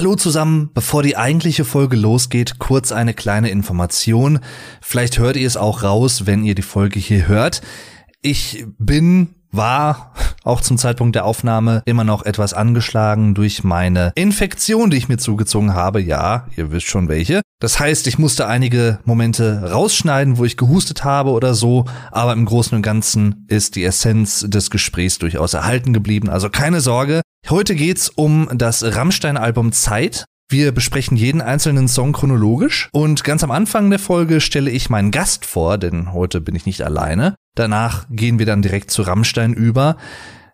Hallo zusammen, bevor die eigentliche Folge losgeht, kurz eine kleine Information. Vielleicht hört ihr es auch raus, wenn ihr die Folge hier hört. Ich bin war auch zum Zeitpunkt der Aufnahme immer noch etwas angeschlagen durch meine Infektion, die ich mir zugezogen habe. Ja, ihr wisst schon welche. Das heißt, ich musste einige Momente rausschneiden, wo ich gehustet habe oder so, aber im Großen und Ganzen ist die Essenz des Gesprächs durchaus erhalten geblieben. Also keine Sorge. Heute geht's um das Rammstein-Album Zeit. Wir besprechen jeden einzelnen Song chronologisch und ganz am Anfang der Folge stelle ich meinen Gast vor, denn heute bin ich nicht alleine. Danach gehen wir dann direkt zu Rammstein über.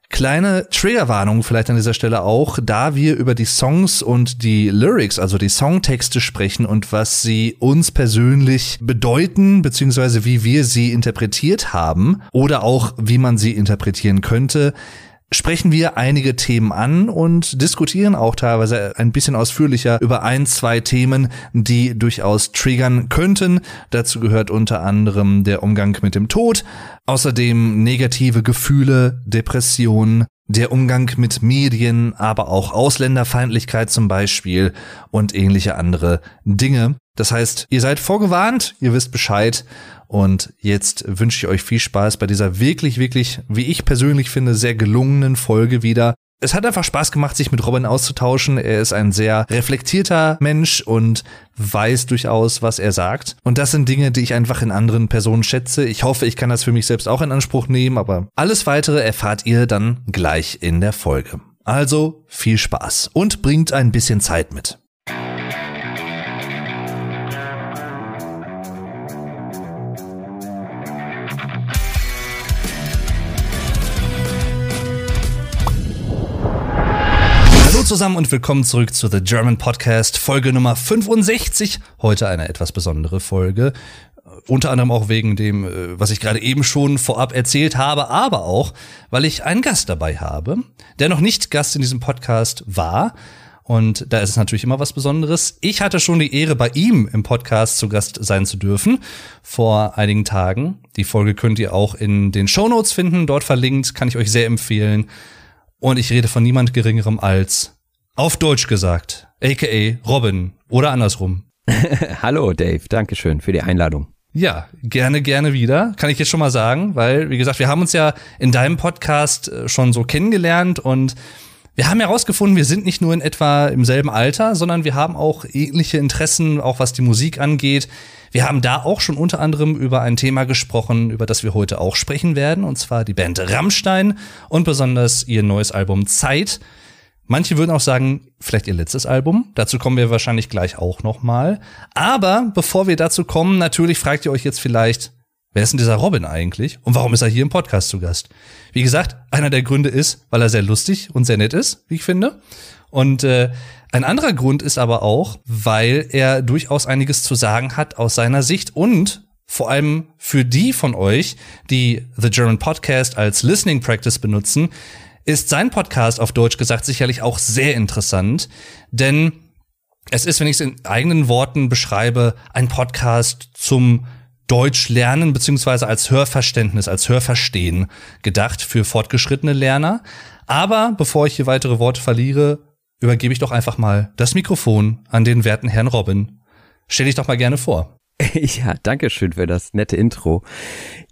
Kleine Triggerwarnung vielleicht an dieser Stelle auch, da wir über die Songs und die Lyrics, also die Songtexte sprechen und was sie uns persönlich bedeuten, beziehungsweise wie wir sie interpretiert haben oder auch wie man sie interpretieren könnte, sprechen wir einige Themen an und diskutieren auch teilweise ein bisschen ausführlicher über ein, zwei Themen, die durchaus triggern könnten. Dazu gehört unter anderem der Umgang mit dem Tod, außerdem negative Gefühle, Depressionen, der Umgang mit Medien, aber auch Ausländerfeindlichkeit zum Beispiel und ähnliche andere Dinge. Das heißt, ihr seid vorgewarnt, ihr wisst Bescheid und jetzt wünsche ich euch viel Spaß bei dieser wirklich, wirklich, wie ich persönlich finde, sehr gelungenen Folge wieder. Es hat einfach Spaß gemacht, sich mit Robin auszutauschen. Er ist ein sehr reflektierter Mensch und weiß durchaus, was er sagt. Und das sind Dinge, die ich einfach in anderen Personen schätze. Ich hoffe, ich kann das für mich selbst auch in Anspruch nehmen, aber alles weitere erfahrt ihr dann gleich in der Folge. Also viel Spaß und bringt ein bisschen Zeit mit. Zusammen und willkommen zurück zu The German Podcast, Folge Nummer 65. Heute eine etwas besondere Folge. Unter anderem auch wegen dem, äh, was ich gerade eben schon vorab erzählt habe, aber auch, weil ich einen Gast dabei habe, der noch nicht Gast in diesem Podcast war. Und da ist es natürlich immer was Besonderes. Ich hatte schon die Ehre, bei ihm im Podcast zu Gast sein zu dürfen vor einigen Tagen. Die Folge könnt ihr auch in den Show Notes finden, dort verlinkt, kann ich euch sehr empfehlen. Und ich rede von niemand Geringerem als auf Deutsch gesagt, aka Robin oder andersrum. Hallo Dave, Dankeschön für die Einladung. Ja, gerne, gerne wieder. Kann ich jetzt schon mal sagen, weil, wie gesagt, wir haben uns ja in deinem Podcast äh, schon so kennengelernt und wir haben herausgefunden, wir sind nicht nur in etwa im selben Alter, sondern wir haben auch ähnliche Interessen, auch was die Musik angeht. Wir haben da auch schon unter anderem über ein Thema gesprochen, über das wir heute auch sprechen werden, und zwar die Band Rammstein und besonders ihr neues Album Zeit. Manche würden auch sagen, vielleicht ihr letztes Album. Dazu kommen wir wahrscheinlich gleich auch noch mal. Aber bevor wir dazu kommen, natürlich fragt ihr euch jetzt vielleicht, wer ist denn dieser Robin eigentlich und warum ist er hier im Podcast zu Gast? Wie gesagt, einer der Gründe ist, weil er sehr lustig und sehr nett ist, wie ich finde. Und äh, ein anderer Grund ist aber auch, weil er durchaus einiges zu sagen hat aus seiner Sicht und vor allem für die von euch, die The German Podcast als Listening Practice benutzen, ist sein Podcast auf Deutsch gesagt sicherlich auch sehr interessant, denn es ist, wenn ich es in eigenen Worten beschreibe, ein Podcast zum Deutsch lernen beziehungsweise als Hörverständnis, als Hörverstehen gedacht für fortgeschrittene Lerner. Aber bevor ich hier weitere Worte verliere, übergebe ich doch einfach mal das Mikrofon an den werten Herrn Robin. Stell dich doch mal gerne vor. Ja, danke schön für das nette Intro.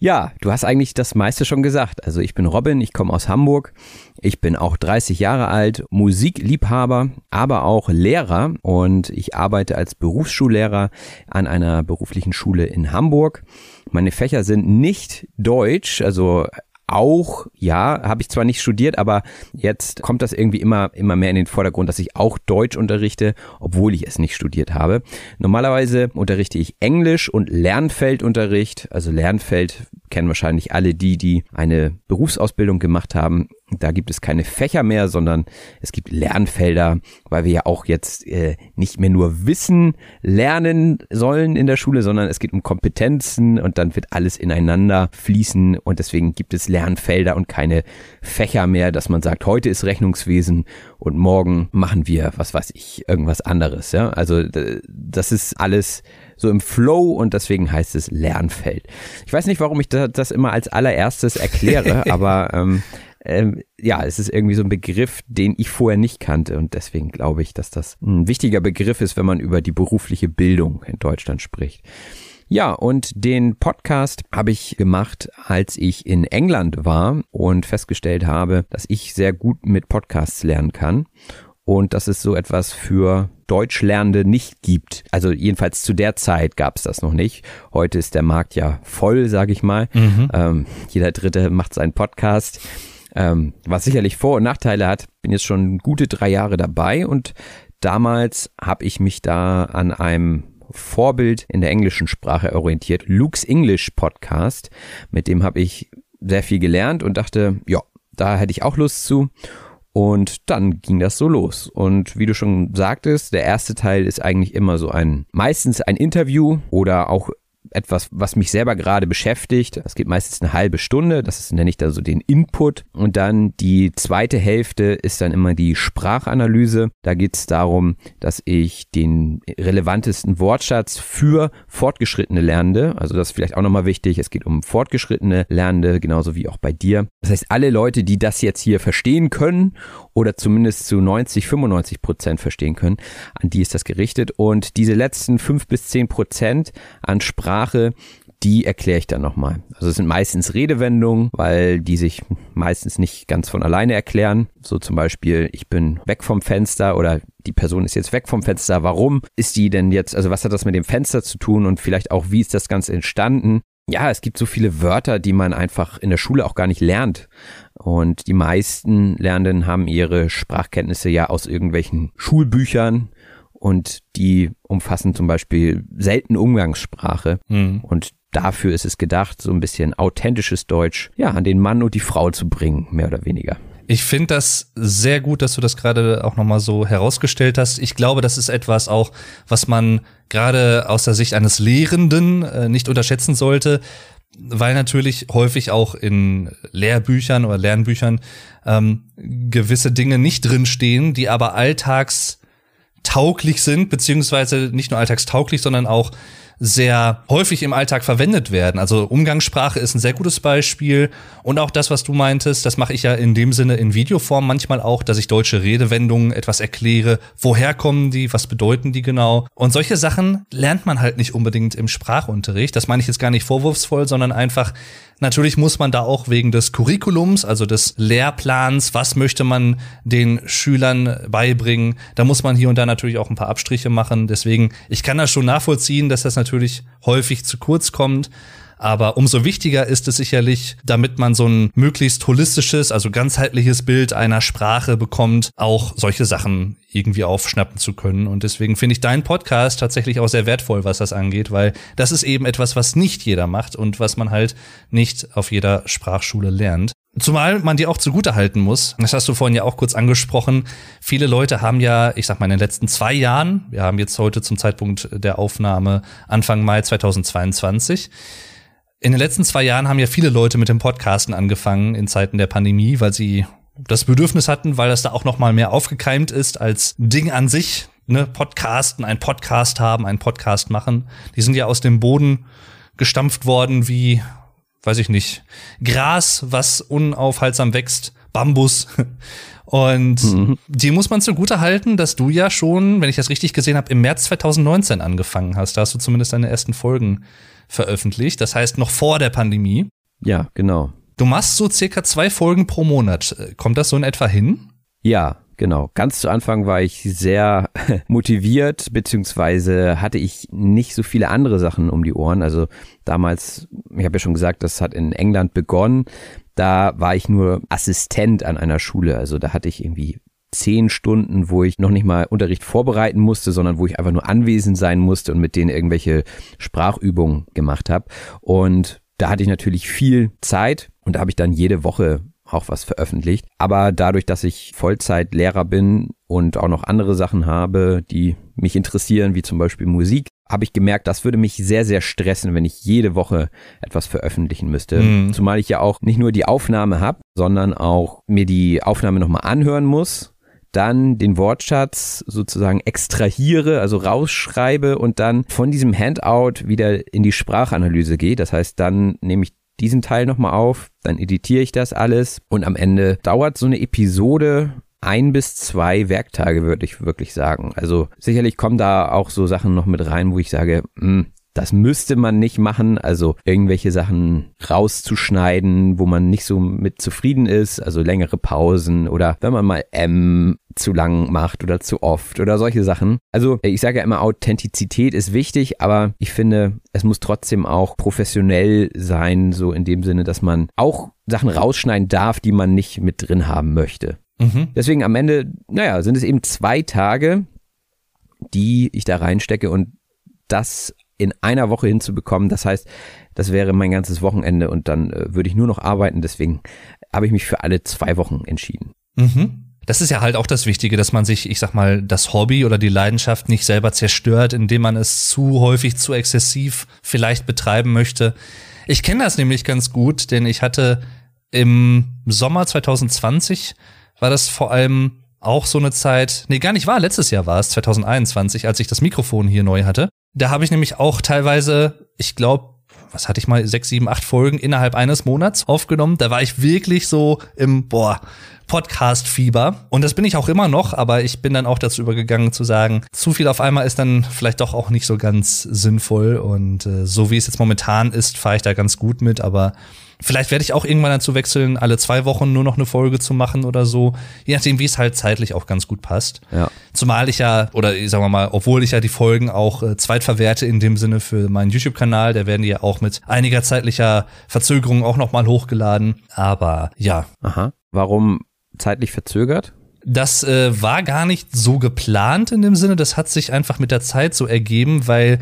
Ja, du hast eigentlich das meiste schon gesagt. Also ich bin Robin, ich komme aus Hamburg. Ich bin auch 30 Jahre alt, Musikliebhaber, aber auch Lehrer und ich arbeite als Berufsschullehrer an einer beruflichen Schule in Hamburg. Meine Fächer sind nicht Deutsch, also auch, ja, habe ich zwar nicht studiert, aber jetzt kommt das irgendwie immer, immer mehr in den Vordergrund, dass ich auch Deutsch unterrichte, obwohl ich es nicht studiert habe. Normalerweise unterrichte ich Englisch und Lernfeldunterricht. Also Lernfeld kennen wahrscheinlich alle die, die eine Berufsausbildung gemacht haben da gibt es keine Fächer mehr, sondern es gibt Lernfelder, weil wir ja auch jetzt äh, nicht mehr nur Wissen lernen sollen in der Schule, sondern es geht um Kompetenzen und dann wird alles ineinander fließen und deswegen gibt es Lernfelder und keine Fächer mehr, dass man sagt, heute ist Rechnungswesen und morgen machen wir, was weiß ich, irgendwas anderes. Ja? Also das ist alles so im Flow und deswegen heißt es Lernfeld. Ich weiß nicht, warum ich das immer als allererstes erkläre, aber ähm, ähm, ja, es ist irgendwie so ein Begriff, den ich vorher nicht kannte und deswegen glaube ich, dass das ein wichtiger Begriff ist, wenn man über die berufliche Bildung in Deutschland spricht. Ja, und den Podcast habe ich gemacht, als ich in England war und festgestellt habe, dass ich sehr gut mit Podcasts lernen kann und dass es so etwas für Deutschlernende nicht gibt. Also jedenfalls zu der Zeit gab es das noch nicht. Heute ist der Markt ja voll, sage ich mal. Mhm. Ähm, jeder Dritte macht seinen Podcast, ähm, was sicherlich Vor- und Nachteile hat. Bin jetzt schon gute drei Jahre dabei und damals habe ich mich da an einem Vorbild in der englischen Sprache orientiert. Luke's English Podcast. Mit dem habe ich sehr viel gelernt und dachte, ja, da hätte ich auch Lust zu. Und dann ging das so los. Und wie du schon sagtest, der erste Teil ist eigentlich immer so ein, meistens ein Interview oder auch etwas, was mich selber gerade beschäftigt. Das geht meistens eine halbe Stunde. Das ist, nenne ich da so den Input. Und dann die zweite Hälfte ist dann immer die Sprachanalyse. Da geht es darum, dass ich den relevantesten Wortschatz für fortgeschrittene Lernende, also das ist vielleicht auch nochmal wichtig, es geht um fortgeschrittene Lernende, genauso wie auch bei dir. Das heißt, alle Leute, die das jetzt hier verstehen können oder zumindest zu 90, 95 Prozent verstehen können, an die ist das gerichtet. Und diese letzten fünf bis zehn Prozent an Sprache, die erkläre ich dann nochmal. Also es sind meistens Redewendungen, weil die sich meistens nicht ganz von alleine erklären. So zum Beispiel, ich bin weg vom Fenster oder die Person ist jetzt weg vom Fenster. Warum ist die denn jetzt, also was hat das mit dem Fenster zu tun und vielleicht auch, wie ist das Ganze entstanden? Ja, es gibt so viele Wörter, die man einfach in der Schule auch gar nicht lernt. Und die meisten Lernenden haben ihre Sprachkenntnisse ja aus irgendwelchen Schulbüchern und die umfassen zum Beispiel selten Umgangssprache. Mhm. Und dafür ist es gedacht, so ein bisschen authentisches Deutsch, ja, an den Mann und die Frau zu bringen, mehr oder weniger. Ich finde das sehr gut, dass du das gerade auch nochmal so herausgestellt hast. Ich glaube, das ist etwas auch, was man gerade aus der Sicht eines Lehrenden äh, nicht unterschätzen sollte weil natürlich häufig auch in Lehrbüchern oder Lernbüchern ähm, gewisse Dinge nicht drinstehen, die aber alltagstauglich sind, beziehungsweise nicht nur alltagstauglich, sondern auch sehr häufig im Alltag verwendet werden. Also Umgangssprache ist ein sehr gutes Beispiel. Und auch das, was du meintest, das mache ich ja in dem Sinne in Videoform manchmal auch, dass ich deutsche Redewendungen etwas erkläre. Woher kommen die? Was bedeuten die genau? Und solche Sachen lernt man halt nicht unbedingt im Sprachunterricht. Das meine ich jetzt gar nicht vorwurfsvoll, sondern einfach, Natürlich muss man da auch wegen des Curriculums, also des Lehrplans, was möchte man den Schülern beibringen, da muss man hier und da natürlich auch ein paar Abstriche machen. Deswegen, ich kann das schon nachvollziehen, dass das natürlich häufig zu kurz kommt. Aber umso wichtiger ist es sicherlich, damit man so ein möglichst holistisches, also ganzheitliches Bild einer Sprache bekommt, auch solche Sachen irgendwie aufschnappen zu können. Und deswegen finde ich deinen Podcast tatsächlich auch sehr wertvoll, was das angeht, weil das ist eben etwas, was nicht jeder macht und was man halt nicht auf jeder Sprachschule lernt. Zumal man dir auch zugute halten muss, das hast du vorhin ja auch kurz angesprochen, viele Leute haben ja, ich sag mal in den letzten zwei Jahren, wir haben jetzt heute zum Zeitpunkt der Aufnahme Anfang Mai 2022, in den letzten zwei Jahren haben ja viele Leute mit dem Podcasten angefangen in Zeiten der Pandemie, weil sie das Bedürfnis hatten, weil das da auch noch mal mehr aufgekeimt ist als Ding an sich, ne, Podcasten, ein Podcast haben, ein Podcast machen. Die sind ja aus dem Boden gestampft worden wie, weiß ich nicht, Gras, was unaufhaltsam wächst, Bambus. Und mhm. die muss man zugute halten, dass du ja schon, wenn ich das richtig gesehen habe, im März 2019 angefangen hast. Da hast du zumindest deine ersten Folgen veröffentlicht. Das heißt noch vor der Pandemie. Ja, genau. Du machst so circa zwei Folgen pro Monat. Kommt das so in etwa hin? Ja, genau. Ganz zu Anfang war ich sehr motiviert, beziehungsweise hatte ich nicht so viele andere Sachen um die Ohren. Also damals, ich habe ja schon gesagt, das hat in England begonnen. Da war ich nur Assistent an einer Schule. Also da hatte ich irgendwie zehn Stunden, wo ich noch nicht mal Unterricht vorbereiten musste, sondern wo ich einfach nur anwesend sein musste und mit denen irgendwelche Sprachübungen gemacht habe. Und da hatte ich natürlich viel Zeit und da habe ich dann jede Woche auch was veröffentlicht. Aber dadurch, dass ich Vollzeitlehrer bin und auch noch andere Sachen habe, die mich interessieren, wie zum Beispiel Musik, habe ich gemerkt, das würde mich sehr, sehr stressen, wenn ich jede Woche etwas veröffentlichen müsste. Mhm. Zumal ich ja auch nicht nur die Aufnahme habe, sondern auch mir die Aufnahme nochmal anhören muss dann den Wortschatz sozusagen extrahiere, also rausschreibe und dann von diesem Handout wieder in die Sprachanalyse gehe. Das heißt, dann nehme ich diesen Teil nochmal auf, dann editiere ich das alles und am Ende dauert so eine Episode ein bis zwei Werktage, würde ich wirklich sagen. Also sicherlich kommen da auch so Sachen noch mit rein, wo ich sage, mh, hm, das müsste man nicht machen, also irgendwelche Sachen rauszuschneiden, wo man nicht so mit zufrieden ist, also längere Pausen oder wenn man mal M zu lang macht oder zu oft oder solche Sachen. Also ich sage ja immer, Authentizität ist wichtig, aber ich finde, es muss trotzdem auch professionell sein, so in dem Sinne, dass man auch Sachen rausschneiden darf, die man nicht mit drin haben möchte. Mhm. Deswegen am Ende, naja, sind es eben zwei Tage, die ich da reinstecke und das in einer Woche hinzubekommen. Das heißt, das wäre mein ganzes Wochenende und dann äh, würde ich nur noch arbeiten. Deswegen habe ich mich für alle zwei Wochen entschieden. Mhm. Das ist ja halt auch das Wichtige, dass man sich, ich sag mal, das Hobby oder die Leidenschaft nicht selber zerstört, indem man es zu häufig, zu exzessiv vielleicht betreiben möchte. Ich kenne das nämlich ganz gut, denn ich hatte im Sommer 2020 war das vor allem auch so eine Zeit, nee, gar nicht war, letztes Jahr war es, 2021, als ich das Mikrofon hier neu hatte. Da habe ich nämlich auch teilweise, ich glaube, was hatte ich mal, sechs, sieben, acht Folgen innerhalb eines Monats aufgenommen. Da war ich wirklich so im, boah, Podcast-Fieber. Und das bin ich auch immer noch, aber ich bin dann auch dazu übergegangen zu sagen, zu viel auf einmal ist dann vielleicht doch auch nicht so ganz sinnvoll. Und äh, so wie es jetzt momentan ist, fahre ich da ganz gut mit, aber Vielleicht werde ich auch irgendwann dazu wechseln, alle zwei Wochen nur noch eine Folge zu machen oder so. Je nachdem, wie es halt zeitlich auch ganz gut passt. Ja. Zumal ich ja, oder sagen wir mal, obwohl ich ja die Folgen auch äh, zweitverwerte in dem Sinne für meinen YouTube-Kanal, der werden die ja auch mit einiger zeitlicher Verzögerung auch nochmal hochgeladen. Aber ja. Aha. Warum zeitlich verzögert? Das äh, war gar nicht so geplant in dem Sinne. Das hat sich einfach mit der Zeit so ergeben, weil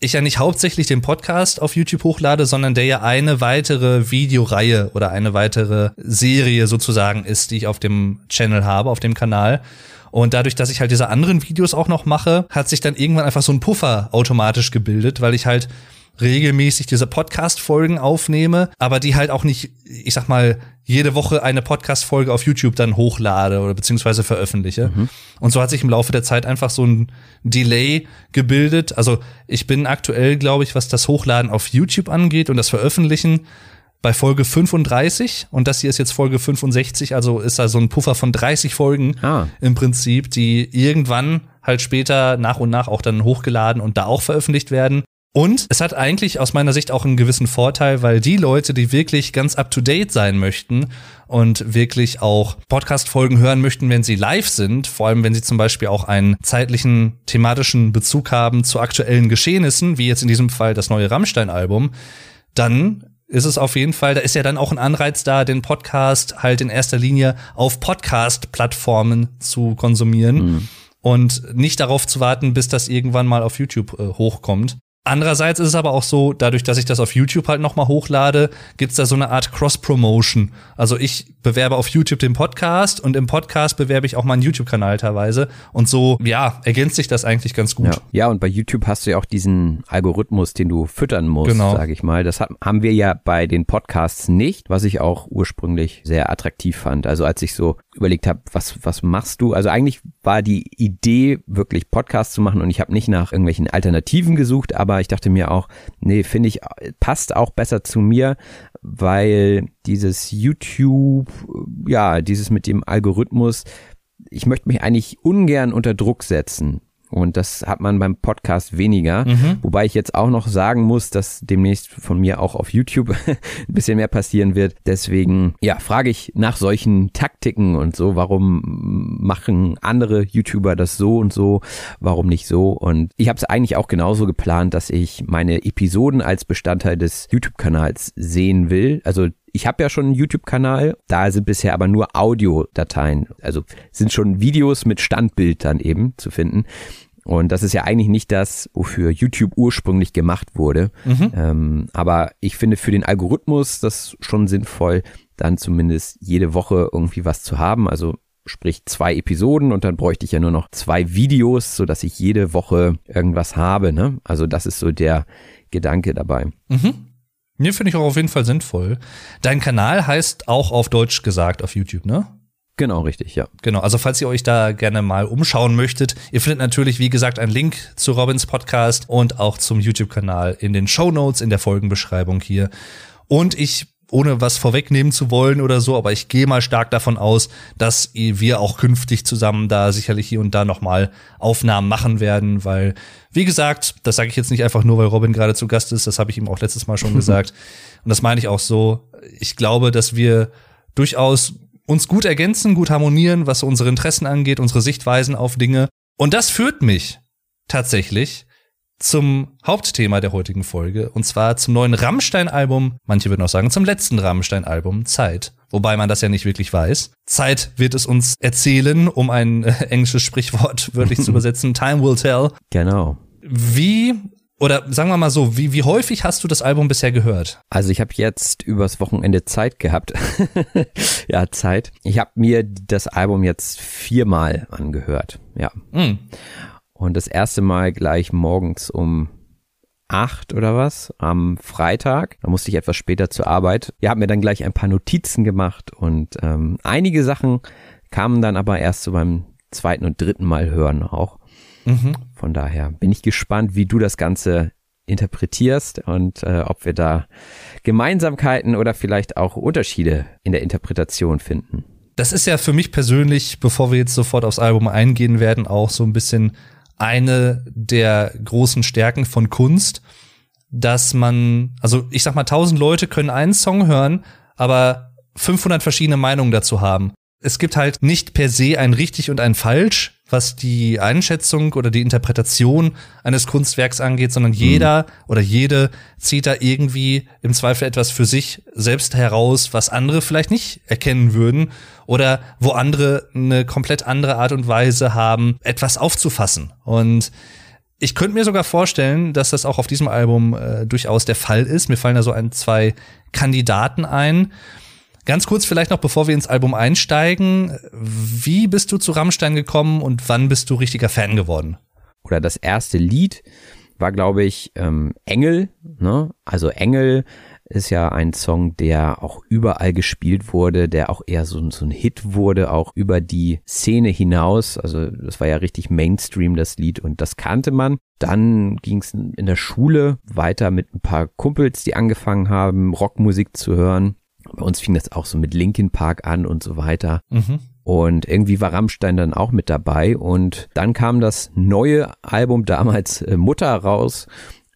ich ja nicht hauptsächlich den Podcast auf YouTube hochlade, sondern der ja eine weitere Videoreihe oder eine weitere Serie sozusagen ist, die ich auf dem Channel habe, auf dem Kanal. Und dadurch, dass ich halt diese anderen Videos auch noch mache, hat sich dann irgendwann einfach so ein Puffer automatisch gebildet, weil ich halt regelmäßig diese Podcast-Folgen aufnehme, aber die halt auch nicht, ich sag mal, jede Woche eine Podcast-Folge auf YouTube dann hochlade oder beziehungsweise veröffentliche. Mhm. Und so hat sich im Laufe der Zeit einfach so ein Delay gebildet. Also ich bin aktuell, glaube ich, was das Hochladen auf YouTube angeht und das Veröffentlichen bei Folge 35 und das hier ist jetzt Folge 65, also ist da so ein Puffer von 30 Folgen ah. im Prinzip, die irgendwann halt später nach und nach auch dann hochgeladen und da auch veröffentlicht werden. Und es hat eigentlich aus meiner Sicht auch einen gewissen Vorteil, weil die Leute, die wirklich ganz up-to-date sein möchten und wirklich auch Podcast-Folgen hören möchten, wenn sie live sind, vor allem wenn sie zum Beispiel auch einen zeitlichen, thematischen Bezug haben zu aktuellen Geschehnissen, wie jetzt in diesem Fall das neue Rammstein-Album, dann ist es auf jeden Fall, da ist ja dann auch ein Anreiz da, den Podcast halt in erster Linie auf Podcast-Plattformen zu konsumieren. Mhm. Und nicht darauf zu warten, bis das irgendwann mal auf YouTube äh, hochkommt. Andererseits ist es aber auch so, dadurch, dass ich das auf YouTube halt nochmal hochlade, gibt's da so eine Art Cross-Promotion. Also ich bewerbe auf YouTube den Podcast und im Podcast bewerbe ich auch meinen YouTube-Kanal teilweise. Und so, ja, ergänzt sich das eigentlich ganz gut. Ja. ja, und bei YouTube hast du ja auch diesen Algorithmus, den du füttern musst, genau. sage ich mal. Das haben wir ja bei den Podcasts nicht, was ich auch ursprünglich sehr attraktiv fand. Also als ich so überlegt habe, was, was machst du? Also eigentlich war die Idee, wirklich Podcasts zu machen und ich habe nicht nach irgendwelchen Alternativen gesucht, aber ich dachte mir auch, nee, finde ich, passt auch besser zu mir, weil dieses YouTube, ja, dieses mit dem Algorithmus, ich möchte mich eigentlich ungern unter Druck setzen. Und das hat man beim Podcast weniger. Mhm. Wobei ich jetzt auch noch sagen muss, dass demnächst von mir auch auf YouTube ein bisschen mehr passieren wird. Deswegen, ja, frage ich nach solchen Taktiken und so. Warum machen andere YouTuber das so und so? Warum nicht so? Und ich habe es eigentlich auch genauso geplant, dass ich meine Episoden als Bestandteil des YouTube-Kanals sehen will. Also ich habe ja schon einen YouTube-Kanal, da sind bisher aber nur Audiodateien, also sind schon Videos mit Standbild dann eben zu finden. Und das ist ja eigentlich nicht das, wofür YouTube ursprünglich gemacht wurde. Mhm. Ähm, aber ich finde für den Algorithmus das schon sinnvoll, dann zumindest jede Woche irgendwie was zu haben. Also sprich zwei Episoden und dann bräuchte ich ja nur noch zwei Videos, so dass ich jede Woche irgendwas habe. Ne? Also das ist so der Gedanke dabei. Mhm. Mir finde ich auch auf jeden Fall sinnvoll. Dein Kanal heißt auch auf Deutsch gesagt auf YouTube, ne? Genau, richtig, ja. Genau, also falls ihr euch da gerne mal umschauen möchtet, ihr findet natürlich, wie gesagt, einen Link zu Robins Podcast und auch zum YouTube-Kanal in den Show Notes in der Folgenbeschreibung hier. Und ich ohne was vorwegnehmen zu wollen oder so, aber ich gehe mal stark davon aus, dass wir auch künftig zusammen da sicherlich hier und da nochmal Aufnahmen machen werden, weil, wie gesagt, das sage ich jetzt nicht einfach nur, weil Robin gerade zu Gast ist, das habe ich ihm auch letztes Mal schon gesagt. Und das meine ich auch so. Ich glaube, dass wir durchaus uns gut ergänzen, gut harmonieren, was unsere Interessen angeht, unsere Sichtweisen auf Dinge. Und das führt mich tatsächlich zum Hauptthema der heutigen Folge und zwar zum neuen Rammstein-Album, manche würden auch sagen zum letzten Rammstein-Album, Zeit. Wobei man das ja nicht wirklich weiß. Zeit wird es uns erzählen, um ein äh, englisches Sprichwort wörtlich zu übersetzen. Time will tell. Genau. Wie oder sagen wir mal so, wie, wie häufig hast du das Album bisher gehört? Also ich habe jetzt übers Wochenende Zeit gehabt. ja, Zeit. Ich habe mir das Album jetzt viermal angehört. Ja. Mm. Und das erste Mal gleich morgens um acht oder was am Freitag. Da musste ich etwas später zur Arbeit. Ich habe mir dann gleich ein paar Notizen gemacht und ähm, einige Sachen kamen dann aber erst so beim zweiten und dritten Mal hören auch. Mhm. Von daher bin ich gespannt, wie du das Ganze interpretierst und äh, ob wir da Gemeinsamkeiten oder vielleicht auch Unterschiede in der Interpretation finden. Das ist ja für mich persönlich, bevor wir jetzt sofort aufs Album eingehen werden, auch so ein bisschen eine der großen Stärken von Kunst, dass man, also ich sag mal, tausend Leute können einen Song hören, aber 500 verschiedene Meinungen dazu haben. Es gibt halt nicht per se ein richtig und ein falsch, was die Einschätzung oder die Interpretation eines Kunstwerks angeht, sondern mhm. jeder oder jede zieht da irgendwie im Zweifel etwas für sich selbst heraus, was andere vielleicht nicht erkennen würden oder wo andere eine komplett andere Art und Weise haben, etwas aufzufassen. Und ich könnte mir sogar vorstellen, dass das auch auf diesem Album äh, durchaus der Fall ist. Mir fallen da so ein, zwei Kandidaten ein. Ganz kurz vielleicht noch, bevor wir ins Album einsteigen, wie bist du zu Rammstein gekommen und wann bist du richtiger Fan geworden? Oder das erste Lied war, glaube ich, ähm, Engel. Ne? Also Engel ist ja ein Song, der auch überall gespielt wurde, der auch eher so, so ein Hit wurde, auch über die Szene hinaus. Also das war ja richtig Mainstream, das Lied, und das kannte man. Dann ging es in der Schule weiter mit ein paar Kumpels, die angefangen haben, Rockmusik zu hören. Bei uns fing das auch so mit Linkin Park an und so weiter. Mhm. Und irgendwie war Rammstein dann auch mit dabei. Und dann kam das neue Album damals äh, Mutter raus.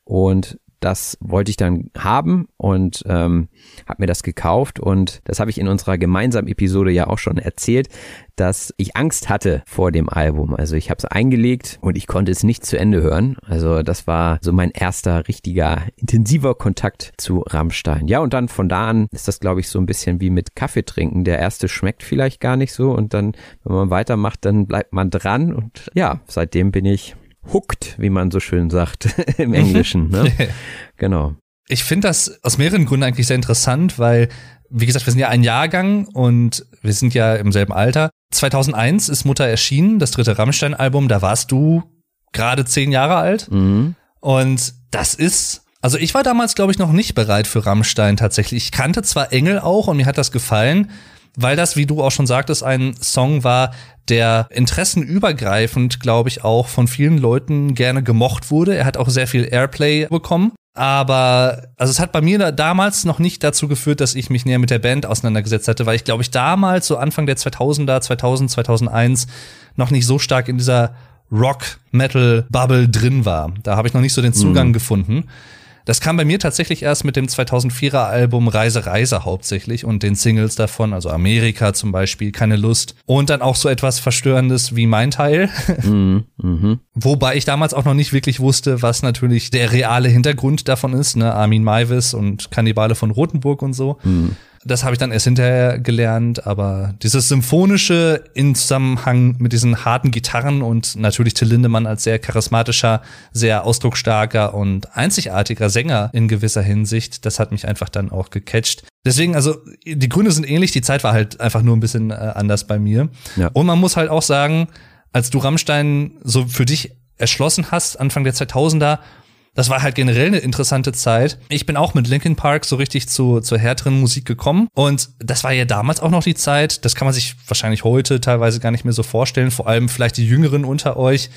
Und das wollte ich dann haben und ähm, habe mir das gekauft und das habe ich in unserer gemeinsamen Episode ja auch schon erzählt, dass ich Angst hatte vor dem Album. Also ich habe es eingelegt und ich konnte es nicht zu Ende hören. Also das war so mein erster richtiger intensiver Kontakt zu Rammstein. Ja und dann von da an ist das glaube ich so ein bisschen wie mit Kaffee trinken. Der erste schmeckt vielleicht gar nicht so und dann wenn man weitermacht, dann bleibt man dran und ja, seitdem bin ich hooked, wie man so schön sagt im Englischen. Ne? genau. Ich finde das aus mehreren Gründen eigentlich sehr interessant, weil, wie gesagt, wir sind ja ein Jahrgang und wir sind ja im selben Alter. 2001 ist Mutter erschienen, das dritte Rammstein-Album. Da warst du gerade zehn Jahre alt. Mhm. Und das ist also ich war damals, glaube ich, noch nicht bereit für Rammstein tatsächlich. Ich kannte zwar Engel auch und mir hat das gefallen, weil das, wie du auch schon sagtest, ein Song war, der interessenübergreifend, glaube ich, auch von vielen Leuten gerne gemocht wurde. Er hat auch sehr viel Airplay bekommen. Aber also es hat bei mir da damals noch nicht dazu geführt, dass ich mich näher mit der Band auseinandergesetzt hatte, weil ich glaube ich damals so Anfang der 2000er, 2000, 2001 noch nicht so stark in dieser Rock Metal Bubble drin war. Da habe ich noch nicht so den Zugang mhm. gefunden. Das kam bei mir tatsächlich erst mit dem 2004er Album Reise Reise hauptsächlich und den Singles davon, also Amerika zum Beispiel, keine Lust. Und dann auch so etwas Verstörendes wie mein Teil. Mhm, mh. Wobei ich damals auch noch nicht wirklich wusste, was natürlich der reale Hintergrund davon ist, ne? Armin Maivis und Kannibale von Rothenburg und so. Mhm. Das habe ich dann erst hinterher gelernt, aber dieses Symphonische in Zusammenhang mit diesen harten Gitarren und natürlich Till Lindemann als sehr charismatischer, sehr ausdrucksstarker und einzigartiger Sänger in gewisser Hinsicht, das hat mich einfach dann auch gecatcht. Deswegen, also die Gründe sind ähnlich, die Zeit war halt einfach nur ein bisschen äh, anders bei mir. Ja. Und man muss halt auch sagen, als du Rammstein so für dich erschlossen hast, Anfang der 2000er, das war halt generell eine interessante Zeit. Ich bin auch mit Linkin Park so richtig zu, zur härteren Musik gekommen. Und das war ja damals auch noch die Zeit, das kann man sich wahrscheinlich heute teilweise gar nicht mehr so vorstellen, vor allem vielleicht die Jüngeren unter euch,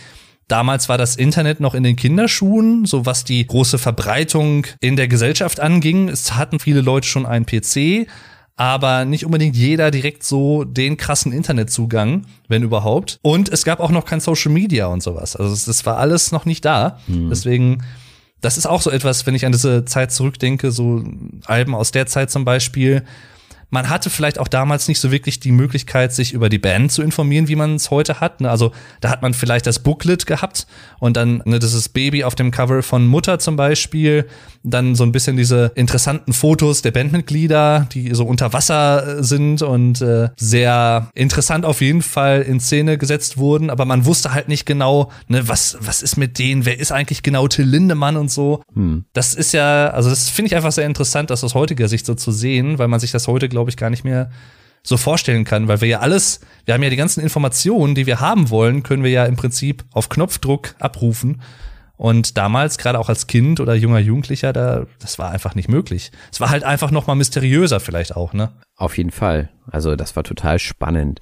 Damals war das Internet noch in den Kinderschuhen, so was die große Verbreitung in der Gesellschaft anging. Es hatten viele Leute schon einen PC, aber nicht unbedingt jeder direkt so den krassen Internetzugang, wenn überhaupt. Und es gab auch noch kein Social Media und sowas. Also das war alles noch nicht da. Mhm. Deswegen, das ist auch so etwas, wenn ich an diese Zeit zurückdenke, so Alben aus der Zeit zum Beispiel, man hatte vielleicht auch damals nicht so wirklich die Möglichkeit, sich über die Band zu informieren, wie man es heute hat. Ne? Also da hat man vielleicht das Booklet gehabt und dann ne, dieses Baby auf dem Cover von Mutter zum Beispiel, dann so ein bisschen diese interessanten Fotos der Bandmitglieder, die so unter Wasser äh, sind und äh, sehr interessant auf jeden Fall in Szene gesetzt wurden, aber man wusste halt nicht genau, ne, was, was ist mit denen, wer ist eigentlich genau Till Lindemann und so. Hm. Das ist ja, also das finde ich einfach sehr interessant, das aus heutiger Sicht so zu sehen, weil man sich das heute, glaube glaube ich, gar nicht mehr so vorstellen kann, weil wir ja alles, wir haben ja die ganzen Informationen, die wir haben wollen, können wir ja im Prinzip auf Knopfdruck abrufen. Und damals, gerade auch als Kind oder junger Jugendlicher, da, das war einfach nicht möglich. Es war halt einfach noch mal mysteriöser vielleicht auch, ne? Auf jeden Fall. Also das war total spannend.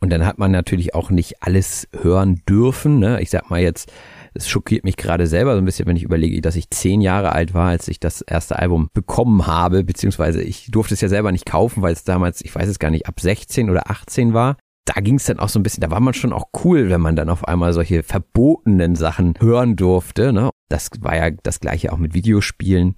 Und dann hat man natürlich auch nicht alles hören dürfen, ne? Ich sag mal jetzt, es schockiert mich gerade selber so ein bisschen, wenn ich überlege, dass ich zehn Jahre alt war, als ich das erste Album bekommen habe, beziehungsweise ich durfte es ja selber nicht kaufen, weil es damals, ich weiß es gar nicht, ab 16 oder 18 war da ging es dann auch so ein bisschen, da war man schon auch cool, wenn man dann auf einmal solche verbotenen Sachen hören durfte. Ne? Das war ja das gleiche auch mit Videospielen.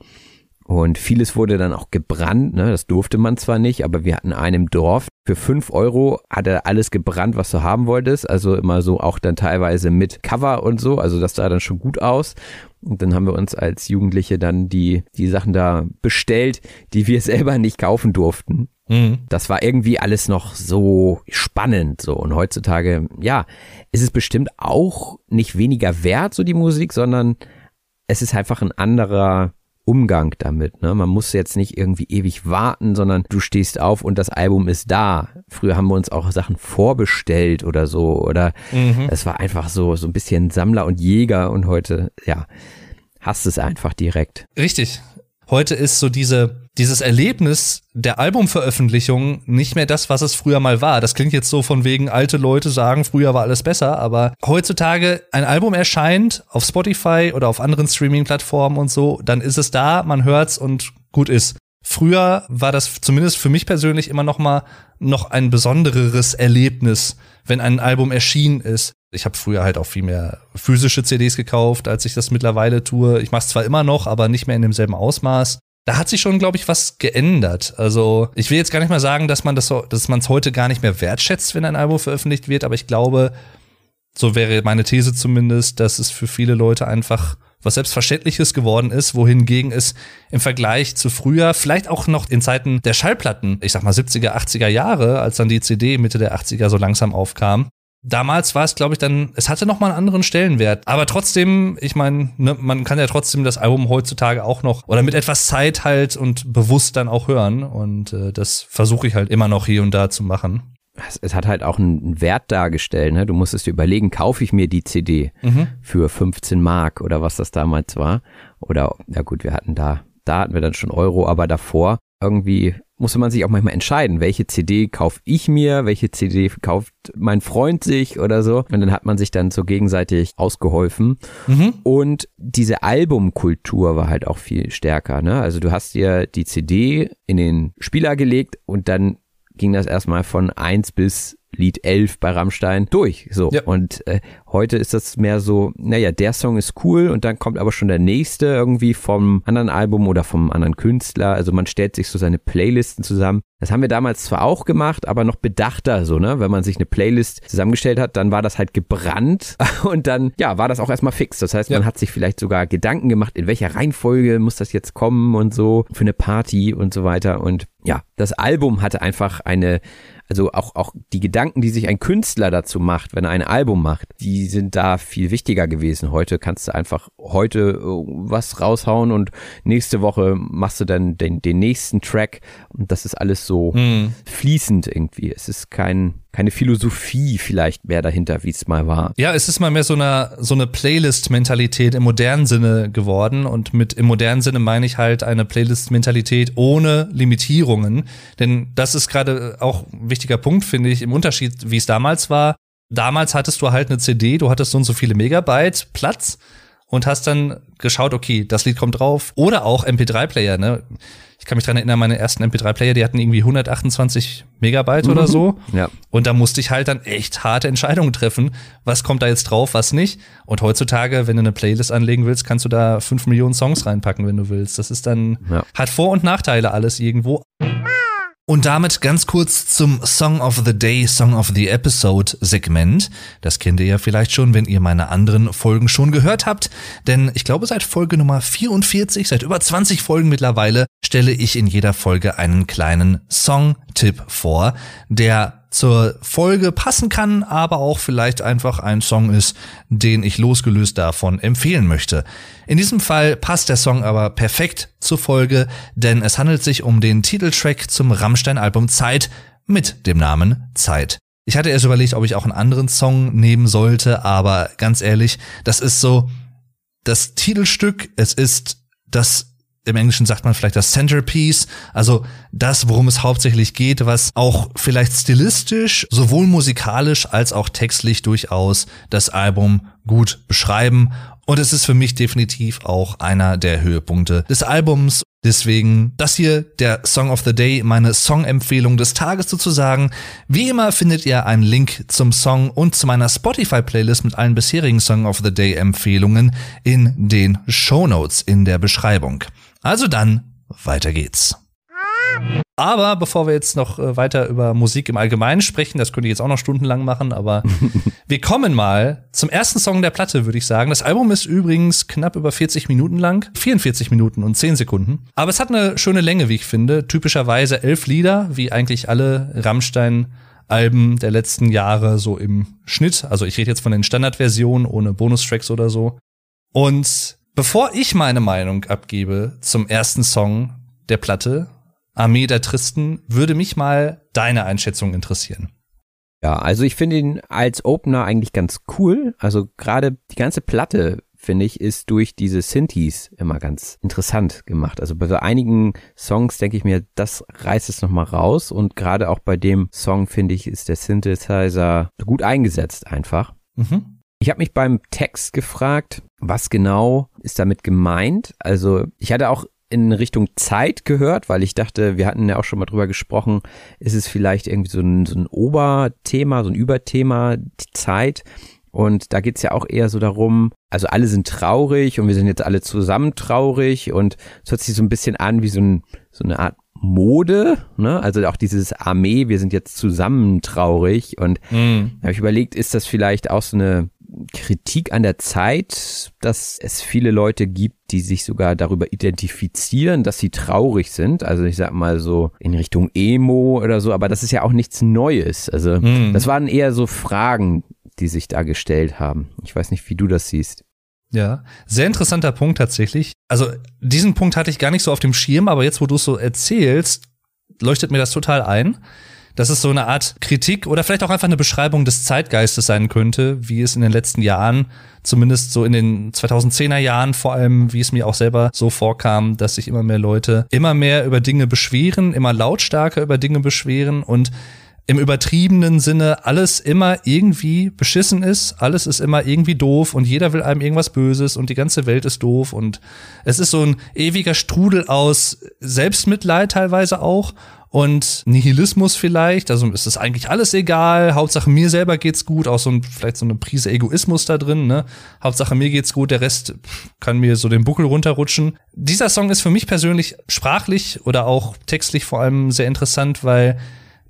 Und vieles wurde dann auch gebrannt, ne? das durfte man zwar nicht, aber wir hatten einem Dorf, für fünf Euro hat er alles gebrannt, was du haben wolltest, also immer so auch dann teilweise mit Cover und so, also das sah dann schon gut aus. Und dann haben wir uns als Jugendliche dann die, die Sachen da bestellt, die wir selber nicht kaufen durften. Mhm. Das war irgendwie alles noch so spannend, so. Und heutzutage, ja, ist es bestimmt auch nicht weniger wert, so die Musik, sondern es ist einfach ein anderer, Umgang damit. Ne? Man muss jetzt nicht irgendwie ewig warten, sondern du stehst auf und das Album ist da. Früher haben wir uns auch Sachen vorbestellt oder so. Oder mhm. es war einfach so, so ein bisschen Sammler und Jäger und heute, ja, hast es einfach direkt. Richtig. Heute ist so diese, dieses Erlebnis der Albumveröffentlichung nicht mehr das, was es früher mal war. Das klingt jetzt so von wegen, alte Leute sagen, früher war alles besser, aber heutzutage ein Album erscheint auf Spotify oder auf anderen Streaming-Plattformen und so, dann ist es da, man hört's und gut ist. Früher war das zumindest für mich persönlich immer noch mal noch ein besondereres Erlebnis, wenn ein Album erschienen ist. Ich habe früher halt auch viel mehr physische CDs gekauft, als ich das mittlerweile tue. Ich mache es zwar immer noch, aber nicht mehr in demselben Ausmaß. Da hat sich schon, glaube ich, was geändert. Also ich will jetzt gar nicht mal sagen, dass man das, dass man es heute gar nicht mehr wertschätzt, wenn ein Album veröffentlicht wird, aber ich glaube, so wäre meine These zumindest, dass es für viele Leute einfach was Selbstverständliches geworden ist, wohingegen es im Vergleich zu früher, vielleicht auch noch in Zeiten der Schallplatten, ich sag mal 70er, 80er Jahre, als dann die CD Mitte der 80er so langsam aufkam, damals war es, glaube ich, dann, es hatte noch mal einen anderen Stellenwert. Aber trotzdem, ich meine, ne, man kann ja trotzdem das Album heutzutage auch noch oder mit etwas Zeit halt und bewusst dann auch hören. Und äh, das versuche ich halt immer noch hier und da zu machen es, es, hat halt auch einen Wert dargestellt. Ne? Du musstest dir überlegen, kaufe ich mir die CD mhm. für 15 Mark oder was das damals war. Oder, ja gut, wir hatten da, da hatten wir dann schon Euro, aber davor irgendwie musste man sich auch manchmal entscheiden, welche CD kaufe ich mir, welche CD kauft mein Freund sich oder so. Und dann hat man sich dann so gegenseitig ausgeholfen. Mhm. Und diese Albumkultur war halt auch viel stärker. Ne? Also du hast dir die CD in den Spieler gelegt und dann ging das erstmal von eins bis Lied 11 bei Rammstein durch. So. Ja. Und äh, heute ist das mehr so, naja, der Song ist cool und dann kommt aber schon der nächste irgendwie vom anderen Album oder vom anderen Künstler. Also man stellt sich so seine Playlisten zusammen. Das haben wir damals zwar auch gemacht, aber noch bedachter so, ne? Wenn man sich eine Playlist zusammengestellt hat, dann war das halt gebrannt und dann, ja, war das auch erstmal fix. Das heißt, man ja. hat sich vielleicht sogar Gedanken gemacht, in welcher Reihenfolge muss das jetzt kommen und so für eine Party und so weiter. Und ja, das Album hatte einfach eine also auch, auch die Gedanken, die sich ein Künstler dazu macht, wenn er ein Album macht, die sind da viel wichtiger gewesen. Heute kannst du einfach heute äh, was raushauen und nächste Woche machst du dann den, den nächsten Track und das ist alles so mhm. fließend irgendwie. Es ist kein, keine Philosophie vielleicht mehr dahinter, wie es mal war. Ja, es ist mal mehr so eine, so eine Playlist-Mentalität im modernen Sinne geworden. Und mit im modernen Sinne meine ich halt eine Playlist-Mentalität ohne Limitierungen. Denn das ist gerade auch ein wichtiger Punkt, finde ich, im Unterschied, wie es damals war damals hattest du halt eine CD, du hattest so und so viele Megabyte Platz und hast dann geschaut, okay, das Lied kommt drauf. Oder auch MP3-Player, ne? Ich kann mich dran erinnern, meine ersten MP3-Player, die hatten irgendwie 128 Megabyte mhm. oder so. Ja. Und da musste ich halt dann echt harte Entscheidungen treffen. Was kommt da jetzt drauf, was nicht? Und heutzutage, wenn du eine Playlist anlegen willst, kannst du da fünf Millionen Songs reinpacken, wenn du willst. Das ist dann, ja. hat Vor- und Nachteile alles irgendwo. Und damit ganz kurz zum Song of the Day, Song of the Episode Segment. Das kennt ihr ja vielleicht schon, wenn ihr meine anderen Folgen schon gehört habt. Denn ich glaube, seit Folge Nummer 44, seit über 20 Folgen mittlerweile, stelle ich in jeder Folge einen kleinen Song-Tipp vor, der zur Folge passen kann, aber auch vielleicht einfach ein Song ist, den ich losgelöst davon empfehlen möchte. In diesem Fall passt der Song aber perfekt zur Folge, denn es handelt sich um den Titeltrack zum Rammstein-Album Zeit mit dem Namen Zeit. Ich hatte erst überlegt, ob ich auch einen anderen Song nehmen sollte, aber ganz ehrlich, das ist so das Titelstück, es ist das im Englischen sagt man vielleicht das Centerpiece, also das, worum es hauptsächlich geht, was auch vielleicht stilistisch, sowohl musikalisch als auch textlich durchaus das Album gut beschreiben. Und es ist für mich definitiv auch einer der Höhepunkte des Albums. Deswegen das hier der Song of the Day, meine Song-Empfehlung des Tages sozusagen. Wie immer findet ihr einen Link zum Song und zu meiner Spotify-Playlist mit allen bisherigen Song of the Day-Empfehlungen in den Show Notes in der Beschreibung. Also dann, weiter geht's. Aber bevor wir jetzt noch äh, weiter über Musik im Allgemeinen sprechen, das könnte ich jetzt auch noch stundenlang machen, aber wir kommen mal zum ersten Song der Platte, würde ich sagen. Das Album ist übrigens knapp über 40 Minuten lang, 44 Minuten und 10 Sekunden. Aber es hat eine schöne Länge, wie ich finde. Typischerweise elf Lieder, wie eigentlich alle Rammstein Alben der letzten Jahre so im Schnitt. Also ich rede jetzt von den Standardversionen ohne Bonustracks oder so. Und Bevor ich meine Meinung abgebe zum ersten Song der Platte, Armee der Tristen, würde mich mal deine Einschätzung interessieren. Ja, also ich finde ihn als Opener eigentlich ganz cool. Also gerade die ganze Platte, finde ich, ist durch diese Synthes immer ganz interessant gemacht. Also bei so einigen Songs denke ich mir, das reißt es nochmal raus. Und gerade auch bei dem Song, finde ich, ist der Synthesizer gut eingesetzt einfach. Mhm. Ich habe mich beim Text gefragt, was genau ist damit gemeint? Also ich hatte auch in Richtung Zeit gehört, weil ich dachte, wir hatten ja auch schon mal drüber gesprochen, ist es vielleicht irgendwie so ein, so ein Oberthema, so ein Überthema, die Zeit. Und da geht's ja auch eher so darum, also alle sind traurig und wir sind jetzt alle zusammen traurig und es hört sich so ein bisschen an wie so, ein, so eine Art Mode, ne? Also auch dieses Armee, wir sind jetzt zusammen traurig und mm. habe ich überlegt, ist das vielleicht auch so eine Kritik an der Zeit, dass es viele Leute gibt, die sich sogar darüber identifizieren, dass sie traurig sind. Also ich sag mal so in Richtung Emo oder so, aber das ist ja auch nichts Neues. Also mm. das waren eher so Fragen, die sich da gestellt haben. Ich weiß nicht, wie du das siehst. Ja, sehr interessanter Punkt tatsächlich. Also diesen Punkt hatte ich gar nicht so auf dem Schirm, aber jetzt, wo du es so erzählst, leuchtet mir das total ein dass es so eine Art Kritik oder vielleicht auch einfach eine Beschreibung des Zeitgeistes sein könnte, wie es in den letzten Jahren, zumindest so in den 2010er Jahren vor allem, wie es mir auch selber so vorkam, dass sich immer mehr Leute immer mehr über Dinge beschweren, immer lautstarker über Dinge beschweren und im übertriebenen Sinne alles immer irgendwie beschissen ist, alles ist immer irgendwie doof und jeder will einem irgendwas Böses und die ganze Welt ist doof und es ist so ein ewiger Strudel aus Selbstmitleid teilweise auch und Nihilismus vielleicht. Also ist es eigentlich alles egal. Hauptsache mir selber geht's gut. Auch so ein, vielleicht so eine Prise Egoismus da drin, ne? Hauptsache mir geht's gut. Der Rest kann mir so den Buckel runterrutschen. Dieser Song ist für mich persönlich sprachlich oder auch textlich vor allem sehr interessant, weil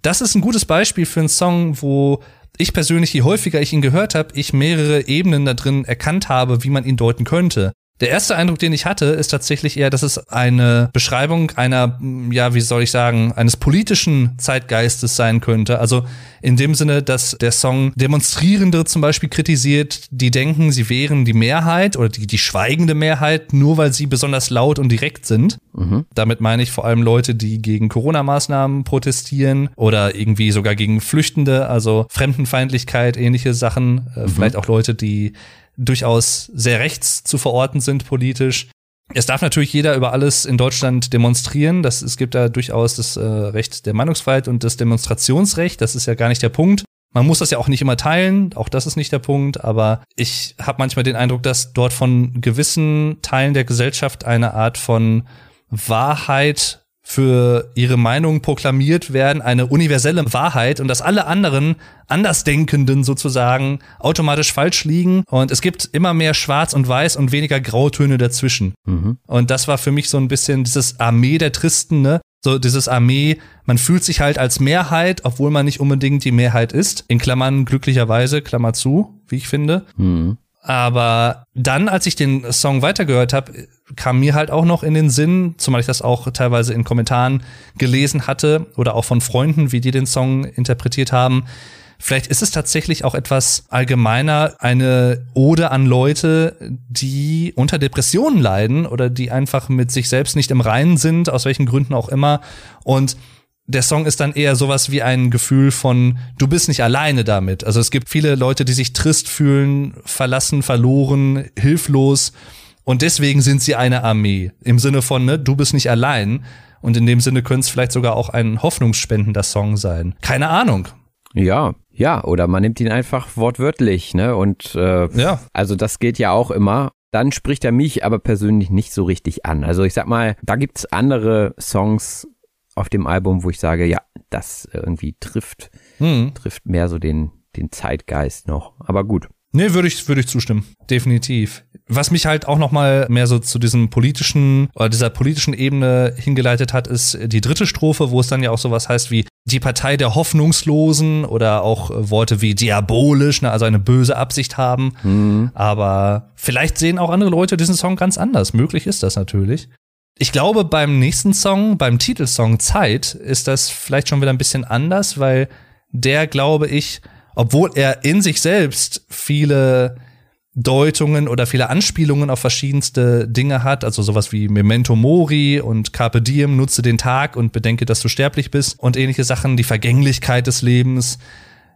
das ist ein gutes Beispiel für einen Song, wo ich persönlich, je häufiger ich ihn gehört habe, ich mehrere Ebenen da drin erkannt habe, wie man ihn deuten könnte. Der erste Eindruck, den ich hatte, ist tatsächlich eher, dass es eine Beschreibung einer, ja, wie soll ich sagen, eines politischen Zeitgeistes sein könnte. Also in dem Sinne, dass der Song Demonstrierende zum Beispiel kritisiert, die denken, sie wären die Mehrheit oder die, die schweigende Mehrheit, nur weil sie besonders laut und direkt sind. Mhm. Damit meine ich vor allem Leute, die gegen Corona-Maßnahmen protestieren oder irgendwie sogar gegen Flüchtende, also Fremdenfeindlichkeit, ähnliche Sachen. Äh, mhm. Vielleicht auch Leute, die durchaus sehr rechts zu verorten sind politisch. Es darf natürlich jeder über alles in Deutschland demonstrieren. Das, es gibt da durchaus das äh, Recht der Meinungsfreiheit und das Demonstrationsrecht. Das ist ja gar nicht der Punkt. Man muss das ja auch nicht immer teilen, auch das ist nicht der Punkt, aber ich habe manchmal den Eindruck, dass dort von gewissen Teilen der Gesellschaft eine Art von Wahrheit für ihre Meinung proklamiert werden, eine universelle Wahrheit und dass alle anderen Andersdenkenden sozusagen automatisch falsch liegen und es gibt immer mehr Schwarz und Weiß und weniger Grautöne dazwischen. Mhm. Und das war für mich so ein bisschen dieses Armee der Tristen, ne? So dieses Armee, man fühlt sich halt als Mehrheit, obwohl man nicht unbedingt die Mehrheit ist. In Klammern glücklicherweise, Klammer zu, wie ich finde. Mhm. Aber dann, als ich den Song weitergehört habe, kam mir halt auch noch in den Sinn, zumal ich das auch teilweise in Kommentaren gelesen hatte oder auch von Freunden, wie die den Song interpretiert haben. Vielleicht ist es tatsächlich auch etwas allgemeiner eine Ode an Leute, die unter Depressionen leiden oder die einfach mit sich selbst nicht im Reinen sind, aus welchen Gründen auch immer. Und der Song ist dann eher sowas wie ein Gefühl von, du bist nicht alleine damit. Also es gibt viele Leute, die sich trist fühlen, verlassen, verloren, hilflos. Und deswegen sind sie eine Armee. Im Sinne von, ne, du bist nicht allein. Und in dem Sinne könnte es vielleicht sogar auch ein hoffnungsspendender Song sein. Keine Ahnung. Ja, ja, oder man nimmt ihn einfach wortwörtlich, ne? Und äh, ja. also das geht ja auch immer. Dann spricht er mich aber persönlich nicht so richtig an. Also ich sag mal, da gibt's andere Songs, auf dem Album, wo ich sage, ja, das irgendwie trifft, hm. trifft mehr so den, den Zeitgeist noch. Aber gut. Nee, würde ich, würde ich zustimmen. Definitiv. Was mich halt auch noch mal mehr so zu diesem politischen oder dieser politischen Ebene hingeleitet hat, ist die dritte Strophe, wo es dann ja auch sowas heißt wie die Partei der Hoffnungslosen oder auch Worte wie diabolisch, ne, also eine böse Absicht haben. Mhm. Aber vielleicht sehen auch andere Leute diesen Song ganz anders. Möglich ist das natürlich. Ich glaube, beim nächsten Song, beim Titelsong Zeit, ist das vielleicht schon wieder ein bisschen anders, weil der, glaube ich, obwohl er in sich selbst viele Deutungen oder viele Anspielungen auf verschiedenste Dinge hat, also sowas wie Memento Mori und Carpe Diem, nutze den Tag und bedenke, dass du sterblich bist und ähnliche Sachen, die Vergänglichkeit des Lebens.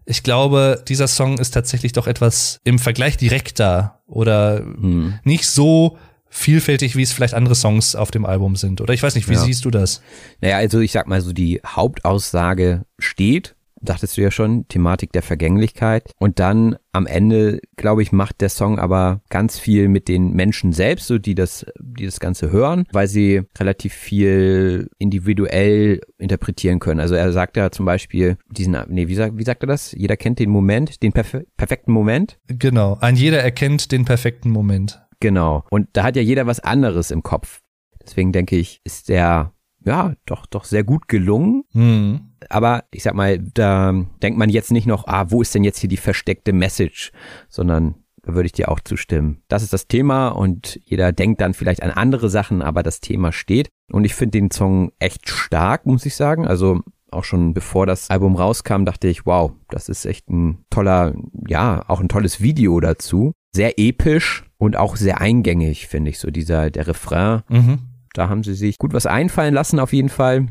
Ich glaube, dieser Song ist tatsächlich doch etwas im Vergleich direkter oder hm. nicht so vielfältig, wie es vielleicht andere Songs auf dem Album sind. Oder ich weiß nicht, wie ja. siehst du das? Naja, also ich sag mal so, die Hauptaussage steht, dachtest du ja schon, Thematik der Vergänglichkeit. Und dann am Ende, glaube ich, macht der Song aber ganz viel mit den Menschen selbst, so die das, die das Ganze hören, weil sie relativ viel individuell interpretieren können. Also er sagt ja zum Beispiel diesen, nee, wie sagt, wie sagt er das? Jeder kennt den Moment, den perfe perfekten Moment. Genau, ein jeder erkennt den perfekten Moment. Genau. Und da hat ja jeder was anderes im Kopf. Deswegen denke ich, ist der ja doch doch sehr gut gelungen. Mhm. Aber ich sag mal, da denkt man jetzt nicht noch, ah, wo ist denn jetzt hier die versteckte Message, sondern da würde ich dir auch zustimmen. Das ist das Thema und jeder denkt dann vielleicht an andere Sachen, aber das Thema steht. Und ich finde den Song echt stark, muss ich sagen. Also auch schon bevor das Album rauskam, dachte ich, wow, das ist echt ein toller, ja, auch ein tolles Video dazu. Sehr episch, und auch sehr eingängig, finde ich, so dieser, der Refrain. Mhm. Da haben sie sich gut was einfallen lassen, auf jeden Fall.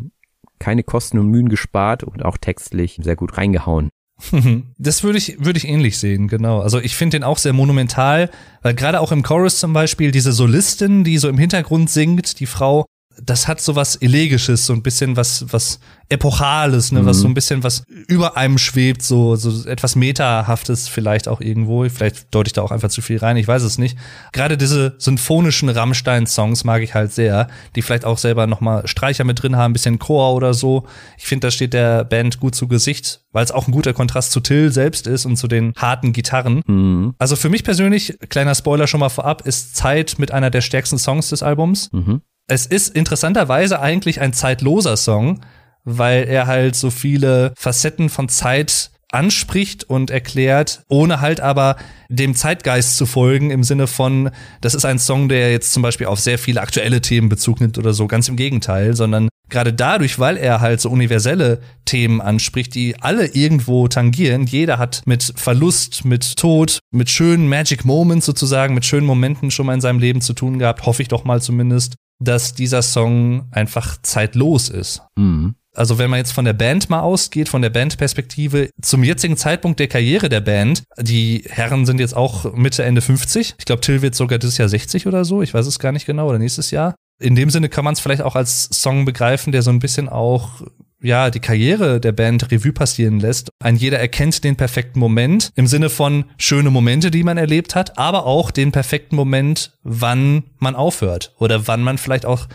Keine Kosten und Mühen gespart und auch textlich sehr gut reingehauen. Das würde ich, würde ich ähnlich sehen, genau. Also ich finde den auch sehr monumental, weil gerade auch im Chorus zum Beispiel diese Solistin, die so im Hintergrund singt, die Frau, das hat so was Elegisches, so ein bisschen was, was Epochales, ne, mhm. was so ein bisschen was über einem schwebt, so, so etwas Metahaftes vielleicht auch irgendwo. Vielleicht deute ich da auch einfach zu viel rein, ich weiß es nicht. Gerade diese symphonischen Rammstein-Songs mag ich halt sehr, die vielleicht auch selber nochmal Streicher mit drin haben, ein bisschen Chor oder so. Ich finde, das steht der Band gut zu Gesicht, weil es auch ein guter Kontrast zu Till selbst ist und zu den harten Gitarren. Mhm. Also für mich persönlich, kleiner Spoiler schon mal vorab, ist Zeit mit einer der stärksten Songs des Albums. Mhm. Es ist interessanterweise eigentlich ein zeitloser Song, weil er halt so viele Facetten von Zeit anspricht und erklärt, ohne halt aber dem Zeitgeist zu folgen, im Sinne von, das ist ein Song, der jetzt zum Beispiel auf sehr viele aktuelle Themen Bezug nimmt oder so, ganz im Gegenteil, sondern gerade dadurch, weil er halt so universelle Themen anspricht, die alle irgendwo tangieren, jeder hat mit Verlust, mit Tod, mit schönen Magic Moments sozusagen, mit schönen Momenten schon mal in seinem Leben zu tun gehabt, hoffe ich doch mal zumindest, dass dieser Song einfach zeitlos ist. Mhm also wenn man jetzt von der Band mal ausgeht, von der Bandperspektive, zum jetzigen Zeitpunkt der Karriere der Band, die Herren sind jetzt auch Mitte, Ende 50. Ich glaube, Till wird sogar dieses Jahr 60 oder so. Ich weiß es gar nicht genau. Oder nächstes Jahr. In dem Sinne kann man es vielleicht auch als Song begreifen, der so ein bisschen auch ja, die Karriere der Band Revue passieren lässt. Ein jeder erkennt den perfekten Moment im Sinne von schöne Momente, die man erlebt hat, aber auch den perfekten Moment, wann man aufhört oder wann man vielleicht auch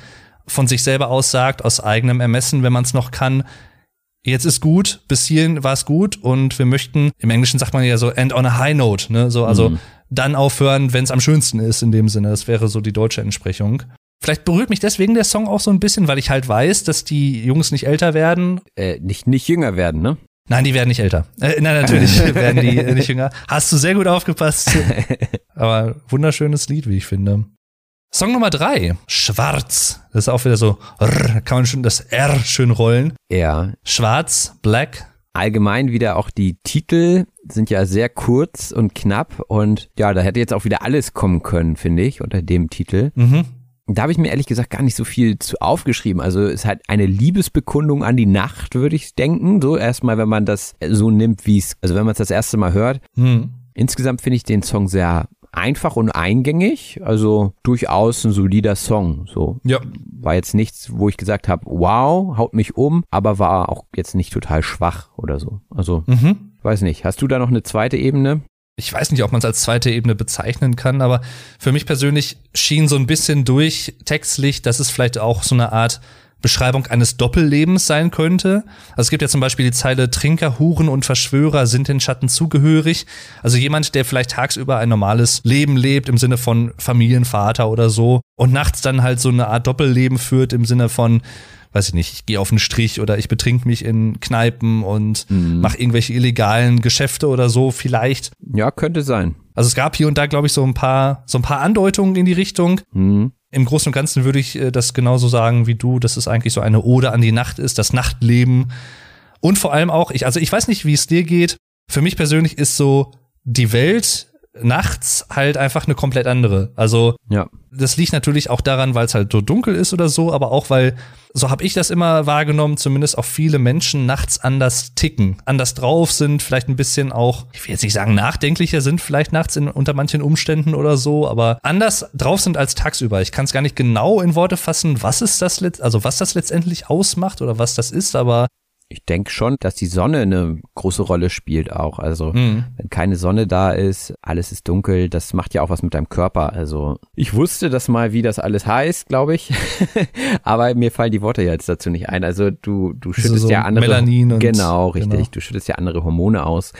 von sich selber aus sagt, aus eigenem Ermessen, wenn man es noch kann, jetzt ist gut, bis hierhin war es gut und wir möchten, im Englischen sagt man ja so end on a high note, ne, so, also mhm. dann aufhören, wenn es am schönsten ist in dem Sinne. Das wäre so die deutsche Entsprechung. Vielleicht berührt mich deswegen der Song auch so ein bisschen, weil ich halt weiß, dass die Jungs nicht älter werden. Äh, nicht, nicht jünger werden, ne? Nein, die werden nicht älter. Äh, nein, natürlich werden die äh, nicht jünger. Hast du sehr gut aufgepasst. Aber wunderschönes Lied, wie ich finde. Song Nummer drei, Schwarz. Das ist auch wieder so, rrr, kann man schon das R schön rollen. Ja. Schwarz, Black. Allgemein wieder auch die Titel sind ja sehr kurz und knapp und ja, da hätte jetzt auch wieder alles kommen können, finde ich, unter dem Titel. Mhm. Da habe ich mir ehrlich gesagt gar nicht so viel zu aufgeschrieben. Also es ist halt eine Liebesbekundung an die Nacht, würde ich denken. So erstmal, wenn man das so nimmt, wie es, also wenn man es das erste Mal hört. Hm. Insgesamt finde ich den Song sehr einfach und eingängig, also durchaus ein solider Song. So ja. war jetzt nichts, wo ich gesagt habe, wow, haut mich um, aber war auch jetzt nicht total schwach oder so. Also mhm. weiß nicht. Hast du da noch eine zweite Ebene? Ich weiß nicht, ob man es als zweite Ebene bezeichnen kann, aber für mich persönlich schien so ein bisschen durch textlich, dass es vielleicht auch so eine Art Beschreibung eines Doppellebens sein könnte. Also es gibt ja zum Beispiel die Zeile Trinker, Huren und Verschwörer sind den Schatten zugehörig. Also jemand, der vielleicht tagsüber ein normales Leben lebt im Sinne von Familienvater oder so und nachts dann halt so eine Art Doppelleben führt im Sinne von weiß ich nicht, ich gehe auf den Strich oder ich betrink mich in Kneipen und mhm. mache irgendwelche illegalen Geschäfte oder so vielleicht. Ja, könnte sein. Also es gab hier und da, glaube ich, so ein paar, so ein paar Andeutungen in die Richtung. Mhm. Im Großen und Ganzen würde ich äh, das genauso sagen wie du, dass es eigentlich so eine Ode an die Nacht ist, das Nachtleben. Und vor allem auch, ich, also ich weiß nicht, wie es dir geht. Für mich persönlich ist so die Welt nachts halt einfach eine komplett andere. Also ja. das liegt natürlich auch daran, weil es halt so dunkel ist oder so, aber auch weil, so habe ich das immer wahrgenommen, zumindest auch viele Menschen nachts anders ticken, anders drauf sind, vielleicht ein bisschen auch, ich will jetzt nicht sagen nachdenklicher sind, vielleicht nachts in, unter manchen Umständen oder so, aber anders drauf sind als tagsüber. Ich kann es gar nicht genau in Worte fassen, was ist das, also was das letztendlich ausmacht oder was das ist, aber ich denke schon, dass die Sonne eine große Rolle spielt auch. Also mhm. wenn keine Sonne da ist, alles ist dunkel, das macht ja auch was mit deinem Körper. Also ich wusste das mal, wie das alles heißt, glaube ich. Aber mir fallen die Worte jetzt dazu nicht ein. Also du, du schüttest also so ja andere. Melanin und, genau, richtig. Genau. Du schüttest ja andere Hormone aus.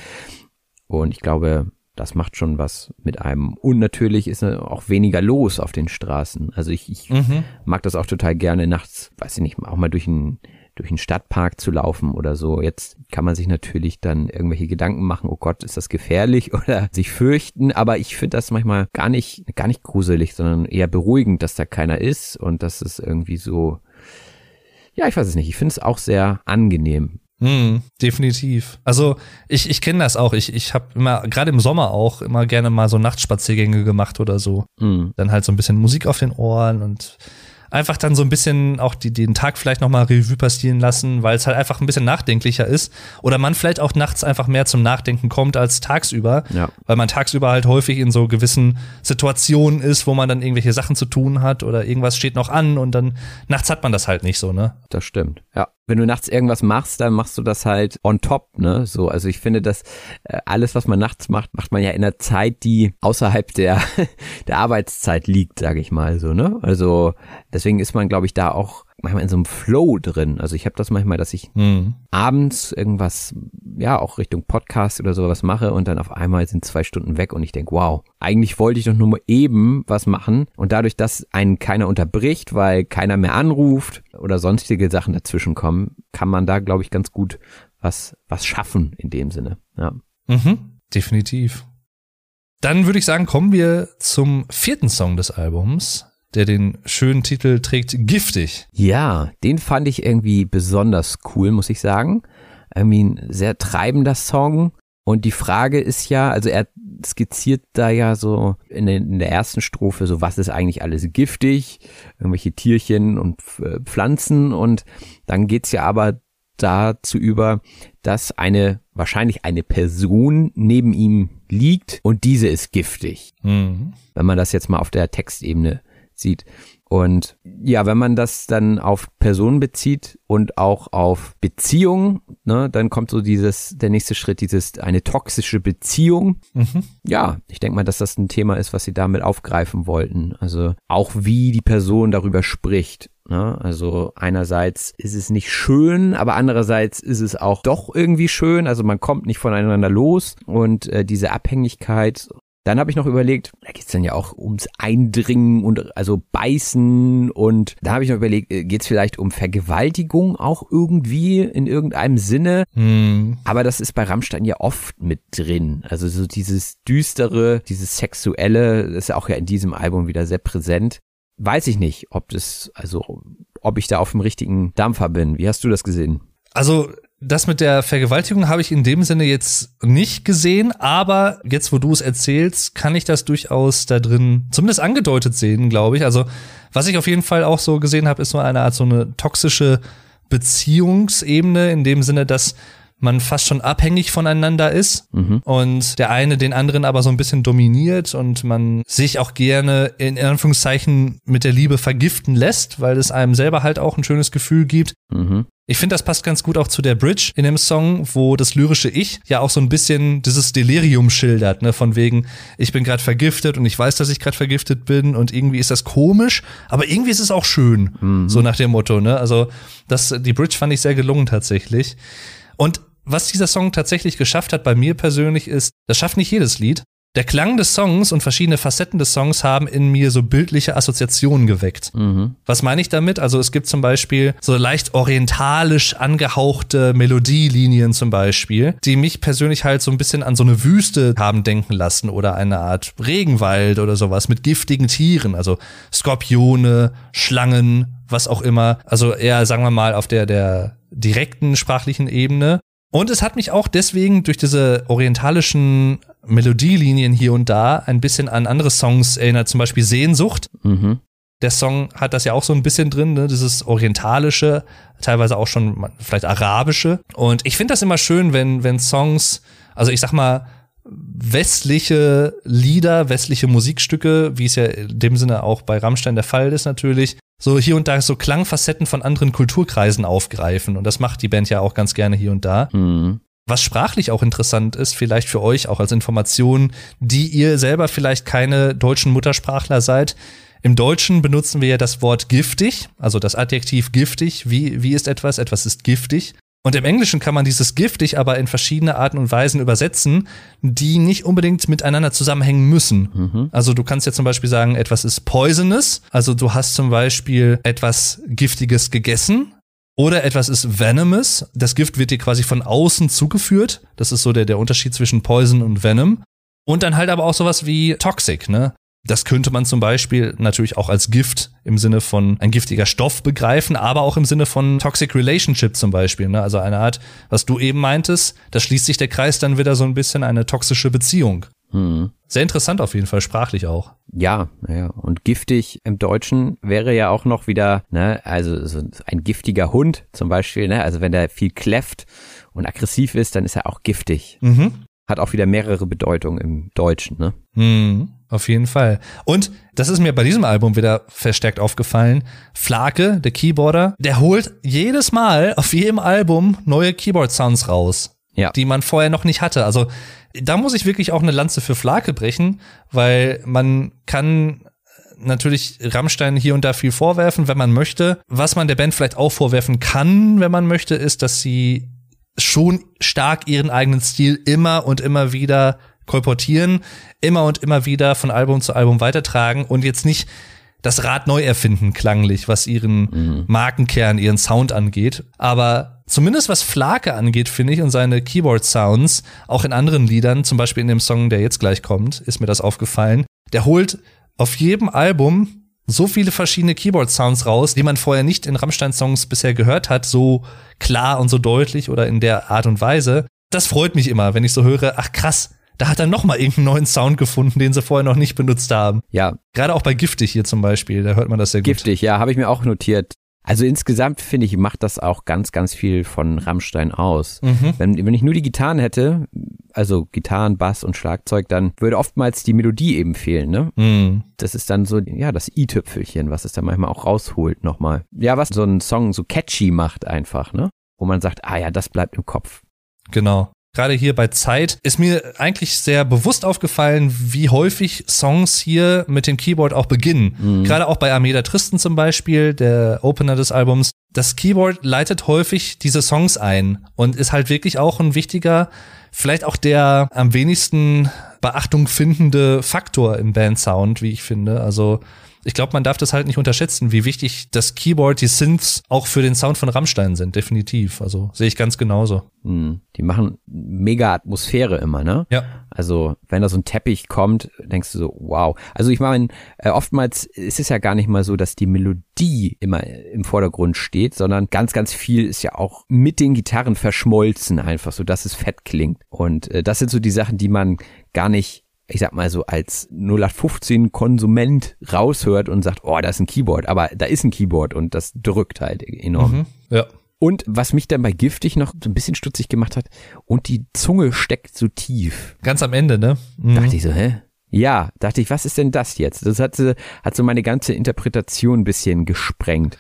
Und ich glaube, das macht schon was mit einem. Und natürlich ist auch weniger los auf den Straßen. Also ich, ich mhm. mag das auch total gerne nachts, weiß ich nicht, auch mal durch ein durch einen Stadtpark zu laufen oder so. Jetzt kann man sich natürlich dann irgendwelche Gedanken machen, oh Gott, ist das gefährlich oder sich fürchten, aber ich finde das manchmal gar nicht, gar nicht gruselig, sondern eher beruhigend, dass da keiner ist und dass es irgendwie so, ja, ich weiß es nicht, ich finde es auch sehr angenehm. Mm, definitiv. Also ich, ich kenne das auch. Ich, ich habe immer, gerade im Sommer auch, immer gerne mal so Nachtspaziergänge gemacht oder so. Mm. Dann halt so ein bisschen Musik auf den Ohren und einfach dann so ein bisschen auch die, den Tag vielleicht nochmal Revue passieren lassen, weil es halt einfach ein bisschen nachdenklicher ist. Oder man vielleicht auch nachts einfach mehr zum Nachdenken kommt als tagsüber. Ja. Weil man tagsüber halt häufig in so gewissen Situationen ist, wo man dann irgendwelche Sachen zu tun hat oder irgendwas steht noch an und dann nachts hat man das halt nicht so, ne? Das stimmt, ja wenn du nachts irgendwas machst, dann machst du das halt on top, ne? So, also ich finde, dass äh, alles, was man nachts macht, macht man ja in einer Zeit, die außerhalb der der Arbeitszeit liegt, sage ich mal so, ne? Also deswegen ist man, glaube ich, da auch manchmal in so einem Flow drin. Also ich habe das manchmal, dass ich mhm. abends irgendwas, ja, auch Richtung Podcast oder sowas mache und dann auf einmal sind zwei Stunden weg und ich denk, wow, eigentlich wollte ich doch nur mal eben was machen und dadurch, dass einen keiner unterbricht, weil keiner mehr anruft oder sonstige Sachen dazwischen kommen, kann man da, glaube ich, ganz gut was, was schaffen in dem Sinne, ja. Mhm, definitiv. Dann würde ich sagen, kommen wir zum vierten Song des Albums, der den schönen Titel trägt, Giftig. Ja, den fand ich irgendwie besonders cool, muss ich sagen. Irgendwie ein sehr treibender Song. Und die Frage ist ja, also er skizziert da ja so in, in der ersten Strophe so, was ist eigentlich alles giftig, irgendwelche Tierchen und äh, Pflanzen und dann geht's ja aber dazu über, dass eine, wahrscheinlich eine Person neben ihm liegt und diese ist giftig. Mhm. Wenn man das jetzt mal auf der Textebene sieht. Und ja, wenn man das dann auf Personen bezieht und auch auf Beziehungen, ne, dann kommt so dieses, der nächste Schritt, dieses eine toxische Beziehung. Mhm. Ja, ich denke mal, dass das ein Thema ist, was sie damit aufgreifen wollten. Also auch wie die Person darüber spricht. Ne? Also einerseits ist es nicht schön, aber andererseits ist es auch doch irgendwie schön. Also man kommt nicht voneinander los und äh, diese Abhängigkeit dann habe ich noch überlegt, da geht's dann ja auch ums Eindringen und also Beißen und da habe ich noch überlegt, äh, geht's vielleicht um Vergewaltigung auch irgendwie in irgendeinem Sinne? Hm. Aber das ist bei Rammstein ja oft mit drin. Also so dieses düstere, dieses sexuelle, ist ja auch ja in diesem Album wieder sehr präsent. Weiß ich nicht, ob das, also ob ich da auf dem richtigen Dampfer bin. Wie hast du das gesehen? Also das mit der Vergewaltigung habe ich in dem Sinne jetzt nicht gesehen, aber jetzt, wo du es erzählst, kann ich das durchaus da drin zumindest angedeutet sehen, glaube ich. Also, was ich auf jeden Fall auch so gesehen habe, ist so eine Art so eine toxische Beziehungsebene in dem Sinne, dass man fast schon abhängig voneinander ist mhm. und der eine den anderen aber so ein bisschen dominiert und man sich auch gerne in Anführungszeichen mit der Liebe vergiften lässt, weil es einem selber halt auch ein schönes Gefühl gibt. Mhm. Ich finde, das passt ganz gut auch zu der Bridge in dem Song, wo das lyrische Ich ja auch so ein bisschen dieses Delirium schildert, ne, von wegen, ich bin gerade vergiftet und ich weiß, dass ich gerade vergiftet bin und irgendwie ist das komisch, aber irgendwie ist es auch schön, mhm. so nach dem Motto, ne? Also, das, die Bridge fand ich sehr gelungen tatsächlich. Und was dieser Song tatsächlich geschafft hat bei mir persönlich ist, das schafft nicht jedes Lied. Der Klang des Songs und verschiedene Facetten des Songs haben in mir so bildliche Assoziationen geweckt. Mhm. Was meine ich damit? Also es gibt zum Beispiel so leicht orientalisch angehauchte Melodielinien zum Beispiel, die mich persönlich halt so ein bisschen an so eine Wüste haben denken lassen oder eine Art Regenwald oder sowas mit giftigen Tieren, also Skorpione, Schlangen, was auch immer. Also eher, sagen wir mal, auf der, der direkten sprachlichen Ebene. Und es hat mich auch deswegen durch diese orientalischen Melodielinien hier und da ein bisschen an andere Songs erinnert, zum Beispiel Sehnsucht. Mhm. Der Song hat das ja auch so ein bisschen drin, ne? dieses orientalische, teilweise auch schon vielleicht arabische. Und ich finde das immer schön, wenn, wenn Songs, also ich sag mal, westliche Lieder, westliche Musikstücke, wie es ja in dem Sinne auch bei Rammstein der Fall ist natürlich, so hier und da so Klangfacetten von anderen Kulturkreisen aufgreifen. Und das macht die Band ja auch ganz gerne hier und da. Mhm. Was sprachlich auch interessant ist, vielleicht für euch auch als Information, die ihr selber vielleicht keine deutschen Muttersprachler seid. Im Deutschen benutzen wir ja das Wort giftig, also das Adjektiv giftig. Wie, wie ist etwas? Etwas ist giftig. Und im Englischen kann man dieses giftig aber in verschiedene Arten und Weisen übersetzen, die nicht unbedingt miteinander zusammenhängen müssen. Mhm. Also du kannst ja zum Beispiel sagen, etwas ist poisonous. Also du hast zum Beispiel etwas Giftiges gegessen. Oder etwas ist venomous. Das Gift wird dir quasi von außen zugeführt. Das ist so der, der Unterschied zwischen Poison und Venom. Und dann halt aber auch sowas wie Toxic, ne? Das könnte man zum Beispiel natürlich auch als Gift im Sinne von ein giftiger Stoff begreifen, aber auch im Sinne von Toxic Relationship zum Beispiel. Ne? Also eine Art, was du eben meintest, da schließt sich der Kreis dann wieder so ein bisschen eine toxische Beziehung. Hm. Sehr interessant auf jeden Fall, sprachlich auch. Ja, ja. Und giftig im Deutschen wäre ja auch noch wieder, ne, also so ein giftiger Hund zum Beispiel, ne, also wenn der viel kläfft und aggressiv ist, dann ist er auch giftig. Mhm. Hat auch wieder mehrere Bedeutungen im Deutschen, ne? Mhm. Auf jeden Fall. Und das ist mir bei diesem Album wieder verstärkt aufgefallen. Flake, der Keyboarder, der holt jedes Mal auf jedem Album neue Keyboard-Sounds raus, ja. die man vorher noch nicht hatte. Also da muss ich wirklich auch eine Lanze für Flake brechen, weil man kann natürlich Rammstein hier und da viel vorwerfen, wenn man möchte. Was man der Band vielleicht auch vorwerfen kann, wenn man möchte, ist, dass sie schon stark ihren eigenen Stil immer und immer wieder kolportieren, immer und immer wieder von Album zu Album weitertragen und jetzt nicht das Rad neu erfinden, klanglich, was ihren mhm. Markenkern, ihren Sound angeht. Aber zumindest was Flake angeht, finde ich, und seine Keyboard-Sounds, auch in anderen Liedern, zum Beispiel in dem Song, der jetzt gleich kommt, ist mir das aufgefallen. Der holt auf jedem Album so viele verschiedene Keyboard-Sounds raus, die man vorher nicht in Rammstein-Songs bisher gehört hat, so klar und so deutlich oder in der Art und Weise. Das freut mich immer, wenn ich so höre, ach krass, da hat er noch mal irgendeinen neuen Sound gefunden, den sie vorher noch nicht benutzt haben. Ja. Gerade auch bei Giftig hier zum Beispiel, da hört man das sehr gut. Giftig, ja, habe ich mir auch notiert. Also insgesamt finde ich, macht das auch ganz, ganz viel von Rammstein aus. Mhm. Wenn, wenn ich nur die Gitarren hätte, also Gitarren, Bass und Schlagzeug, dann würde oftmals die Melodie eben fehlen, ne? Mhm. Das ist dann so, ja, das i-Tüpfelchen, was es dann manchmal auch rausholt nochmal. Ja, was so einen Song so catchy macht einfach, ne? Wo man sagt, ah ja, das bleibt im Kopf. Genau. Gerade hier bei Zeit ist mir eigentlich sehr bewusst aufgefallen, wie häufig Songs hier mit dem Keyboard auch beginnen. Mhm. Gerade auch bei Armeda Tristan zum Beispiel, der Opener des Albums. Das Keyboard leitet häufig diese Songs ein und ist halt wirklich auch ein wichtiger, vielleicht auch der am wenigsten Beachtung findende Faktor im Bandsound, wie ich finde. Also ich glaube, man darf das halt nicht unterschätzen, wie wichtig das Keyboard, die Synths auch für den Sound von Rammstein sind, definitiv. Also sehe ich ganz genauso. Hm, die machen mega Atmosphäre immer, ne? Ja. Also wenn da so ein Teppich kommt, denkst du so, wow. Also ich meine, äh, oftmals ist es ja gar nicht mal so, dass die Melodie immer im Vordergrund steht, sondern ganz, ganz viel ist ja auch mit den Gitarren verschmolzen, einfach so, dass es fett klingt. Und äh, das sind so die Sachen, die man gar nicht ich sag mal so als 0815 Konsument raushört und sagt, oh, da ist ein Keyboard, aber da ist ein Keyboard und das drückt halt enorm. Mhm, ja. Und was mich dann bei Giftig noch so ein bisschen stutzig gemacht hat, und die Zunge steckt so tief. Ganz am Ende, ne? Mhm. Dachte ich so, hä? Ja, dachte ich, was ist denn das jetzt? Das hat, hat so meine ganze Interpretation ein bisschen gesprengt.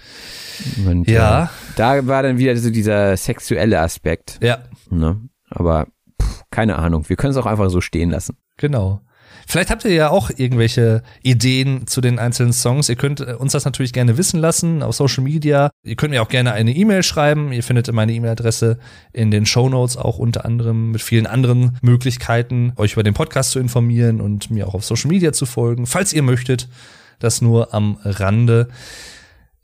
Und, ja. Äh, da war dann wieder so dieser sexuelle Aspekt. Ja. Ne? Aber pff, keine Ahnung, wir können es auch einfach so stehen lassen. Genau. Vielleicht habt ihr ja auch irgendwelche Ideen zu den einzelnen Songs. Ihr könnt äh, uns das natürlich gerne wissen lassen auf Social Media. Ihr könnt mir auch gerne eine E-Mail schreiben. Ihr findet meine E-Mail-Adresse in den Show Notes auch unter anderem mit vielen anderen Möglichkeiten, euch über den Podcast zu informieren und mir auch auf Social Media zu folgen, falls ihr möchtet. Das nur am Rande.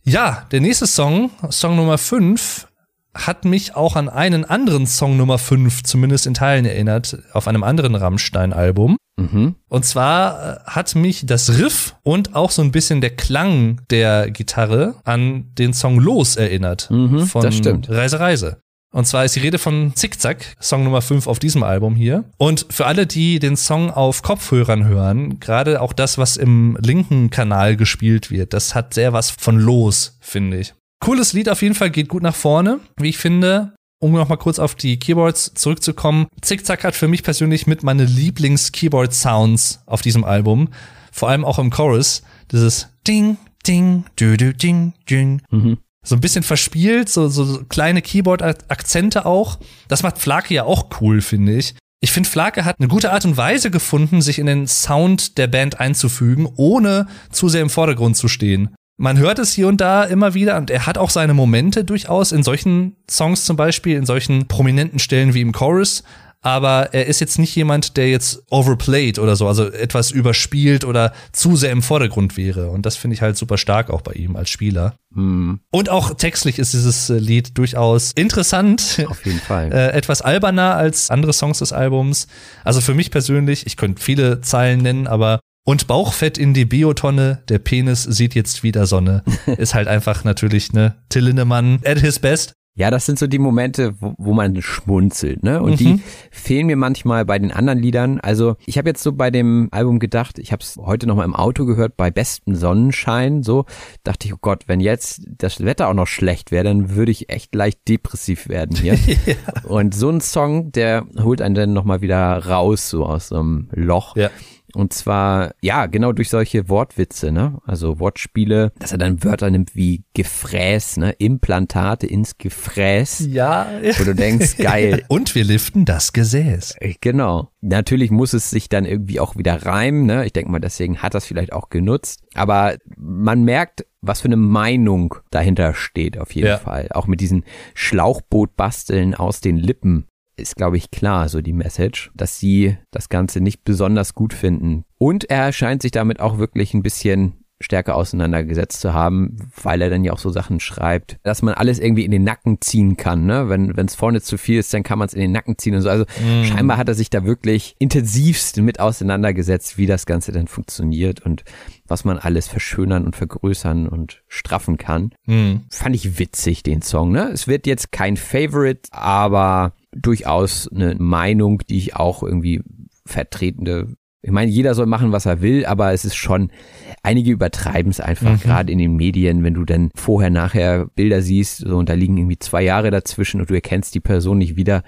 Ja, der nächste Song, Song Nummer 5, hat mich auch an einen anderen Song Nummer 5 zumindest in Teilen erinnert, auf einem anderen Rammstein-Album. Mhm. Und zwar äh, hat mich das Riff und auch so ein bisschen der Klang der Gitarre an den Song Los erinnert. Mhm, von das stimmt. Reise Reise. Und zwar ist die Rede von Zickzack, Song Nummer 5 auf diesem Album hier. Und für alle, die den Song auf Kopfhörern hören, gerade auch das, was im linken Kanal gespielt wird, das hat sehr was von Los, finde ich. Cooles Lied auf jeden Fall, geht gut nach vorne, wie ich finde. Um noch mal kurz auf die Keyboards zurückzukommen. Zickzack hat für mich persönlich mit meine Lieblings-Keyboard-Sounds auf diesem Album. Vor allem auch im Chorus. Dieses Ding, Ding, du, du, Ding, Ding. Mhm. So ein bisschen verspielt, so, so kleine Keyboard-Akzente auch. Das macht Flake ja auch cool, finde ich. Ich finde, Flake hat eine gute Art und Weise gefunden, sich in den Sound der Band einzufügen, ohne zu sehr im Vordergrund zu stehen. Man hört es hier und da immer wieder und er hat auch seine Momente durchaus in solchen Songs zum Beispiel, in solchen prominenten Stellen wie im Chorus. Aber er ist jetzt nicht jemand, der jetzt overplayed oder so, also etwas überspielt oder zu sehr im Vordergrund wäre. Und das finde ich halt super stark auch bei ihm als Spieler. Hm. Und auch textlich ist dieses äh, Lied durchaus interessant. Auf jeden Fall. äh, etwas alberner als andere Songs des Albums. Also für mich persönlich, ich könnte viele Zeilen nennen, aber und Bauchfett in die Biotonne, der Penis sieht jetzt wieder Sonne. Ist halt einfach natürlich, ne, Till Lindemann at his best. Ja, das sind so die Momente, wo, wo man schmunzelt, ne? Und mhm. die fehlen mir manchmal bei den anderen Liedern. Also ich habe jetzt so bei dem Album gedacht, ich habe es heute noch mal im Auto gehört, bei bestem Sonnenschein, so dachte ich, oh Gott, wenn jetzt das Wetter auch noch schlecht wäre, dann würde ich echt leicht depressiv werden hier. ja. Und so ein Song, der holt einen dann noch mal wieder raus, so aus so einem Loch. Ja. Und zwar, ja, genau durch solche Wortwitze, ne? Also Wortspiele, dass er dann Wörter nimmt wie Gefräß, ne? Implantate ins Gefräß. Ja. Wo du denkst, geil. Und wir liften das Gesäß. Äh, genau. Natürlich muss es sich dann irgendwie auch wieder reimen, ne? Ich denke mal, deswegen hat das vielleicht auch genutzt. Aber man merkt, was für eine Meinung dahinter steht, auf jeden ja. Fall. Auch mit diesen Schlauchbootbasteln aus den Lippen ist, glaube ich, klar, so die Message, dass sie das Ganze nicht besonders gut finden. Und er scheint sich damit auch wirklich ein bisschen stärker auseinandergesetzt zu haben, weil er dann ja auch so Sachen schreibt, dass man alles irgendwie in den Nacken ziehen kann, ne? Wenn es vorne zu viel ist, dann kann man es in den Nacken ziehen und so. Also mm. scheinbar hat er sich da wirklich intensivst mit auseinandergesetzt, wie das Ganze dann funktioniert und was man alles verschönern und vergrößern und straffen kann. Mm. Fand ich witzig, den Song, ne? Es wird jetzt kein Favorite, aber durchaus eine Meinung, die ich auch irgendwie vertretende ich meine, jeder soll machen, was er will, aber es ist schon, einige übertreiben es einfach, mhm. gerade in den Medien, wenn du dann vorher, nachher Bilder siehst, so, und da liegen irgendwie zwei Jahre dazwischen und du erkennst die Person nicht wieder.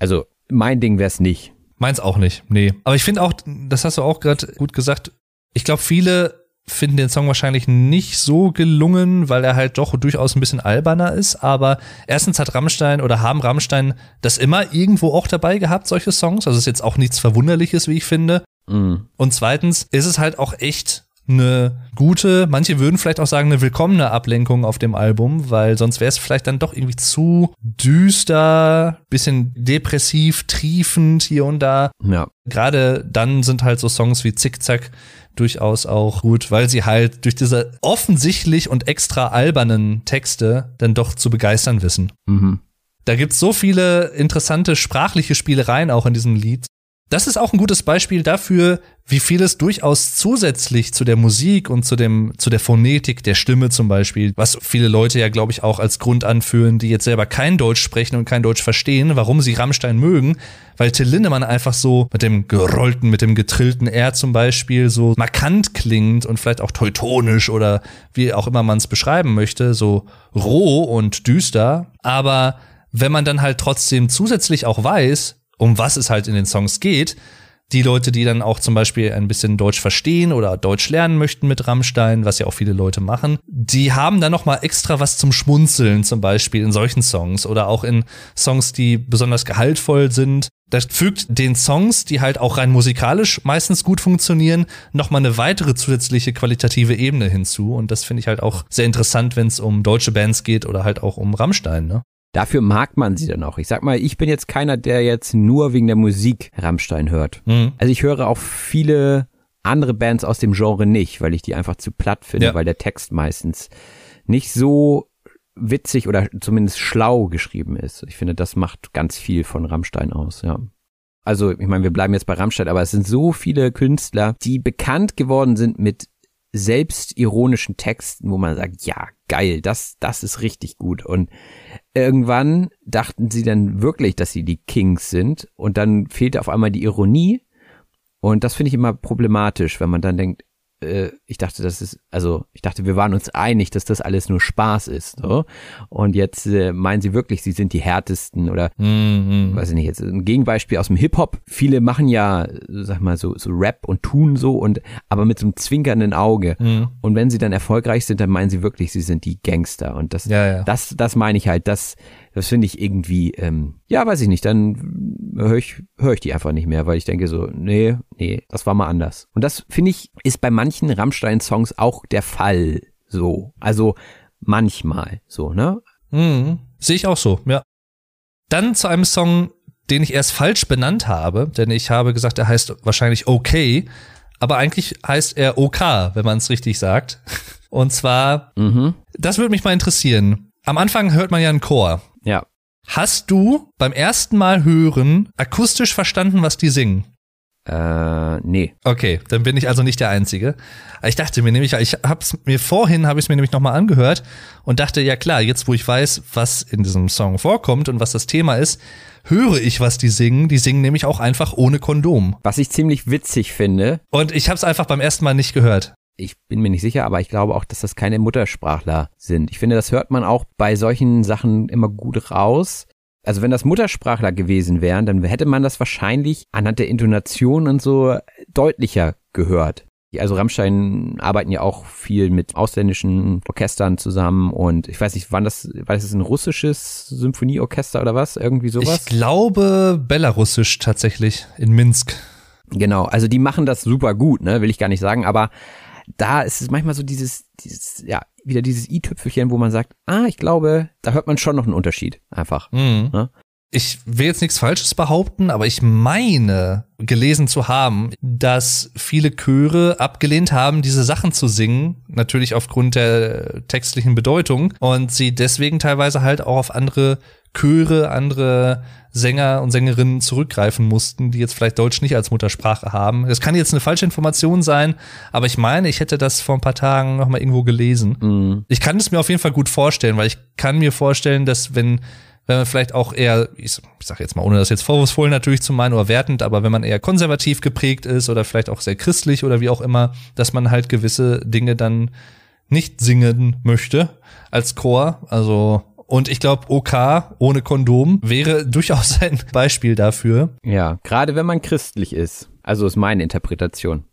Also, mein Ding wär's nicht. Meins auch nicht, nee. Aber ich finde auch, das hast du auch gerade gut gesagt, ich glaube, viele finden den Song wahrscheinlich nicht so gelungen, weil er halt doch durchaus ein bisschen alberner ist. Aber erstens hat Rammstein oder haben Rammstein das immer irgendwo auch dabei gehabt, solche Songs. Also ist jetzt auch nichts Verwunderliches, wie ich finde. Mhm. Und zweitens ist es halt auch echt eine gute, manche würden vielleicht auch sagen, eine willkommene Ablenkung auf dem Album, weil sonst wäre es vielleicht dann doch irgendwie zu düster, bisschen depressiv, triefend hier und da. Ja. Gerade dann sind halt so Songs wie Zickzack durchaus auch gut, weil sie halt durch diese offensichtlich und extra albernen Texte dann doch zu begeistern wissen. Mhm. Da gibt's so viele interessante sprachliche Spielereien auch in diesem Lied. Das ist auch ein gutes Beispiel dafür, wie vieles durchaus zusätzlich zu der Musik und zu dem, zu der Phonetik der Stimme zum Beispiel, was viele Leute ja, glaube ich, auch als Grund anführen, die jetzt selber kein Deutsch sprechen und kein Deutsch verstehen, warum sie Rammstein mögen, weil Till Lindemann einfach so mit dem gerollten, mit dem getrillten R zum Beispiel so markant klingt und vielleicht auch teutonisch oder wie auch immer man es beschreiben möchte, so roh und düster. Aber wenn man dann halt trotzdem zusätzlich auch weiß, um was es halt in den Songs geht. Die Leute, die dann auch zum Beispiel ein bisschen Deutsch verstehen oder Deutsch lernen möchten mit Rammstein, was ja auch viele Leute machen, die haben dann noch mal extra was zum Schmunzeln, zum Beispiel in solchen Songs oder auch in Songs, die besonders gehaltvoll sind. Das fügt den Songs, die halt auch rein musikalisch meistens gut funktionieren, noch mal eine weitere zusätzliche qualitative Ebene hinzu. Und das finde ich halt auch sehr interessant, wenn es um deutsche Bands geht oder halt auch um Rammstein. Ne? Dafür mag man sie dann auch. Ich sag mal, ich bin jetzt keiner, der jetzt nur wegen der Musik Rammstein hört. Mhm. Also ich höre auch viele andere Bands aus dem Genre nicht, weil ich die einfach zu platt finde, ja. weil der Text meistens nicht so witzig oder zumindest schlau geschrieben ist. Ich finde, das macht ganz viel von Rammstein aus, ja. Also, ich meine, wir bleiben jetzt bei Rammstein, aber es sind so viele Künstler, die bekannt geworden sind mit selbstironischen Texten, wo man sagt, ja, geil, das, das ist richtig gut. Und irgendwann dachten sie dann wirklich, dass sie die Kings sind und dann fehlte auf einmal die Ironie. Und das finde ich immer problematisch, wenn man dann denkt, äh, ich dachte, das ist, also ich dachte, wir waren uns einig, dass das alles nur Spaß ist. So. Und jetzt äh, meinen sie wirklich, sie sind die härtesten oder mhm. weiß ich nicht, jetzt ein Gegenbeispiel aus dem Hip-Hop. Viele machen ja, sag mal, so, so Rap und tun so und aber mit so einem zwinkernden Auge. Mhm. Und wenn sie dann erfolgreich sind, dann meinen sie wirklich, sie sind die Gangster. Und das, ja, ja. das, das meine ich halt, das das finde ich irgendwie, ähm, ja, weiß ich nicht, dann höre ich, hör ich die einfach nicht mehr, weil ich denke so, nee, nee, das war mal anders. Und das finde ich, ist bei manchen Rammstein-Songs auch der Fall so. Also manchmal so, ne? Mhm. Sehe ich auch so, ja. Dann zu einem Song, den ich erst falsch benannt habe, denn ich habe gesagt, er heißt wahrscheinlich Okay, aber eigentlich heißt er OK, wenn man es richtig sagt. Und zwar, mhm. das würde mich mal interessieren. Am Anfang hört man ja einen Chor. Ja. Hast du beim ersten Mal hören akustisch verstanden, was die singen? Äh, nee. Okay, dann bin ich also nicht der Einzige. Ich dachte mir nämlich, ich hab's mir vorhin, habe ich es mir nämlich nochmal angehört und dachte, ja klar, jetzt wo ich weiß, was in diesem Song vorkommt und was das Thema ist, höre ich, was die singen. Die singen nämlich auch einfach ohne Kondom. Was ich ziemlich witzig finde. Und ich habe es einfach beim ersten Mal nicht gehört ich bin mir nicht sicher, aber ich glaube auch, dass das keine Muttersprachler sind. Ich finde, das hört man auch bei solchen Sachen immer gut raus. Also wenn das Muttersprachler gewesen wären, dann hätte man das wahrscheinlich anhand der Intonation und so deutlicher gehört. Also Rammstein arbeiten ja auch viel mit ausländischen Orchestern zusammen und ich weiß nicht, wann das, war das ein russisches Symphonieorchester oder was? Irgendwie sowas? Ich glaube belarussisch tatsächlich in Minsk. Genau, also die machen das super gut, ne, will ich gar nicht sagen, aber da ist es manchmal so dieses, dieses, ja, wieder dieses i-Tüpfelchen, wo man sagt, ah, ich glaube, da hört man schon noch einen Unterschied. Einfach. Mhm. Ne? Ich will jetzt nichts Falsches behaupten, aber ich meine gelesen zu haben, dass viele Chöre abgelehnt haben, diese Sachen zu singen, natürlich aufgrund der textlichen Bedeutung und sie deswegen teilweise halt auch auf andere Chöre, andere Sänger und Sängerinnen zurückgreifen mussten, die jetzt vielleicht Deutsch nicht als Muttersprache haben. Das kann jetzt eine falsche Information sein, aber ich meine, ich hätte das vor ein paar Tagen noch mal irgendwo gelesen. Mhm. Ich kann es mir auf jeden Fall gut vorstellen, weil ich kann mir vorstellen, dass wenn wenn man vielleicht auch eher, ich sag jetzt mal, ohne das jetzt vorwurfsvoll natürlich zu meinen oder wertend, aber wenn man eher konservativ geprägt ist oder vielleicht auch sehr christlich oder wie auch immer, dass man halt gewisse Dinge dann nicht singen möchte als Chor. Also und ich glaube, OK ohne Kondom wäre durchaus ein Beispiel dafür. Ja, gerade wenn man christlich ist. Also ist meine Interpretation.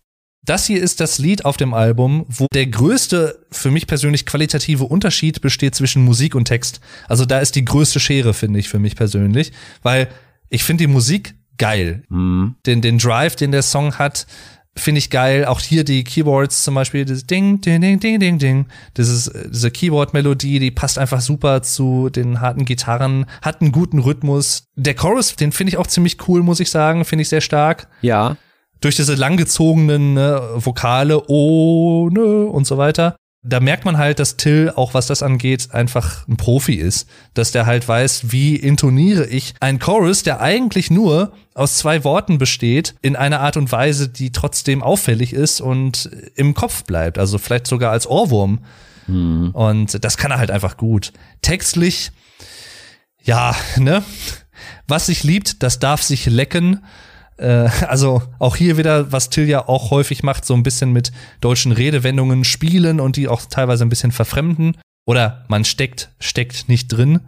Das hier ist das Lied auf dem Album, wo der größte, für mich persönlich qualitative Unterschied besteht zwischen Musik und Text. Also da ist die größte Schere, finde ich, für mich persönlich, weil ich finde die Musik geil. Mhm. Den, den Drive, den der Song hat, finde ich geil. Auch hier die Keyboards zum Beispiel, dieses Ding, Ding, Ding, Ding, Ding, Ding. Dieses, diese Keyboard-Melodie, die passt einfach super zu den harten Gitarren, hat einen guten Rhythmus. Der Chorus, den finde ich auch ziemlich cool, muss ich sagen, finde ich sehr stark. Ja durch diese langgezogenen ne, Vokale ohne und so weiter. Da merkt man halt, dass Till, auch was das angeht, einfach ein Profi ist. Dass der halt weiß, wie intoniere ich einen Chorus, der eigentlich nur aus zwei Worten besteht, in einer Art und Weise, die trotzdem auffällig ist und im Kopf bleibt. Also vielleicht sogar als Ohrwurm. Mhm. Und das kann er halt einfach gut. Textlich, ja, ne? Was sich liebt, das darf sich lecken. Äh, also auch hier wieder, was Till ja auch häufig macht, so ein bisschen mit deutschen Redewendungen spielen und die auch teilweise ein bisschen verfremden. Oder man steckt, steckt nicht drin.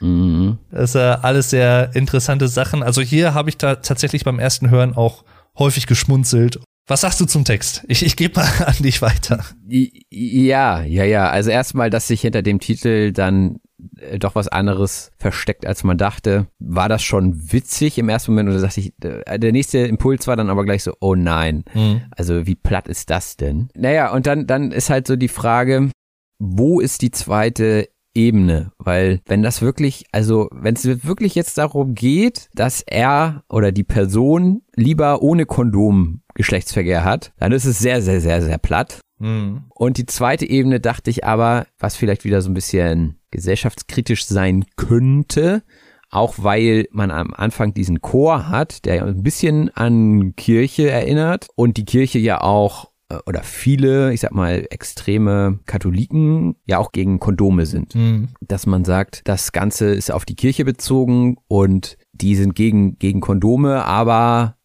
Mhm. Das ist äh, alles sehr interessante Sachen. Also hier habe ich da tatsächlich beim ersten Hören auch häufig geschmunzelt. Was sagst du zum Text? Ich, ich gebe mal an dich weiter. Ja, ja, ja. Also erstmal, dass sich hinter dem Titel dann doch was anderes versteckt, als man dachte. War das schon witzig im ersten Moment oder dachte ich, äh, der nächste Impuls war dann aber gleich so, oh nein. Mhm. Also wie platt ist das denn? Naja, und dann, dann ist halt so die Frage, wo ist die zweite Ebene, weil wenn das wirklich, also wenn es wirklich jetzt darum geht, dass er oder die Person lieber ohne Kondom Geschlechtsverkehr hat, dann ist es sehr, sehr, sehr, sehr platt. Mhm. Und die zweite Ebene dachte ich aber, was vielleicht wieder so ein bisschen gesellschaftskritisch sein könnte, auch weil man am Anfang diesen Chor hat, der ein bisschen an Kirche erinnert und die Kirche ja auch äh, oder viele, ich sag mal, extreme Katholiken ja auch gegen Kondome sind. Mhm. Dass man sagt, das Ganze ist auf die Kirche bezogen und die sind gegen, gegen Kondome, aber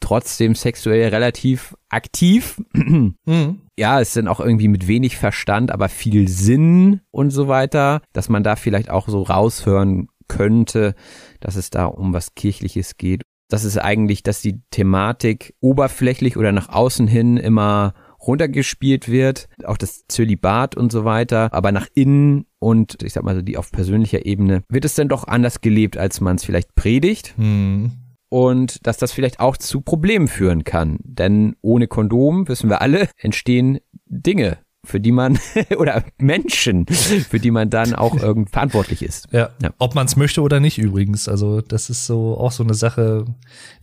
trotzdem sexuell relativ aktiv. Mhm. Ja, es sind auch irgendwie mit wenig Verstand, aber viel Sinn und so weiter, dass man da vielleicht auch so raushören könnte, dass es da um was Kirchliches geht. Das ist eigentlich, dass die Thematik oberflächlich oder nach außen hin immer runtergespielt wird, auch das Zölibat und so weiter, aber nach innen und ich sag mal so die auf persönlicher Ebene wird es dann doch anders gelebt, als man es vielleicht predigt. Hm und dass das vielleicht auch zu Problemen führen kann. Denn ohne Kondom, wissen wir alle, entstehen Dinge, für die man oder Menschen, für die man dann auch irgend verantwortlich ist. Ja, ja. ob man es möchte oder nicht übrigens. Also das ist so auch so eine Sache,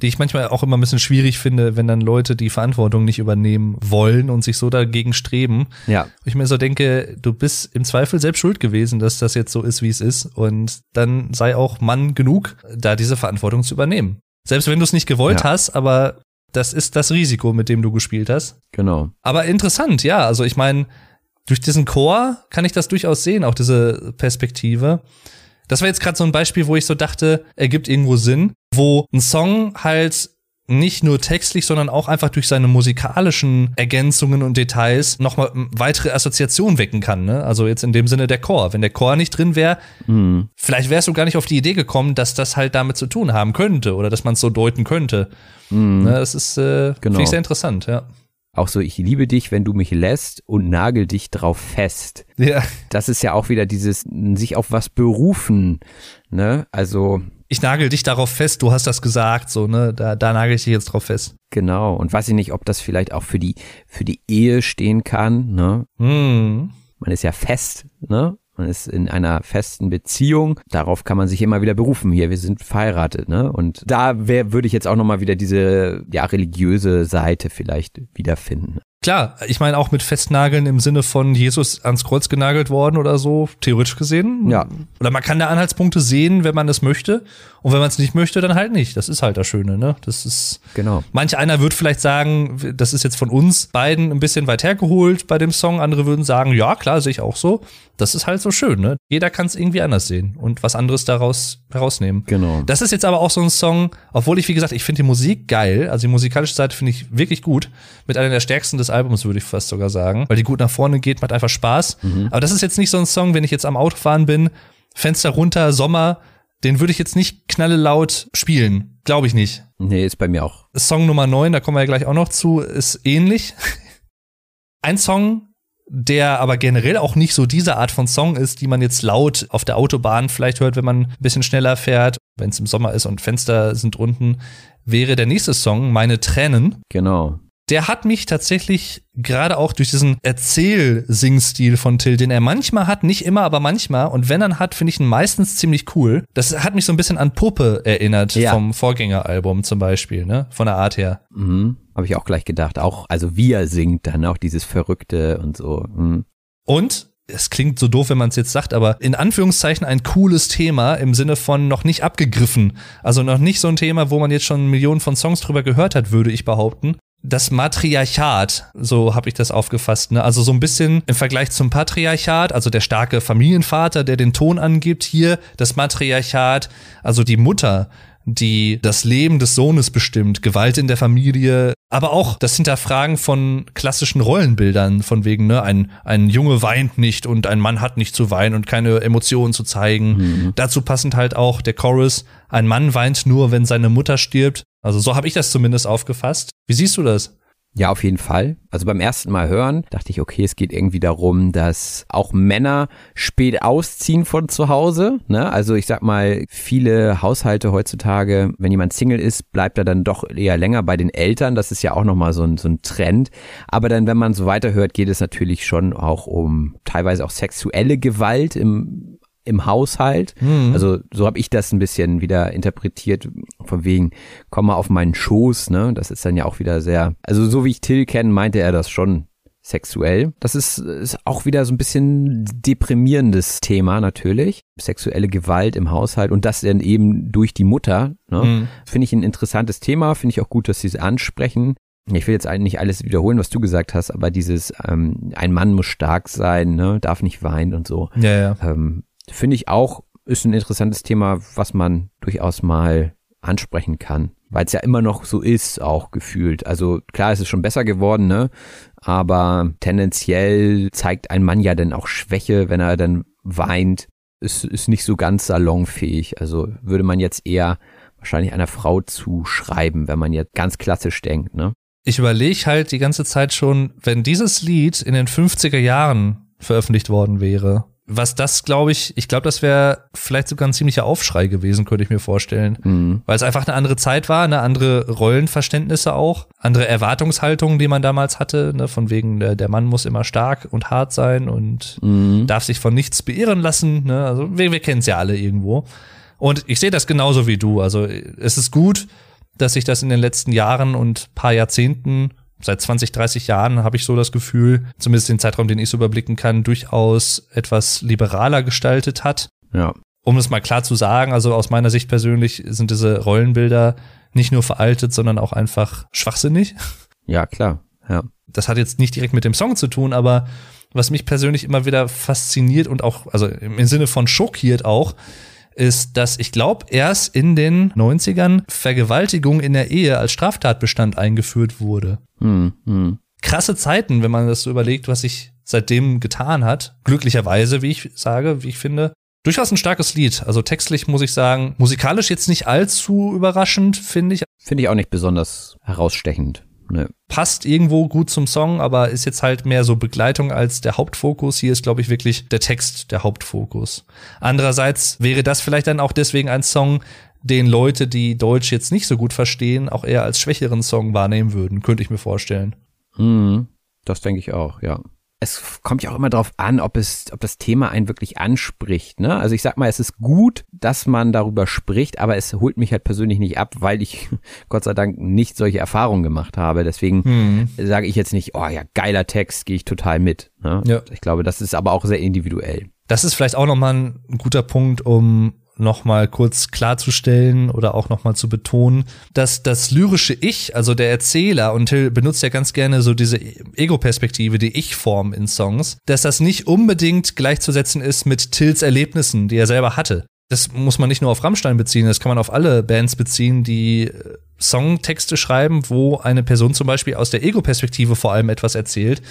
die ich manchmal auch immer ein bisschen schwierig finde, wenn dann Leute die Verantwortung nicht übernehmen wollen und sich so dagegen streben. Ja. Ich mir so denke, du bist im Zweifel selbst schuld gewesen, dass das jetzt so ist, wie es ist und dann sei auch Mann genug, da diese Verantwortung zu übernehmen. Selbst wenn du es nicht gewollt ja. hast, aber das ist das Risiko, mit dem du gespielt hast. Genau. Aber interessant, ja. Also ich meine, durch diesen Chor kann ich das durchaus sehen, auch diese Perspektive. Das war jetzt gerade so ein Beispiel, wo ich so dachte, ergibt irgendwo Sinn, wo ein Song halt nicht nur textlich, sondern auch einfach durch seine musikalischen Ergänzungen und Details nochmal weitere Assoziationen wecken kann. Ne? Also jetzt in dem Sinne der Chor. Wenn der Chor nicht drin wäre, mhm. vielleicht wärst du gar nicht auf die Idee gekommen, dass das halt damit zu tun haben könnte oder dass man es so deuten könnte. Mhm. Ne, das ist äh, genau. finde ich sehr interessant, ja. Auch so, ich liebe dich, wenn du mich lässt und nagel dich drauf fest. Ja. Das ist ja auch wieder dieses sich auf was berufen, ne? Also ich nagel dich darauf fest, du hast das gesagt, so, ne, da, da nagel ich dich jetzt drauf fest. Genau, und weiß ich nicht, ob das vielleicht auch für die, für die Ehe stehen kann, ne? Hm. Man ist ja fest, ne? Man ist in einer festen Beziehung. Darauf kann man sich immer wieder berufen. Hier, wir sind verheiratet, ne? Und da wär, würde ich jetzt auch nochmal wieder diese, ja, religiöse Seite vielleicht wiederfinden. Klar, ich meine auch mit Festnageln im Sinne von Jesus ans Kreuz genagelt worden oder so, theoretisch gesehen. Ja. Oder man kann da Anhaltspunkte sehen, wenn man es möchte. Und wenn man es nicht möchte, dann halt nicht. Das ist halt das Schöne, ne? Das ist. Genau. Manch einer wird vielleicht sagen, das ist jetzt von uns beiden ein bisschen weit hergeholt bei dem Song. Andere würden sagen, ja, klar, sehe ich auch so. Das ist halt so schön, ne? Jeder kann es irgendwie anders sehen und was anderes daraus herausnehmen. Genau. Das ist jetzt aber auch so ein Song, obwohl ich, wie gesagt, ich finde die Musik geil, also die musikalische Seite finde ich wirklich gut. Mit einer der stärksten des Albums, würde ich fast sogar sagen, weil die gut nach vorne geht, macht einfach Spaß. Mhm. Aber das ist jetzt nicht so ein Song, wenn ich jetzt am Autofahren bin, Fenster runter, Sommer, den würde ich jetzt nicht knalle laut spielen. Glaube ich nicht. Nee, ist bei mir auch. Song Nummer 9, da kommen wir ja gleich auch noch zu, ist ähnlich. Ein Song, der aber generell auch nicht so diese Art von Song ist, die man jetzt laut auf der Autobahn vielleicht hört, wenn man ein bisschen schneller fährt, wenn es im Sommer ist und Fenster sind unten, wäre der nächste Song Meine Tränen. Genau. Der hat mich tatsächlich gerade auch durch diesen Erzähl-Singstil von Till, den er manchmal hat, nicht immer, aber manchmal. Und wenn er hat, finde ich ihn meistens ziemlich cool. Das hat mich so ein bisschen an Puppe erinnert Ja. vom Vorgängeralbum zum Beispiel, ne? Von der Art her. Mhm. Habe ich auch gleich gedacht. Auch, also wie er singt dann auch dieses Verrückte und so. Mhm. Und es klingt so doof, wenn man es jetzt sagt, aber in Anführungszeichen ein cooles Thema im Sinne von noch nicht abgegriffen. Also noch nicht so ein Thema, wo man jetzt schon Millionen von Songs drüber gehört hat, würde ich behaupten. Das Matriarchat, so habe ich das aufgefasst. Ne? Also so ein bisschen im Vergleich zum Patriarchat, also der starke Familienvater, der den Ton angibt, hier das Matriarchat, also die Mutter, die das Leben des Sohnes bestimmt, Gewalt in der Familie, aber auch das Hinterfragen von klassischen Rollenbildern, von wegen, ne, ein, ein Junge weint nicht und ein Mann hat nicht zu weinen und keine Emotionen zu zeigen. Dazu passend halt auch der Chorus, ein Mann weint nur, wenn seine Mutter stirbt. Also so habe ich das zumindest aufgefasst. Wie siehst du das? Ja, auf jeden Fall. Also beim ersten Mal hören dachte ich, okay, es geht irgendwie darum, dass auch Männer spät ausziehen von zu Hause. Ne? Also ich sag mal, viele Haushalte heutzutage, wenn jemand Single ist, bleibt er dann doch eher länger bei den Eltern. Das ist ja auch nochmal so ein, so ein Trend. Aber dann, wenn man so weiterhört, geht es natürlich schon auch um teilweise auch sexuelle Gewalt im im Haushalt. Also so habe ich das ein bisschen wieder interpretiert, von wegen, komm mal auf meinen Schoß, ne? Das ist dann ja auch wieder sehr, also so wie ich Till kenne, meinte er das schon sexuell. Das ist, ist auch wieder so ein bisschen deprimierendes Thema natürlich. Sexuelle Gewalt im Haushalt und das dann eben durch die Mutter. Ne? Mhm. Finde ich ein interessantes Thema, finde ich auch gut, dass sie es ansprechen. Ich will jetzt eigentlich nicht alles wiederholen, was du gesagt hast, aber dieses, ähm, ein Mann muss stark sein, ne? darf nicht weinen und so. Ja, ja. Ähm, Finde ich auch, ist ein interessantes Thema, was man durchaus mal ansprechen kann. Weil es ja immer noch so ist, auch gefühlt. Also klar, es ist schon besser geworden, ne? Aber tendenziell zeigt ein Mann ja dann auch Schwäche, wenn er dann weint. Ist, ist nicht so ganz salonfähig. Also würde man jetzt eher wahrscheinlich einer Frau zuschreiben, wenn man jetzt ganz klassisch denkt, ne? Ich überlege halt die ganze Zeit schon, wenn dieses Lied in den 50er Jahren veröffentlicht worden wäre, was das, glaube ich, ich glaube, das wäre vielleicht sogar ein ziemlicher Aufschrei gewesen, könnte ich mir vorstellen. Mhm. Weil es einfach eine andere Zeit war, eine andere Rollenverständnisse auch, andere Erwartungshaltungen, die man damals hatte, ne, von wegen, der, der Mann muss immer stark und hart sein und Mhm. darf sich von nichts beirren lassen. Ne? Also wir, wir kennen es ja alle irgendwo. Und ich sehe das genauso wie du. Also es ist gut, dass sich das in den letzten Jahren und paar Jahrzehnten, seit 20, 30 Jahren habe ich so das Gefühl, zumindest den Zeitraum, den ich so überblicken kann, durchaus etwas liberaler gestaltet hat. Ja. Um es mal klar zu sagen, also aus meiner Sicht persönlich sind diese Rollenbilder nicht nur veraltet, sondern auch einfach schwachsinnig. Ja, klar. Ja. Das hat jetzt nicht direkt mit dem Song zu tun, aber was mich persönlich immer wieder fasziniert und auch, also im Sinne von schockiert auch, ist, dass ich glaube, erst in den 90ern Vergewaltigung in der Ehe als Straftatbestand eingeführt wurde. Hm, hm. Krasse Zeiten, wenn man das so überlegt, was sich seitdem getan hat. Glücklicherweise, wie ich sage, wie ich finde. Durchaus ein starkes Lied. Also textlich muss ich sagen, musikalisch jetzt nicht allzu überraschend, finde ich. Finde ich auch nicht besonders herausstechend. Ne. passt irgendwo gut zum Song, aber ist jetzt halt mehr so Begleitung als der Hauptfokus. Hier ist, glaube ich, wirklich der Text der Hauptfokus. Andererseits wäre das vielleicht dann auch deswegen ein Song, den Leute, die Deutsch jetzt nicht so gut verstehen, auch eher als schwächeren Song wahrnehmen würden, könnte ich mir vorstellen. Mhm. Das denke ich auch, ja. Es kommt ja auch immer darauf an, ob es, ob das Thema einen wirklich anspricht. Ne? Also ich sag mal, es ist gut, dass man darüber spricht, aber es holt mich halt persönlich nicht ab, weil ich Gott sei Dank nicht solche Erfahrungen gemacht habe. Deswegen sage ich jetzt nicht, oh ja, geiler Text, gehe ich total mit. Ne? Ja. Ich glaube, das ist aber auch sehr individuell. Das ist vielleicht auch nochmal ein guter Punkt, um nochmal kurz klarzustellen oder auch nochmal zu betonen, dass das lyrische Ich, also der Erzähler, und Till benutzt ja ganz gerne so diese Ego-Perspektive, die Ich-Form in Songs, dass das nicht unbedingt gleichzusetzen ist mit Tills Erlebnissen, die er selber hatte. Das muss man nicht nur auf Rammstein beziehen, das kann man auf alle Bands beziehen, die äh, Songtexte schreiben, wo eine Person zum Beispiel aus der Ego-Perspektive vor allem etwas erzählt,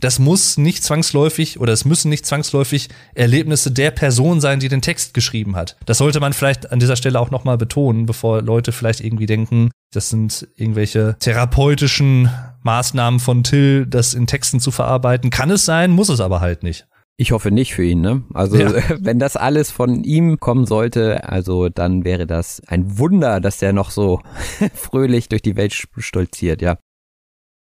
das muss nicht zwangsläufig oder es müssen nicht zwangsläufig Erlebnisse der Person sein, die den Text geschrieben hat. Das sollte man vielleicht an dieser Stelle auch nochmal betonen, bevor Leute vielleicht irgendwie denken, das sind irgendwelche therapeutischen Maßnahmen von Till, das in Texten zu verarbeiten. Kann es sein, muss es aber halt nicht. Ich hoffe nicht für ihn, ne? Also ja. wenn das alles von ihm kommen sollte, also dann wäre das ein Wunder, dass der noch so fröhlich durch die Welt stolziert, ja.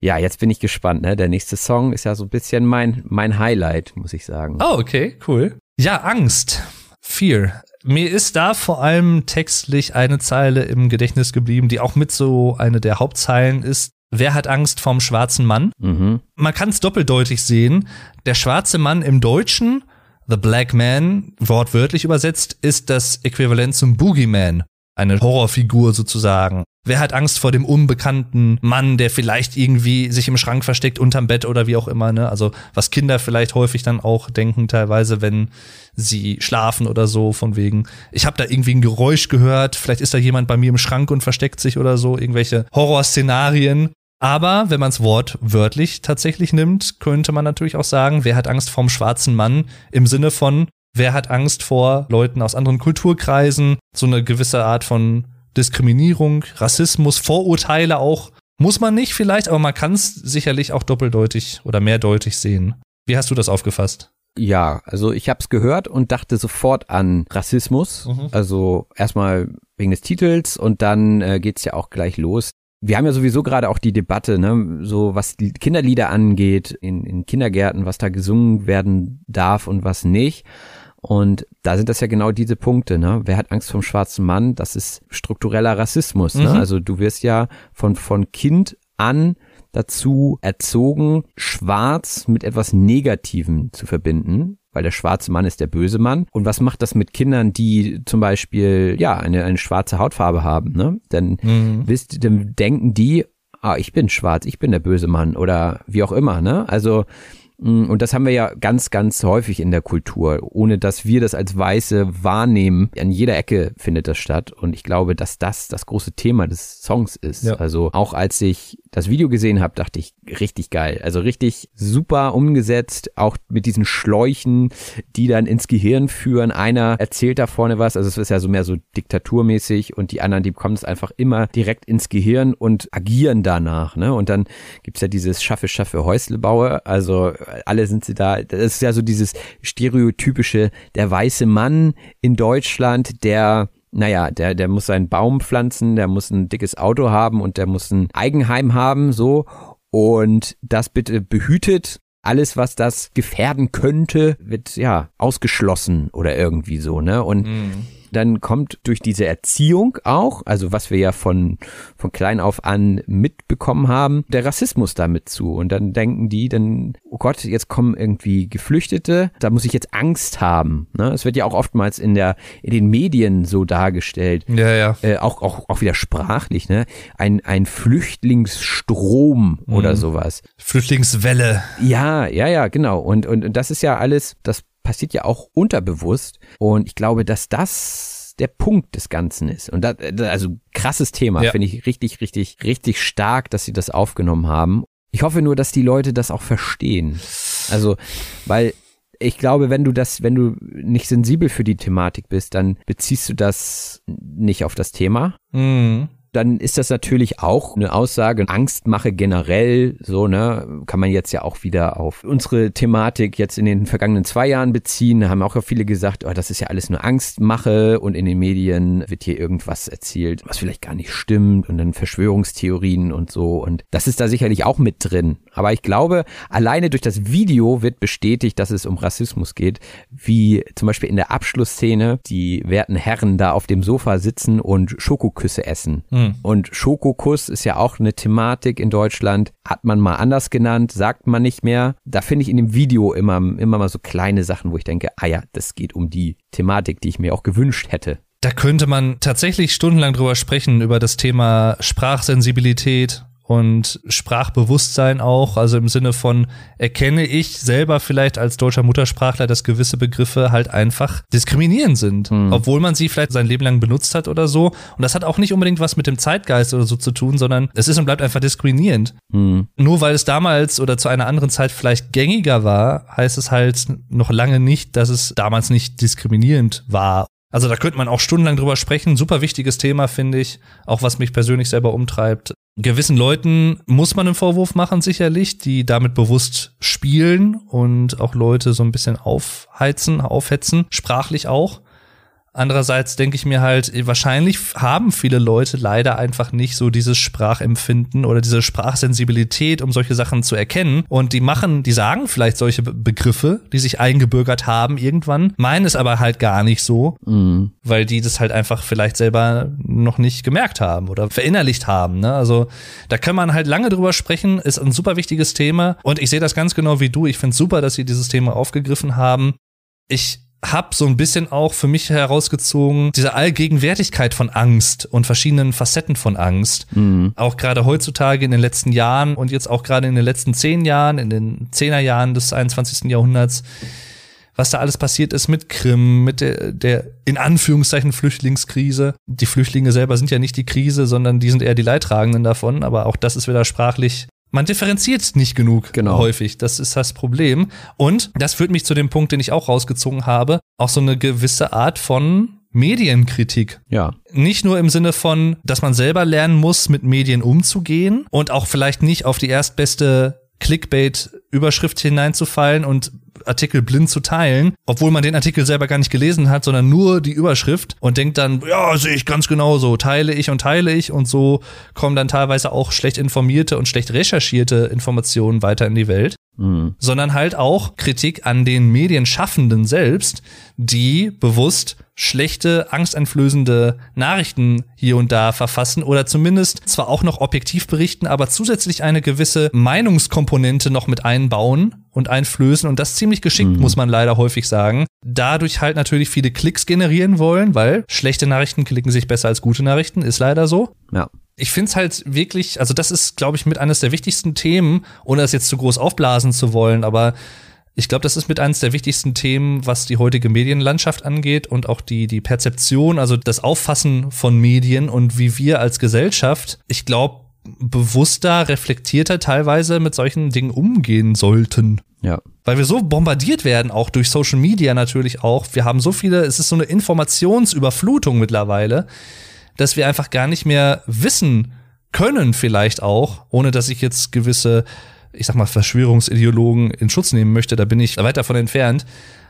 Ja, jetzt bin ich gespannt, ne? Der nächste Song ist ja so ein bisschen mein, mein Highlight, muss ich sagen. Oh, okay, cool. Ja, Angst. Fear. Mir ist da vor allem textlich eine Zeile im Gedächtnis geblieben, die auch mit so eine der Hauptzeilen ist. Wer hat Angst vom schwarzen Mann? Mhm. Man kann es doppeldeutig sehen. Der schwarze Mann im Deutschen, The Black Man, wortwörtlich übersetzt, ist das Äquivalent zum Boogeyman eine Horrorfigur sozusagen. Wer hat Angst vor dem unbekannten Mann, der vielleicht irgendwie sich im Schrank versteckt, unterm Bett oder wie auch immer, ne? Also, was Kinder vielleicht häufig dann auch denken, teilweise, wenn sie schlafen oder so, von wegen, ich habe da irgendwie ein Geräusch gehört, vielleicht ist da jemand bei mir im Schrank und versteckt sich oder so, irgendwelche Horrorszenarien. Aber wenn man es wortwörtlich tatsächlich nimmt, könnte man natürlich auch sagen, wer hat Angst vorm schwarzen Mann im Sinne von, Wer hat Angst vor Leuten aus anderen Kulturkreisen? So eine gewisse Art von Diskriminierung, Rassismus, Vorurteile auch. Muss man nicht vielleicht, aber man kann es sicherlich auch doppeldeutig oder mehrdeutig sehen. Wie hast du das aufgefasst? Ja, also ich habe es gehört und dachte sofort an Rassismus. Mhm. Also erstmal wegen des Titels und dann äh, geht's ja auch gleich los. Wir haben ja sowieso gerade auch die Debatte, ne, so was die Kinderlieder angeht, in, in Kindergärten, was da gesungen werden darf und was nicht. Und da sind das ja genau diese Punkte, ne? Wer hat Angst vom schwarzen Mann? Das ist struktureller Rassismus, ne? Mhm. Also du wirst ja von, von Kind an dazu erzogen, schwarz mit etwas Negativem zu verbinden, weil der schwarze Mann ist der böse Mann. Und was macht das mit Kindern, die zum Beispiel, ja, eine, eine schwarze Hautfarbe haben, ne? Dann, mhm. wisst, dann denken die, ah, ich bin schwarz, ich bin der böse Mann oder wie auch immer, ne? Also, und das haben wir ja ganz, ganz häufig in der Kultur, ohne dass wir das als Weiße wahrnehmen. An jeder Ecke findet das statt. Und ich glaube, dass das das große Thema des Songs ist. Ja. Also auch als ich das Video gesehen habe, dachte ich, richtig geil. Also richtig super umgesetzt, auch mit diesen Schläuchen, die dann ins Gehirn führen. Einer erzählt da vorne was, also es ist ja so mehr so diktaturmäßig und die anderen, die kommen es einfach immer direkt ins Gehirn und agieren danach. Ne? Und dann gibt's ja dieses Schaffe, Schaffe, Häuslebaue. Also alle sind sie da. Das ist ja so dieses stereotypische, der weiße Mann in Deutschland, der naja, der, der muss seinen Baum pflanzen, der muss ein dickes Auto haben und der muss ein Eigenheim haben, so. Und das bitte behütet. Alles, was das gefährden könnte, wird ja ausgeschlossen oder irgendwie so, ne? Und mhm dann kommt durch diese Erziehung auch, also was wir ja von, von klein auf an mitbekommen haben, der Rassismus damit zu. Und dann denken die dann, oh Gott, jetzt kommen irgendwie Geflüchtete, da muss ich jetzt Angst haben. Ne? Es wird ja auch oftmals in der, in den Medien so dargestellt. Ja, ja. Äh, auch, auch, auch wieder sprachlich, ne? Ein, ein Flüchtlingsstrom mhm. oder sowas. Flüchtlingswelle. Ja, ja, ja, genau. Und, und, und das ist ja alles, das passiert ja auch unterbewusst. Und ich glaube, dass das der Punkt des Ganzen ist. Und das, also krasses Thema, ja. finde ich richtig, richtig, richtig stark, dass sie das aufgenommen haben. Ich hoffe nur, dass die Leute das auch verstehen. Also, weil ich glaube, wenn du das, wenn du nicht sensibel für die Thematik bist, dann beziehst du das nicht auf das Thema. Mhm dann ist das natürlich auch eine Aussage, Angstmache generell, so, ne, kann man jetzt ja auch wieder auf unsere Thematik jetzt in den vergangenen zwei Jahren beziehen. Da haben auch viele gesagt, oh, das ist ja alles nur Angstmache und in den Medien wird hier irgendwas erzählt, was vielleicht gar nicht stimmt und dann Verschwörungstheorien und so und das ist da sicherlich auch mit drin. Aber ich glaube, alleine durch das Video wird bestätigt, dass es um Rassismus geht, wie zum Beispiel in der Abschlussszene die werten Herren da auf dem Sofa sitzen und Schokoküsse essen. Mhm. Mhm. Und Schokokuss ist ja auch eine Thematik in Deutschland. Hat man mal anders genannt, sagt man nicht mehr. Da finde ich in dem Video immer, immer mal so kleine Sachen, wo ich denke, ah ja, das geht um die Thematik, die ich mir auch gewünscht hätte da könnte man tatsächlich stundenlang drüber sprechen, über das Thema Sprachsensibilität und Sprachbewusstsein auch, also im Sinne von erkenne ich selber vielleicht als deutscher Muttersprachler, dass gewisse Begriffe halt einfach diskriminierend sind, mhm. obwohl man sie vielleicht sein Leben lang benutzt hat oder so. Und das hat auch nicht unbedingt was mit dem Zeitgeist oder so zu tun, sondern es ist und bleibt einfach diskriminierend. Mhm. Nur weil es damals oder zu einer anderen Zeit vielleicht gängiger war, heißt es halt noch lange nicht, dass es damals nicht diskriminierend war also da könnte man auch stundenlang drüber sprechen. Super wichtiges Thema, finde ich. Auch was mich persönlich selber umtreibt. Gewissen Leuten muss man einen Vorwurf machen, sicherlich, die damit bewusst spielen und auch Leute so ein bisschen aufheizen, aufhetzen, sprachlich auch. Andererseits denke ich mir halt, wahrscheinlich haben viele Leute leider einfach nicht so dieses Sprachempfinden oder diese Sprachsensibilität, um solche Sachen zu erkennen. Und die machen, die sagen vielleicht solche Begriffe, die sich eingebürgert haben irgendwann, meinen es aber halt gar nicht so, mhm. weil die das halt einfach vielleicht selber noch nicht gemerkt haben oder verinnerlicht haben. Ne? Also da kann man halt lange drüber sprechen, ist ein super wichtiges Thema. Und ich sehe das ganz genau wie du. Ich finde es super, dass sie dieses Thema aufgegriffen haben. Ich habe so ein bisschen auch für mich herausgezogen, diese Allgegenwärtigkeit von Angst und verschiedenen Facetten von Angst. Mhm. Auch gerade heutzutage in den letzten Jahren und jetzt auch gerade in den letzten zehn Jahren, in den Zehnerjahren des 21. Jahrhunderts, was da alles passiert ist mit Krim, mit der, der in Anführungszeichen Flüchtlingskrise. Die Flüchtlinge selber sind ja nicht die Krise, sondern die sind eher die Leidtragenden davon. Aber auch das ist wieder sprachlich man differenziert nicht genug genau. häufig. Das ist das Problem. Und das führt mich zu dem Punkt, den ich auch rausgezogen habe. Auch so eine gewisse Art von Medienkritik. Ja. Nicht nur im Sinne von, dass man selber lernen muss, mit Medien umzugehen und auch vielleicht nicht auf die erstbeste Clickbait-Überschrift hineinzufallen und Artikel blind zu teilen, obwohl man den Artikel selber gar nicht gelesen hat, sondern nur die Überschrift und denkt dann, ja, sehe ich ganz genau so, teile ich und teile ich und so kommen dann teilweise auch schlecht informierte und schlecht recherchierte Informationen weiter in die Welt. Mhm. Sondern halt auch Kritik an den Medienschaffenden selbst, die bewusst schlechte, angsteinflößende Nachrichten hier und da verfassen oder zumindest zwar auch noch objektiv berichten, aber zusätzlich eine gewisse Meinungskomponente noch mit einbauen und einflößen und das ziemlich geschickt, mhm. muss man leider häufig sagen. Dadurch halt natürlich viele Klicks generieren wollen, weil schlechte Nachrichten klicken sich besser als gute Nachrichten, ist leider so. Ja ich finde es halt wirklich, also das ist, glaube ich, mit eines der wichtigsten Themen, ohne das jetzt zu groß aufblasen zu wollen, aber ich glaube, das ist mit eines der wichtigsten Themen, was die heutige Medienlandschaft angeht und auch die, die Perzeption, also das Auffassen von Medien und wie wir als Gesellschaft, ich glaube, bewusster, reflektierter teilweise mit solchen Dingen umgehen sollten. Ja. Weil wir so bombardiert werden, auch durch Social Media natürlich auch. Wir haben so viele, es ist so eine Informationsüberflutung mittlerweile dass wir einfach gar nicht mehr wissen können, vielleicht auch, ohne dass ich jetzt gewisse, ich sag mal, Verschwörungsideologen in Schutz nehmen möchte, da bin ich weit davon entfernt.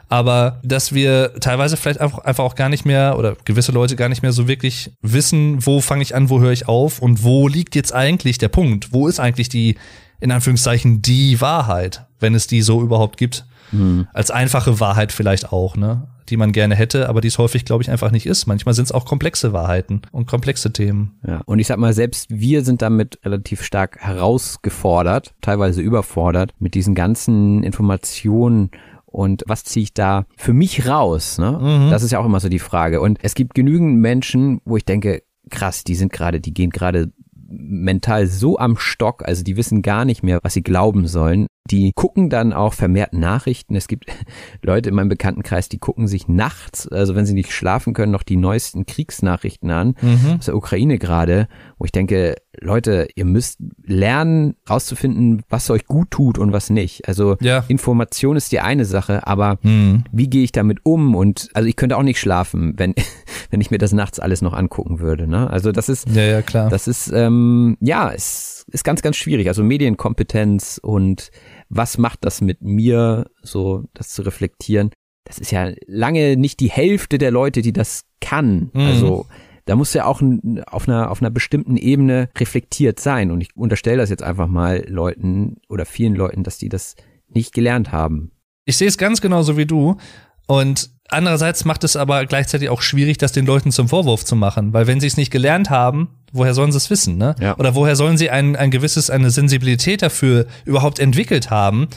Aber dass wir teilweise vielleicht einfach, einfach auch gar nicht mehr oder gewisse Leute gar nicht mehr so wirklich wissen, wo fange ich an, wo höre ich auf und wo liegt jetzt eigentlich der Punkt? Wo ist eigentlich die, in Anführungszeichen, die Wahrheit, wenn es die so überhaupt gibt? Hm. Als einfache Wahrheit vielleicht auch, ne? die man gerne hätte, aber die es häufig, glaube ich, einfach nicht ist. Manchmal sind es auch komplexe Wahrheiten und komplexe Themen. Ja. Und ich sag mal, selbst wir sind damit relativ stark herausgefordert, teilweise überfordert, mit diesen ganzen Informationen und was ziehe ich da für mich raus? Ne? Mhm. Das ist ja auch immer so die Frage. Und es gibt genügend Menschen, wo ich denke, krass, die sind gerade, die gehen gerade mental so am Stock, also die wissen gar nicht mehr, was sie glauben sollen. Die gucken dann auch vermehrt Nachrichten. Es gibt Leute in meinem Bekanntenkreis, die gucken sich nachts, also wenn sie nicht schlafen können, noch die neuesten Kriegsnachrichten an mhm. aus der Ukraine gerade, wo ich denke, Leute, ihr müsst lernen, rauszufinden, was euch gut tut und was nicht. Also ja. Information ist die eine Sache, aber mhm. wie gehe ich damit um? Und also ich könnte auch nicht schlafen, wenn, wenn ich mir das nachts alles noch angucken würde. Ne? Also das ist, ja, ja, klar. das ist, ähm, ja, es ist ganz, ganz schwierig. Also Medienkompetenz und was macht das mit mir, so das zu reflektieren. Das ist ja lange nicht die Hälfte der Leute, die das kann. Mhm. Also da muss ja auch auf einer, auf einer bestimmten Ebene reflektiert sein. Und ich unterstelle das jetzt einfach mal Leuten oder vielen Leuten, dass die das nicht gelernt haben. Ich sehe es ganz genauso wie du. Und andererseits macht es aber gleichzeitig auch schwierig, das den Leuten zum Vorwurf zu machen. Weil wenn sie es nicht gelernt haben, woher sollen sie es wissen, ne? Ja. Oder woher sollen sie ein, ein gewisses, eine Sensibilität dafür überhaupt entwickelt haben?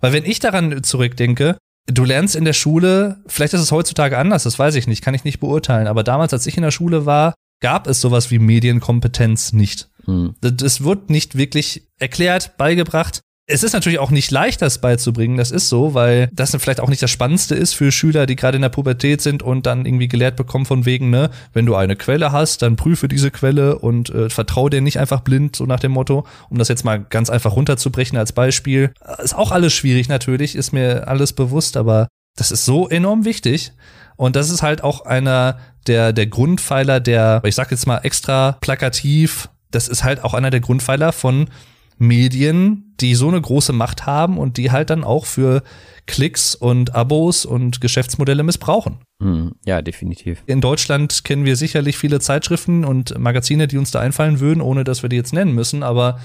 Weil wenn ich daran zurückdenke, du lernst in der Schule, vielleicht ist es heutzutage anders, das weiß ich nicht, kann ich nicht beurteilen, aber damals, als ich in der Schule war, gab es sowas wie Medienkompetenz nicht. Hm. Das wird nicht wirklich erklärt, beigebracht. Es ist natürlich auch nicht leicht, das beizubringen, das ist so, weil das vielleicht auch nicht das Spannendste ist für Schüler, die gerade in der Pubertät sind und dann irgendwie gelehrt bekommen von wegen, ne, wenn du eine Quelle hast, dann prüfe diese Quelle und äh, vertraue dir nicht einfach blind, so nach dem Motto, um das jetzt mal ganz einfach runterzubrechen als Beispiel. Ist auch alles schwierig natürlich, ist mir alles bewusst, aber das ist so enorm wichtig. Und das ist halt auch einer der, der Grundpfeiler der, ich sag jetzt mal extra plakativ, das ist halt auch einer der Grundpfeiler von Medien, die so eine große Macht haben und die halt dann auch für Klicks und Abos und Geschäftsmodelle missbrauchen. Hm, ja, definitiv. In Deutschland kennen wir sicherlich viele Zeitschriften und Magazine, die uns da einfallen würden, ohne dass wir die jetzt nennen müssen, aber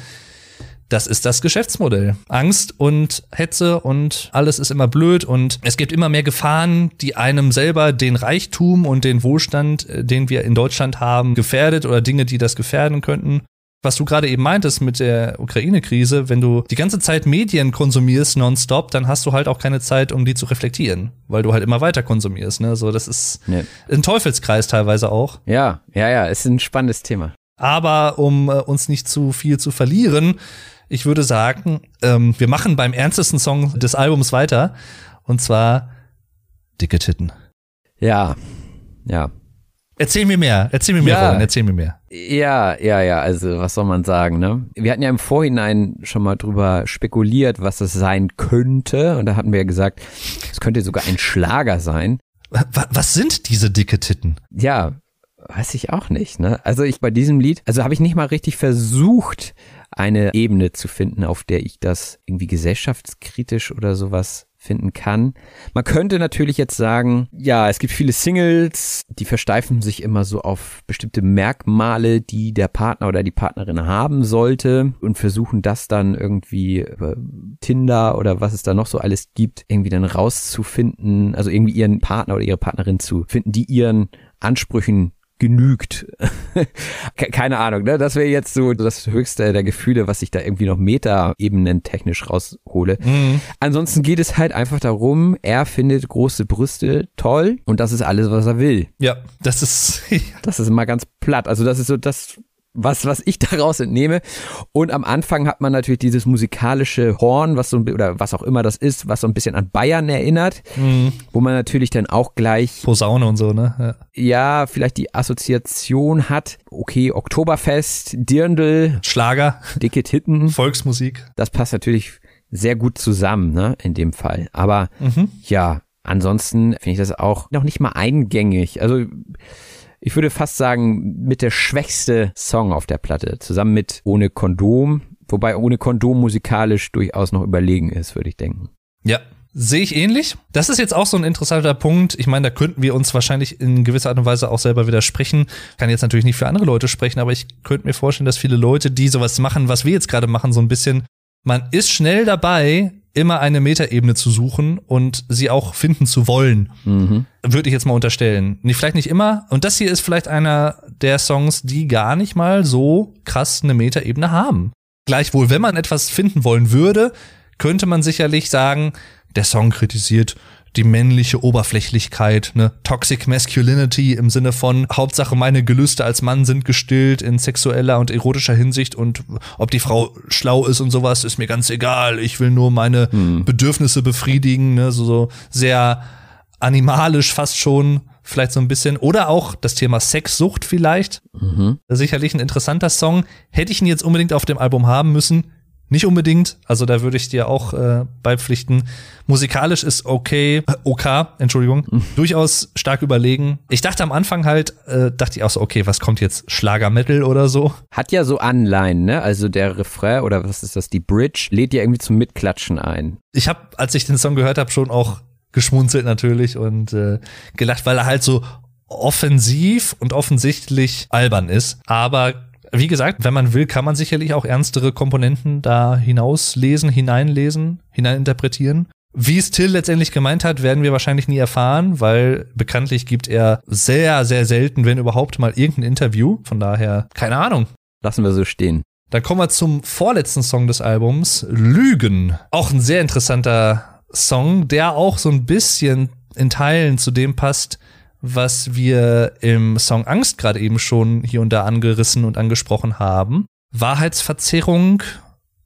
das ist das Geschäftsmodell. Angst und Hetze und alles ist immer blöd und es gibt immer mehr Gefahren, die einem selber den Reichtum und den Wohlstand, äh, den wir in Deutschland haben, gefährdet oder Dinge, die das gefährden könnten was du gerade eben meintest mit der Ukraine-Krise, wenn du die ganze Zeit Medien konsumierst nonstop, dann hast du halt auch keine Zeit, um die zu reflektieren, weil du halt immer weiter konsumierst. Ne? So, das ist nee. ein Teufelskreis teilweise auch. Ja, ja, ja, ist ein spannendes Thema. Aber um äh, uns nicht zu viel zu verlieren, ich würde sagen, ähm, wir machen beim ernstesten Song des Albums weiter. Und zwar Dicke Titten. Ja, ja. Erzähl mir mehr, erzähl mir mehr, ja. Robin, erzähl mir mehr. Ja, ja, ja, also was soll man sagen, ne? Wir hatten ja im Vorhinein schon mal drüber spekuliert, was das sein könnte. Und da hatten wir ja gesagt, es könnte sogar ein Schlager sein. Was sind diese dicke Titten? Ja, weiß ich auch nicht, ne? Also ich bei diesem Lied, also habe ich nicht mal richtig versucht, eine Ebene zu finden, auf der ich das irgendwie gesellschaftskritisch oder sowas finden kann. Man könnte natürlich jetzt sagen, ja, es gibt viele Singles, die versteifen sich immer so auf bestimmte Merkmale, die der Partner oder die Partnerin haben sollte und versuchen das dann irgendwie über Tinder oder was es da noch so alles gibt, irgendwie dann rauszufinden, also irgendwie ihren Partner oder ihre Partnerin zu finden, die ihren Ansprüchen genügt. Keine Ahnung, ne? Das wäre jetzt so das höchste der Gefühle, was ich da irgendwie noch Meta-Ebenen technisch raushole. Mhm. Ansonsten geht es halt einfach darum, er findet große Brüste toll und das ist alles, was er will. Ja, das ist. das ist mal ganz platt. Also das ist so das, was, was ich daraus entnehme. Und am Anfang hat man natürlich dieses musikalische Horn, was so oder was auch immer das ist, was so ein bisschen an Bayern erinnert, mhm. wo man natürlich dann auch gleich Posaune und so, ne? Ja. ja, vielleicht die Assoziation hat, okay, Oktoberfest, Dirndl, Schlager, dicke Titten, Volksmusik. Das passt natürlich sehr gut zusammen, ne, in dem Fall. Aber mhm. ja, ansonsten finde ich das auch noch nicht mal eingängig. Also ich würde fast sagen, mit der schwächste Song auf der Platte, zusammen mit Ohne Kondom, wobei Ohne Kondom musikalisch durchaus noch überlegen ist, würde ich denken. Ja, Sehe ich ähnlich. Das ist jetzt auch so ein interessanter Punkt. Ich meine, da könnten wir uns wahrscheinlich in gewisser Art und Weise auch selber widersprechen. Kann jetzt natürlich nicht für andere Leute sprechen, aber ich könnte mir vorstellen, dass viele Leute, die sowas machen, was wir jetzt gerade machen, so ein bisschen, man ist schnell dabei, immer eine Metaebene zu suchen und sie auch finden zu wollen. Mhm. Würde ich jetzt mal unterstellen. Nee, vielleicht nicht immer. Und das hier ist vielleicht einer der Songs, die gar nicht mal so krass eine Metaebene haben. Gleichwohl, wenn man etwas finden wollen würde, könnte man sicherlich sagen, der Song kritisiert die männliche Oberflächlichkeit, ne? Toxic Masculinity im Sinne von Hauptsache meine Gelüste als Mann sind gestillt in sexueller und erotischer Hinsicht und ob die Frau schlau ist und sowas ist mir ganz egal. Ich will nur meine hm. Bedürfnisse befriedigen, ne? so, so sehr animalisch fast schon vielleicht so ein bisschen. Oder auch das Thema Sexsucht vielleicht. Mhm. Sicherlich ein interessanter Song. Hätte ich ihn jetzt unbedingt auf dem Album haben müssen? Nicht unbedingt, also da würde ich dir auch äh, beipflichten. Musikalisch ist okay, äh, OK, Entschuldigung, mhm. durchaus stark überlegen. Ich dachte am Anfang halt, äh, dachte ich auch so, okay, was kommt jetzt? Schlager-Metal oder so? Hat ja so Anleihen, ne? Also der Refrain oder was ist das, die Bridge, lädt ja irgendwie zum Mitklatschen ein. Ich habe, als ich den Song gehört habe, schon auch geschmunzelt natürlich und äh, gelacht, weil er halt so offensiv und offensichtlich albern ist, aber wie gesagt, wenn man will, kann man sicherlich auch ernstere Komponenten da hinauslesen, hineinlesen, hineininterpretieren. Wie es Till letztendlich gemeint hat, werden wir wahrscheinlich nie erfahren, weil bekanntlich gibt er sehr, sehr selten, wenn überhaupt mal irgendein Interview. Von daher, keine Ahnung. Lassen wir so stehen. Dann kommen wir zum vorletzten Song des Albums, Lügen. Auch ein sehr interessanter Song, der auch so ein bisschen in Teilen zu dem passt, was wir im Song Angst gerade eben schon hier und da angerissen und angesprochen haben. Wahrheitsverzerrung,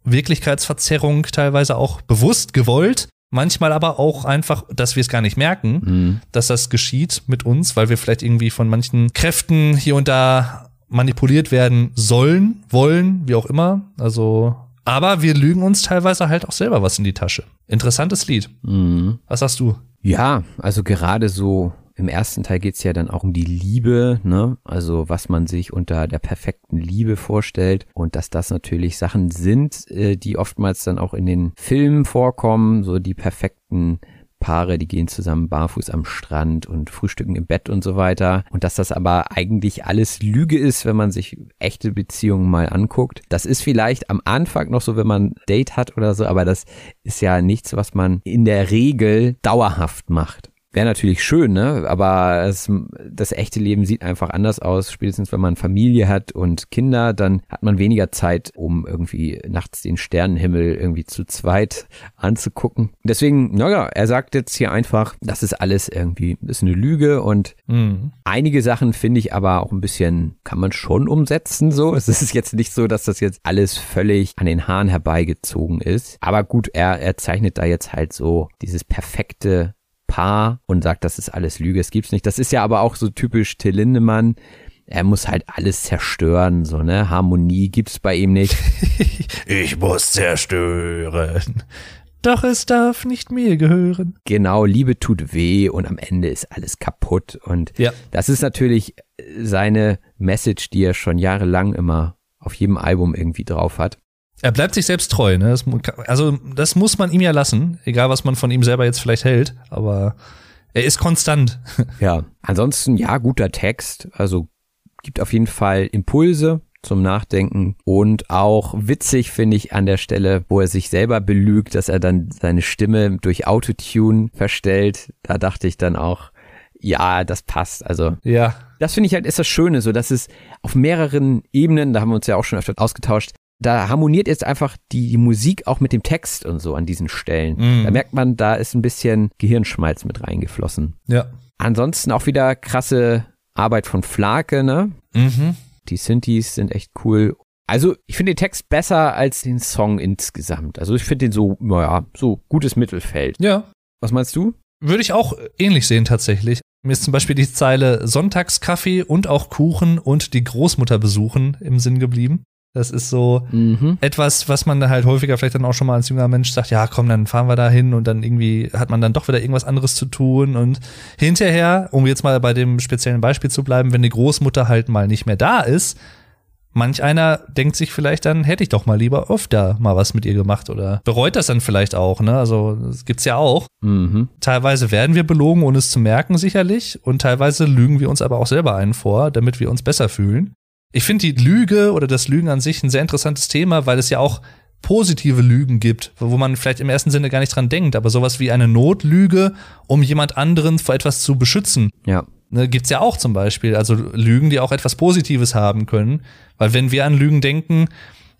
Wirklichkeitsverzerrung teilweise auch bewusst gewollt, manchmal aber auch einfach, dass wir es gar nicht merken, Mhm. dass das geschieht mit uns, weil wir vielleicht irgendwie von manchen Kräften hier und da manipuliert werden sollen, wollen, wie auch immer. Also, aber wir lügen uns teilweise halt auch selber was in die Tasche. Interessantes Lied. Mhm. Was sagst du? Ja, also gerade so im ersten Teil geht's ja dann auch um die Liebe, ne? Also was man sich unter der perfekten Liebe vorstellt und dass das natürlich Sachen sind, äh, die oftmals dann auch in den Filmen vorkommen, so die perfekten Paare, die gehen zusammen barfuß am Strand und frühstücken im Bett und so weiter. Und dass das aber eigentlich alles Lüge ist, wenn man sich echte Beziehungen mal anguckt. Das ist vielleicht am Anfang noch so, wenn man ein Date hat oder so, aber das ist ja nichts, was man in der Regel dauerhaft macht. Wäre natürlich schön, ne? Aber es, das echte Leben sieht einfach anders aus. Spätestens wenn man Familie hat und Kinder, dann hat man weniger Zeit, um irgendwie nachts den Sternenhimmel irgendwie zu zweit anzugucken. Deswegen, naja, er sagt jetzt hier einfach, das ist alles irgendwie, das ist eine Lüge und Mhm. Einige Sachen finde ich aber auch ein bisschen, kann man schon umsetzen so. Es ist jetzt nicht so, dass das jetzt alles völlig an den Haaren herbeigezogen ist. Aber gut, er, er zeichnet da jetzt halt so dieses perfekte Paar und sagt, das ist alles Lüge, es gibt's nicht. Das ist ja aber auch so typisch Till Lindemann. Er muss halt alles zerstören, so, ne? Harmonie gibt's bei ihm nicht. Ich muss zerstören. Doch es darf nicht mir gehören. Genau, Liebe tut weh und am Ende ist alles kaputt. Und Ja. das ist natürlich seine Message, die er schon jahrelang immer auf jedem Album irgendwie drauf hat. Er bleibt sich selbst treu, ne? Das, also, das muss man ihm ja lassen, egal was man von ihm selber jetzt vielleicht hält, aber er ist konstant. Ja, ansonsten ja, guter Text, also gibt auf jeden Fall Impulse zum Nachdenken und auch witzig finde ich an der Stelle, wo er sich selber belügt, dass er dann seine Stimme durch Autotune verstellt. Da dachte ich dann auch, ja, das passt. Also Ja. das finde ich halt ist das Schöne, so dass es auf mehreren Ebenen, da haben wir uns ja auch schon öfter ausgetauscht, da harmoniert jetzt einfach die, Musik auch mit dem Text und so an diesen Stellen. Mhm. Da merkt man, da ist ein bisschen Gehirnschmalz mit reingeflossen. Ja. Ansonsten auch wieder krasse Arbeit von Flake, ne? Mhm. Die Synthes sind echt cool. Also, ich finde den Text besser als den Song insgesamt. Also, ich finde den so, naja, so gutes Mittelfeld. Ja. Was meinst du? Würde ich auch ähnlich sehen tatsächlich. Mir ist zum Beispiel die Zeile Sonntagskaffee und auch Kuchen und die Großmutter besuchen im Sinn geblieben. Das ist so Mhm. etwas, was man halt häufiger vielleicht dann auch schon mal als junger Mensch sagt, ja komm, dann fahren wir da hin und dann irgendwie hat man dann doch wieder irgendwas anderes zu tun und hinterher, um jetzt mal bei dem speziellen Beispiel zu bleiben, wenn die Großmutter halt mal nicht mehr da ist, manch einer denkt sich vielleicht dann, hätte ich doch mal lieber öfter mal was mit ihr gemacht oder bereut das dann vielleicht auch, ne? Also, das gibt's ja auch. Mhm. Teilweise werden wir belogen, ohne es zu merken, sicherlich. Und teilweise lügen wir uns aber auch selber einen vor, damit wir uns besser fühlen. Ich finde die Lüge oder das Lügen an sich ein sehr interessantes Thema, weil es ja auch positive Lügen gibt, wo man vielleicht im ersten Sinne gar nicht dran denkt, aber sowas wie eine Notlüge, um jemand anderen vor etwas zu beschützen, Ja. ne, gibt's ja auch zum Beispiel. Also Lügen, die auch etwas Positives haben können. Weil wenn wir an Lügen denken,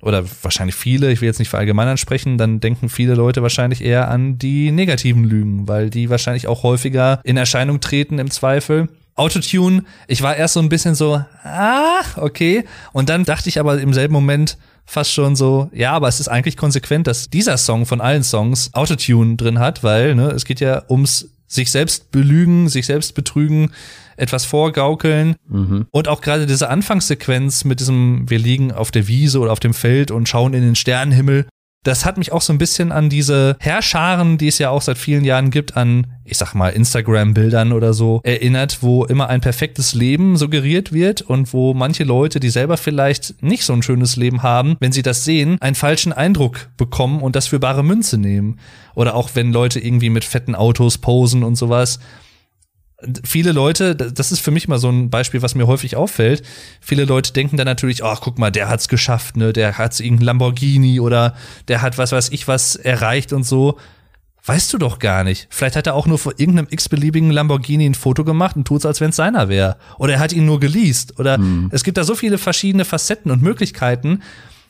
oder wahrscheinlich viele, ich will jetzt nicht verallgemeinern sprechen, dann denken viele Leute wahrscheinlich eher an die negativen Lügen, weil die wahrscheinlich auch häufiger in Erscheinung treten im Zweifel. Autotune, ich war erst so ein bisschen so, ah, okay. Und dann dachte ich aber im selben Moment fast schon so, ja, aber es ist eigentlich konsequent, dass dieser Song von allen Songs Autotune drin hat, weil ne, es geht ja ums sich selbst belügen, sich selbst betrügen, etwas vorgaukeln. Mhm. Und auch gerade diese Anfangssequenz mit diesem, wir liegen auf der Wiese oder auf dem Feld und schauen in den Sternenhimmel, das hat mich auch so ein bisschen an diese Herrscharen, die es ja auch seit vielen Jahren gibt, an, ich sag mal, Instagram-Bildern oder so erinnert, wo immer ein perfektes Leben suggeriert wird und wo manche Leute, die selber vielleicht nicht so ein schönes Leben haben, wenn sie das sehen, einen falschen Eindruck bekommen und das für bare Münze nehmen. Oder auch wenn Leute irgendwie mit fetten Autos posen und sowas viele Leute, das ist für mich mal so ein Beispiel, was mir häufig auffällt. Viele Leute denken dann natürlich, ach, guck mal, der hat's geschafft, ne, der hat irgendein Lamborghini oder der hat was weiß ich was erreicht und so. Weißt du doch gar nicht. Vielleicht hat er auch nur vor irgendeinem x-beliebigen Lamborghini ein Foto gemacht und tut's, als wenn es seiner wäre. Oder er hat ihn nur geleast. Oder es gibt da so viele verschiedene Facetten und Möglichkeiten.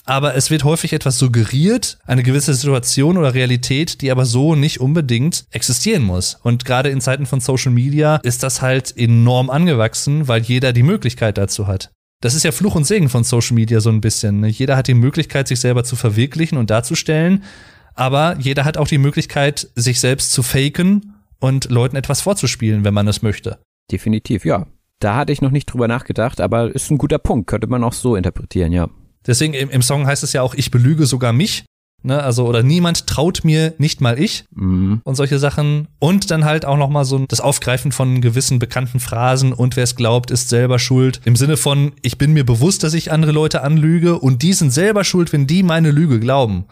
Aber es wird häufig etwas suggeriert, eine gewisse Situation oder Realität, die aber so nicht unbedingt existieren muss. Und gerade in Zeiten von Social Media ist das halt enorm angewachsen, weil jeder die Möglichkeit dazu hat. Das ist ja Fluch und Segen von Social Media so ein bisschen. Ne? Jeder hat die Möglichkeit, sich selber zu verwirklichen und darzustellen, aber jeder hat auch die Möglichkeit, sich selbst zu faken und Leuten etwas vorzuspielen, wenn man es möchte. Definitiv, ja. Da hatte ich noch nicht drüber nachgedacht, aber ist ein guter Punkt, könnte man auch so interpretieren, ja. Deswegen im, im Song heißt es ja auch, ich belüge sogar mich. Ne, also oder niemand traut mir, nicht mal ich Mhm. und solche Sachen und dann halt auch noch mal so das Aufgreifen von gewissen bekannten Phrasen und wer es glaubt, ist selber schuld im Sinne von ich bin mir bewusst, dass ich andere Leute anlüge und die sind selber schuld, wenn die meine Lüge glauben.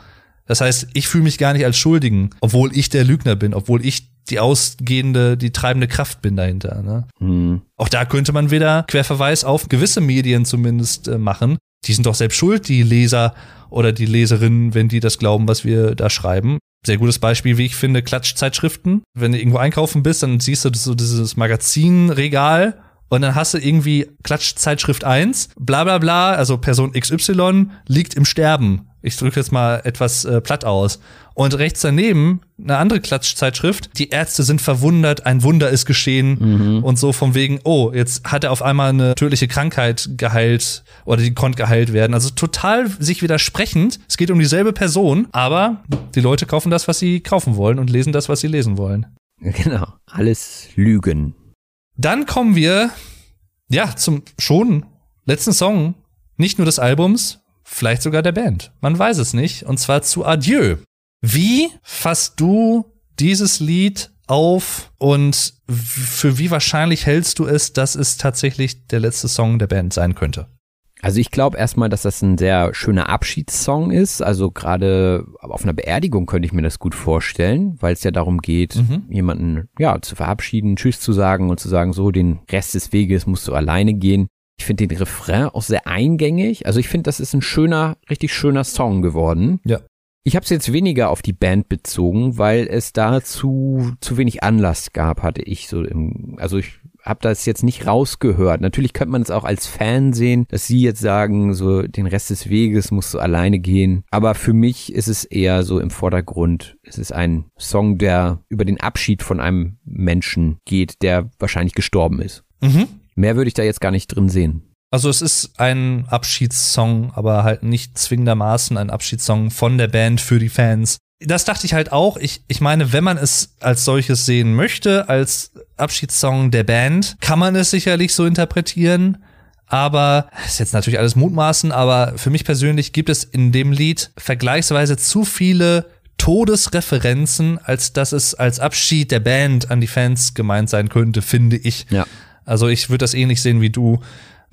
Das heißt, ich fühle mich gar nicht als Schuldigen, obwohl ich der Lügner bin, obwohl ich die ausgehende, die treibende Kraft bin dahinter. Ne? Mhm. Auch da könnte man wieder Querverweis auf gewisse Medien zumindest äh, machen. Die sind doch selbst schuld, die Leser oder die Leserinnen, wenn die das glauben, was wir da schreiben. Sehr gutes Beispiel, wie ich finde, Klatschzeitschriften. Wenn du irgendwo einkaufen bist, dann siehst du so dieses Magazinregal und dann hast du irgendwie Klatschzeitschrift 1, bla bla bla, also Person XY liegt im Sterben. Ich drücke jetzt mal etwas äh, platt aus. Und rechts daneben eine andere Klatschzeitschrift. Die Ärzte sind verwundert, ein Wunder ist geschehen und so von wegen, oh, jetzt hat er auf einmal eine tödliche Krankheit geheilt oder die konnte geheilt werden. Also total sich widersprechend. Es geht um dieselbe Person, aber die Leute kaufen das, was sie kaufen wollen und lesen das, was sie lesen wollen. Genau. Alles Lügen. Dann kommen wir, ja, zum schon letzten Song, nicht nur des Albums, vielleicht sogar der Band. Man weiß es nicht. Und zwar zu Adieu. Wie fasst du dieses Lied auf und für wie wahrscheinlich hältst du es, dass es tatsächlich der letzte Song der Band sein könnte? Also ich glaube erstmal, dass das ein sehr schöner Abschiedssong ist. Also gerade auf einer Beerdigung könnte ich mir das gut vorstellen, weil es ja darum geht, Mhm. jemanden ja zu verabschieden, Tschüss zu sagen und zu sagen, so den Rest des Weges musst du alleine gehen. Ich finde den Refrain auch sehr eingängig. Also ich finde, das ist ein schöner, richtig schöner Song geworden. Ja. Ich habe es jetzt weniger auf die Band bezogen, weil es dazu zu wenig Anlass gab, hatte ich so im, also ich habe das jetzt nicht rausgehört. Natürlich könnte man es auch als Fan sehen, dass sie jetzt sagen, so den Rest des Weges musst du alleine gehen. Aber für mich ist es eher so im Vordergrund. Es ist ein Song, der über den Abschied von einem Menschen geht, der wahrscheinlich gestorben ist. Mhm. Mehr würde ich da jetzt gar nicht drin sehen. Also es ist ein Abschiedssong, aber halt nicht zwingendermaßen ein Abschiedssong von der Band für die Fans. Das dachte ich halt auch. Ich, ich meine, wenn man es als solches sehen möchte, als Abschiedssong der Band, kann man es sicherlich so interpretieren. Aber ist jetzt natürlich alles Mutmaßen, aber für mich persönlich gibt es in dem Lied vergleichsweise zu viele Todesreferenzen, als dass es als Abschied der Band an die Fans gemeint sein könnte, finde ich. Ja. Also ich würde das ähnlich sehen wie du.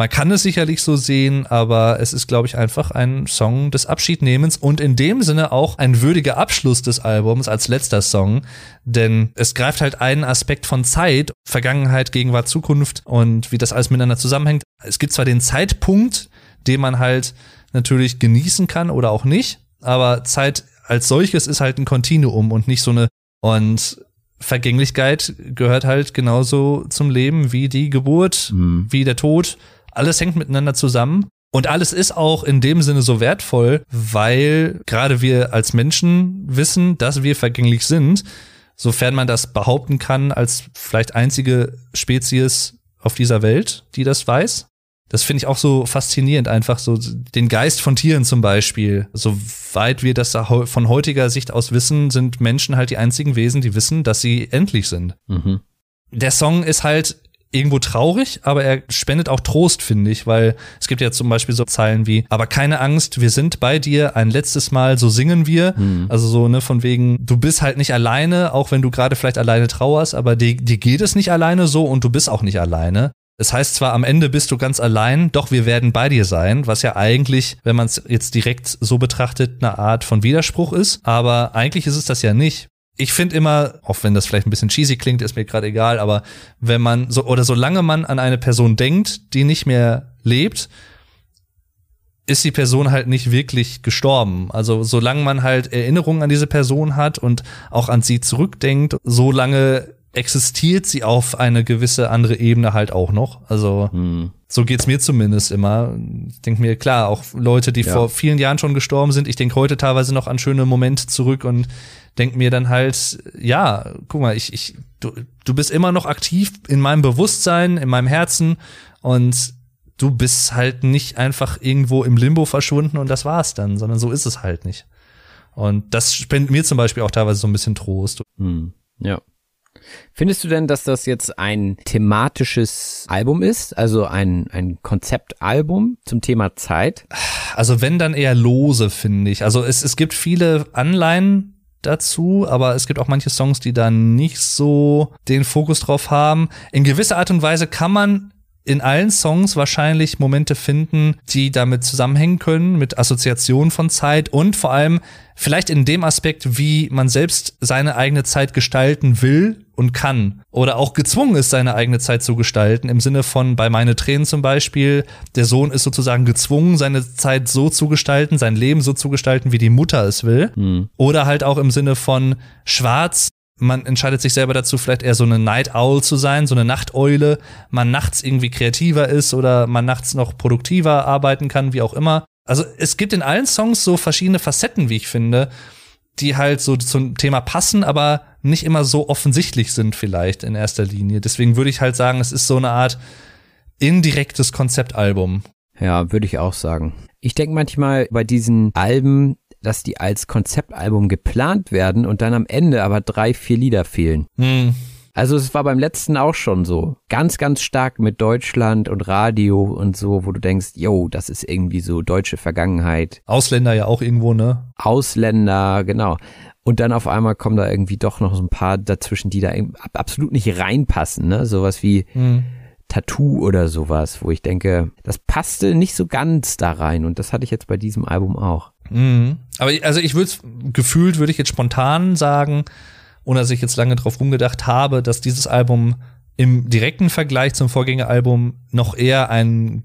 Man kann es sicherlich so sehen, aber es ist, glaube ich, einfach ein Song des Abschiednehmens und in dem Sinne auch ein würdiger Abschluss des Albums als letzter Song, denn es greift halt einen Aspekt von Zeit, Vergangenheit, Gegenwart, Zukunft und wie das alles miteinander zusammenhängt. Es gibt zwar den Zeitpunkt, den man halt natürlich genießen kann oder auch nicht, aber Zeit als solches ist halt ein Kontinuum und nicht so eine und Vergänglichkeit gehört halt genauso zum Leben wie die Geburt, Mhm. wie der Tod. Alles hängt miteinander zusammen. Und alles ist auch in dem Sinne so wertvoll, weil gerade wir als Menschen wissen, dass wir vergänglich sind, sofern man das behaupten kann, als vielleicht einzige Spezies auf dieser Welt, die das weiß. Das finde ich auch so faszinierend, einfach so den Geist von Tieren zum Beispiel. Soweit wir das von heutiger Sicht aus wissen, sind Menschen halt die einzigen Wesen, die wissen, dass sie endlich sind. Mhm. Der Song ist halt irgendwo traurig, aber er spendet auch Trost, finde ich, weil es gibt ja zum Beispiel so Zeilen wie, aber keine Angst, wir sind bei dir, ein letztes Mal, so singen wir. Also so, ne, von wegen, du bist halt nicht alleine, auch wenn du gerade vielleicht alleine trauerst, aber dir, dir geht es nicht alleine so und du bist auch nicht alleine. Es heißt zwar, am Ende bist du ganz allein, doch wir werden bei dir sein, was ja eigentlich, wenn man es jetzt direkt so betrachtet, eine Art von Widerspruch ist, aber eigentlich ist es das ja nicht. Ich finde immer, auch wenn das vielleicht ein bisschen cheesy klingt, ist mir gerade egal, aber wenn man so oder solange man an eine Person denkt, die nicht mehr lebt, ist die Person halt nicht wirklich gestorben. Also solange man halt Erinnerungen an diese Person hat und auch an sie zurückdenkt, solange existiert sie auf eine gewisse andere Ebene halt auch noch. Also hm. so geht's mir zumindest immer. Ich denke mir, klar, auch Leute, die ja. vor vielen Jahren schon gestorben sind, ich denke heute teilweise noch an schöne Momente zurück und denke mir dann halt, ja, guck mal, ich, ich, du, du bist immer noch aktiv in meinem Bewusstsein, in meinem Herzen und du bist halt nicht einfach irgendwo im Limbo verschwunden und das war's dann, sondern so ist es halt nicht. Und das spendet mir zum Beispiel auch teilweise so ein bisschen Trost. Hm. Ja. Findest du denn, dass das jetzt ein thematisches Album ist, also ein, ein Konzeptalbum zum Thema Zeit? Also wenn dann eher lose, finde ich. Also es, es gibt viele Anleihen dazu, aber es gibt auch manche Songs, die da nicht so den Fokus drauf haben. In gewisser Art und Weise kann man in allen Songs wahrscheinlich Momente finden, die damit zusammenhängen können, mit Assoziationen von Zeit und vor allem vielleicht in dem Aspekt, wie man selbst seine eigene Zeit gestalten will und kann oder auch gezwungen ist, seine eigene Zeit zu gestalten, im Sinne von bei meine Tränen zum Beispiel, der Sohn ist sozusagen gezwungen, seine Zeit so zu gestalten, sein Leben so zu gestalten, wie die Mutter es will. Mhm. Oder halt auch im Sinne von Schwarz man entscheidet sich selber dazu, vielleicht eher so eine Night Owl zu sein, so eine Nachteule, man nachts irgendwie kreativer ist oder man nachts noch produktiver arbeiten kann, wie auch immer. Also es gibt in allen Songs so verschiedene Facetten, wie ich finde, die halt so zum Thema passen, aber nicht immer so offensichtlich sind vielleicht in erster Linie. Deswegen würde ich halt sagen, es ist so eine Art indirektes Konzeptalbum. Ja, würde ich auch sagen. Ich denke manchmal bei diesen Alben, dass die als Konzeptalbum geplant werden und dann am Ende aber drei, vier Lieder fehlen. Hm. Also es war beim letzten auch schon so. Ganz, ganz stark mit Deutschland und Radio und so, wo du denkst, yo, das ist irgendwie so deutsche Vergangenheit. Ausländer ja auch irgendwo, ne? Ausländer, genau. Und dann auf einmal kommen da irgendwie doch noch so ein paar dazwischen, die da absolut nicht reinpassen, ne? Sowas wie hm. Tattoo oder sowas, wo ich denke, das passte nicht so ganz da rein. Und das hatte ich jetzt bei diesem Album auch. Mhm. Aber also ich würde gefühlt, würde ich jetzt spontan sagen, ohne dass ich jetzt lange drauf rumgedacht habe, dass dieses Album im direkten Vergleich zum Vorgängeralbum noch eher einen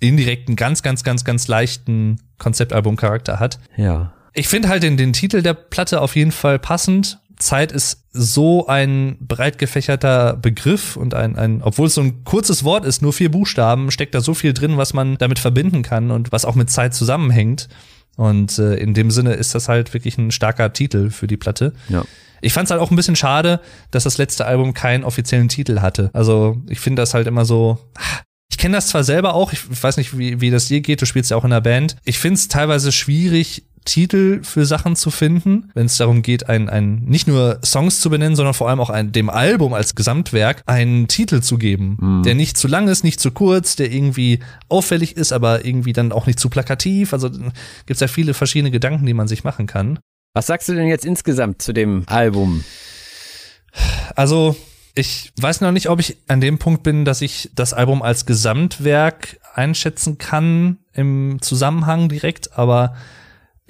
indirekten, ganz, ganz, ganz, ganz leichten Konzeptalbum-Charakter hat. Ja. Ich finde halt den, den Titel der Platte auf jeden Fall passend. Zeit ist so ein breit gefächerter Begriff und ein, ein, obwohl es so ein kurzes Wort ist, nur vier Buchstaben, steckt da so viel drin, was man damit verbinden kann und was auch mit Zeit zusammenhängt. Und äh, in dem Sinne ist das halt wirklich ein starker Titel für die Platte. Ja. Ich fand es halt auch ein bisschen schade, dass das letzte Album keinen offiziellen Titel hatte. Also ich finde das halt immer so. Ich kenne das zwar selber auch, ich weiß nicht, wie, wie das dir geht, du spielst ja auch in der Band. Ich finde es teilweise schwierig, Titel für Sachen zu finden, wenn es darum geht, ein, ein, nicht nur Songs zu benennen, sondern vor allem auch ein, dem Album als Gesamtwerk einen Titel zu geben, mhm. der nicht zu lang ist, nicht zu kurz, der irgendwie auffällig ist, aber irgendwie dann auch nicht zu plakativ. Also gibt es ja viele verschiedene Gedanken, die man sich machen kann. Was sagst du denn jetzt insgesamt zu dem Album? Also, ich weiß noch nicht, ob ich an dem Punkt bin, dass ich das Album als Gesamtwerk einschätzen kann im Zusammenhang direkt, aber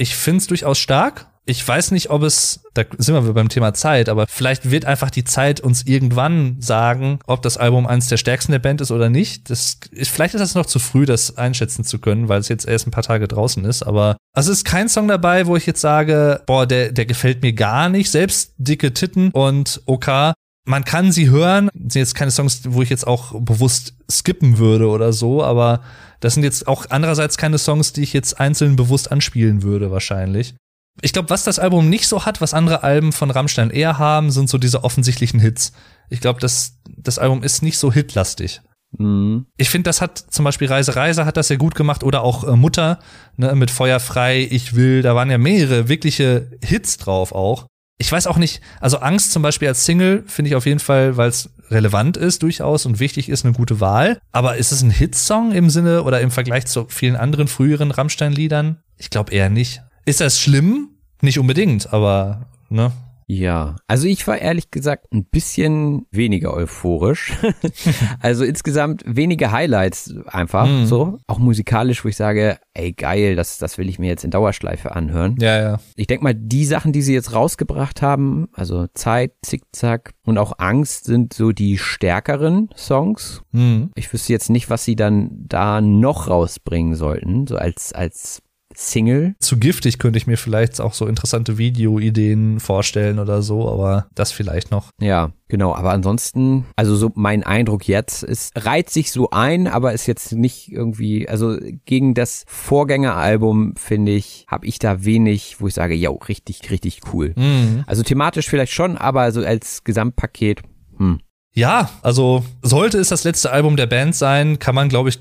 ich finde es durchaus stark. Ich weiß nicht, ob es, da sind wir beim Thema Zeit, aber vielleicht wird einfach die Zeit uns irgendwann sagen, ob das Album eines der stärksten der Band ist oder nicht. Das vielleicht ist das noch zu früh, das einschätzen zu können, weil es jetzt erst ein paar Tage draußen ist. Aber also es ist kein Song dabei, wo ich jetzt sage, boah, der, der gefällt mir gar nicht. Selbst dicke Titten und OK man kann sie hören. Das sind jetzt keine Songs, wo ich jetzt auch bewusst skippen würde oder so, aber das sind jetzt auch andererseits keine Songs, die ich jetzt einzeln bewusst anspielen würde, wahrscheinlich. Ich glaube, was das Album nicht so hat, was andere Alben von Rammstein eher haben, sind so diese offensichtlichen Hits. Ich glaube, das, das Album ist nicht so hitlastig. Mhm. Ich finde, das hat zum Beispiel Reise Reise hat das sehr gut gemacht oder auch äh, Mutter ne, mit Feuer frei, ich will. Da waren ja mehrere wirkliche Hits drauf auch ich weiß auch nicht, also Angst zum Beispiel als Single finde ich auf jeden Fall, weil es relevant ist durchaus und wichtig ist, eine gute Wahl. Aber ist es ein Hitsong im Sinne oder im Vergleich zu vielen anderen früheren Rammstein-Liedern? Ich glaube eher nicht. Ist das schlimm? Nicht unbedingt, aber ne? Ja, also ich war ehrlich gesagt ein bisschen weniger euphorisch. also insgesamt weniger Highlights einfach mhm. so. Auch musikalisch, wo ich sage, ey geil, das, das will ich mir jetzt in Dauerschleife anhören. Ja, ja. Ich denke mal, die Sachen, die sie jetzt rausgebracht haben, also Zeit, Zickzack und auch Angst sind so die stärkeren Songs. Mhm. Ich wüsste jetzt nicht, was sie dann da noch rausbringen sollten, so als, als Single. Zu giftig könnte ich mir vielleicht auch so interessante Videoideen vorstellen oder so, aber das vielleicht noch. Ja, genau. Aber ansonsten, also so mein Eindruck jetzt ist, reiht sich so ein, aber ist jetzt nicht irgendwie, also gegen das Vorgängeralbum finde ich, habe ich da wenig, wo ich sage, ja, richtig, richtig cool. Mhm. Also thematisch vielleicht schon, aber so als Gesamtpaket, hm. Ja, also sollte es das letzte Album der Band sein, kann man, glaube ich,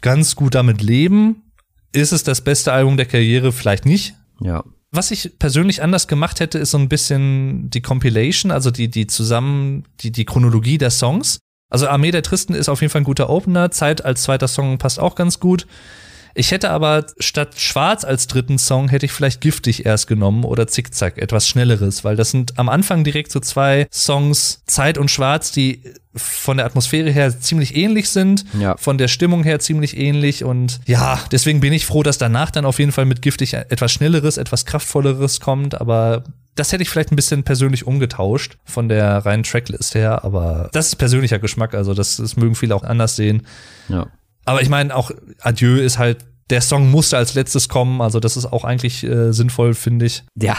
ganz gut damit leben. Ist es das beste Album der Karriere? Vielleicht nicht. Ja. Was ich persönlich anders gemacht hätte, ist so ein bisschen die Compilation, also die, die zusammen, die, die Chronologie der Songs. Also Armee der Tristen ist auf jeden Fall ein guter Opener. Zeit als zweiter Song passt auch ganz gut. Ich hätte aber statt Schwarz als dritten Song hätte ich vielleicht Giftig erst genommen oder Zickzack, etwas schnelleres, weil das sind am Anfang direkt so zwei Songs, Zeit und Schwarz, die von der Atmosphäre her ziemlich ähnlich sind, Ja. von der Stimmung her ziemlich ähnlich und ja, deswegen bin ich froh, dass danach dann auf jeden Fall mit Giftig etwas schnelleres, etwas kraftvolleres kommt, aber das hätte ich vielleicht ein bisschen persönlich umgetauscht von der reinen Tracklist her, aber das ist persönlicher Geschmack, also das, das mögen viele auch anders sehen. Ja. Aber ich meine, auch Adieu ist halt, der Song musste als letztes kommen, also das ist auch eigentlich äh, sinnvoll, finde ich. Ja.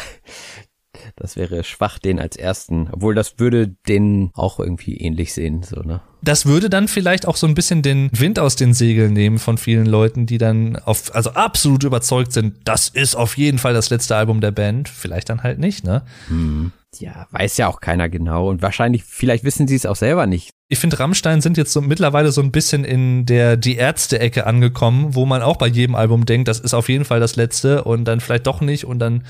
Das wäre schwach, den als ersten. Obwohl das würde den auch irgendwie ähnlich sehen, so, ne? Das würde dann vielleicht auch so ein bisschen den Wind aus den Segeln nehmen von vielen Leuten, die dann auf, also absolut überzeugt sind, das ist auf jeden Fall das letzte Album der Band. Vielleicht dann halt nicht, ne? Ja, weiß ja auch keiner genau. Und wahrscheinlich, vielleicht wissen sie es auch selber nicht. Ich finde, Rammstein sind jetzt so mittlerweile so ein bisschen in der Die Ärzte-Ecke angekommen, wo man auch bei jedem Album denkt, das ist auf jeden Fall das letzte und dann vielleicht doch nicht und dann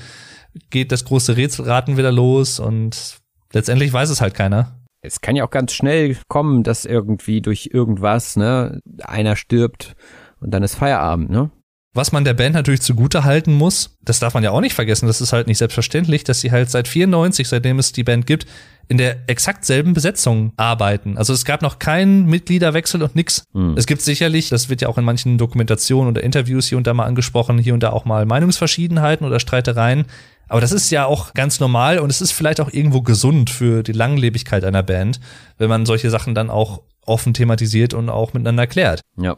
geht das große Rätselraten wieder los und letztendlich weiß es halt keiner. Es kann ja auch ganz schnell kommen, dass irgendwie durch irgendwas, ne, einer stirbt und dann ist Feierabend, ne? Was man der Band natürlich zugute halten muss, das darf man ja auch nicht vergessen, das ist halt nicht selbstverständlich, dass sie halt seit 94, seitdem es die Band gibt, in der exakt selben Besetzung arbeiten. Also es gab noch keinen Mitgliederwechsel und nix. Es gibt sicherlich, das wird ja auch in manchen Dokumentationen oder Interviews hier und da mal angesprochen, hier und da auch mal Meinungsverschiedenheiten oder Streitereien. Aber das ist ja auch ganz normal und es ist vielleicht auch irgendwo gesund für die Langlebigkeit einer Band, wenn man solche Sachen dann auch offen thematisiert und auch miteinander klärt. Ja.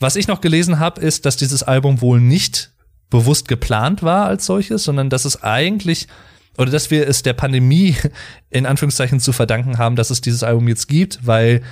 Was ich noch gelesen habe, ist, dass dieses Album wohl nicht bewusst geplant war als solches, sondern dass es eigentlich oder dass wir es der Pandemie in Anführungszeichen zu verdanken haben, dass es dieses Album jetzt gibt, weil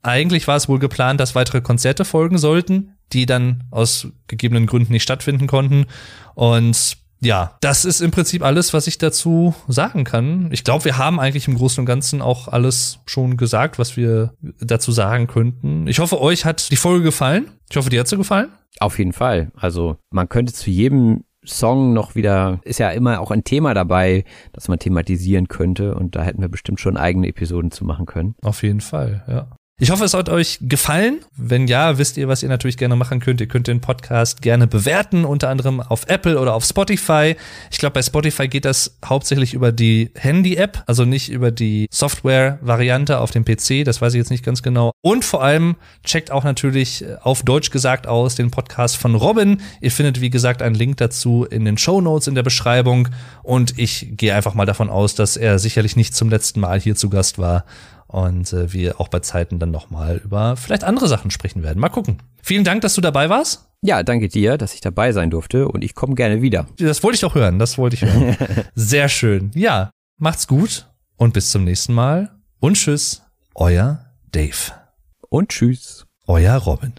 eigentlich war es wohl geplant, dass weitere Konzerte folgen sollten, die dann aus gegebenen Gründen nicht stattfinden konnten. Und ja, das ist im Prinzip alles, was ich dazu sagen kann. Ich glaube, wir haben eigentlich im Großen und Ganzen auch alles schon gesagt, was wir dazu sagen könnten. Ich hoffe, euch hat die Folge gefallen. Ich hoffe, dir hat sie gefallen. Auf jeden Fall. Also man könnte zu jedem Song noch wieder, ist ja immer auch ein Thema dabei, das man thematisieren könnte und da hätten wir bestimmt schon eigene Episoden zu machen können. Auf jeden Fall, ja. Ich hoffe, es hat euch gefallen. Wenn ja, wisst ihr, was ihr natürlich gerne machen könnt. Ihr könnt den Podcast gerne bewerten, unter anderem auf Apple oder auf Spotify. Ich glaube, bei Spotify geht das hauptsächlich über die Handy-App, also nicht über die Software-Variante auf dem PC. Das weiß ich jetzt nicht ganz genau. Und vor allem checkt auch natürlich äh, auf Deutsch gesagt aus den Podcast von Robin. Ihr findet, wie gesagt, einen Link dazu in den Show Notes in der Beschreibung. Und ich gehe einfach mal davon aus, dass er sicherlich nicht zum letzten Mal hier zu Gast war und äh, wir auch bei Zeiten dann nochmal über vielleicht andere Sachen sprechen werden. Mal gucken. Vielen Dank, dass du dabei warst. Ja, danke dir, dass ich dabei sein durfte und ich komme gerne wieder. Das wollte ich doch hören, das wollte ich hören. Sehr schön. Ja, macht's gut und bis zum nächsten Mal. Und tschüss, euer Dave. Und tschüss. Euer Robin.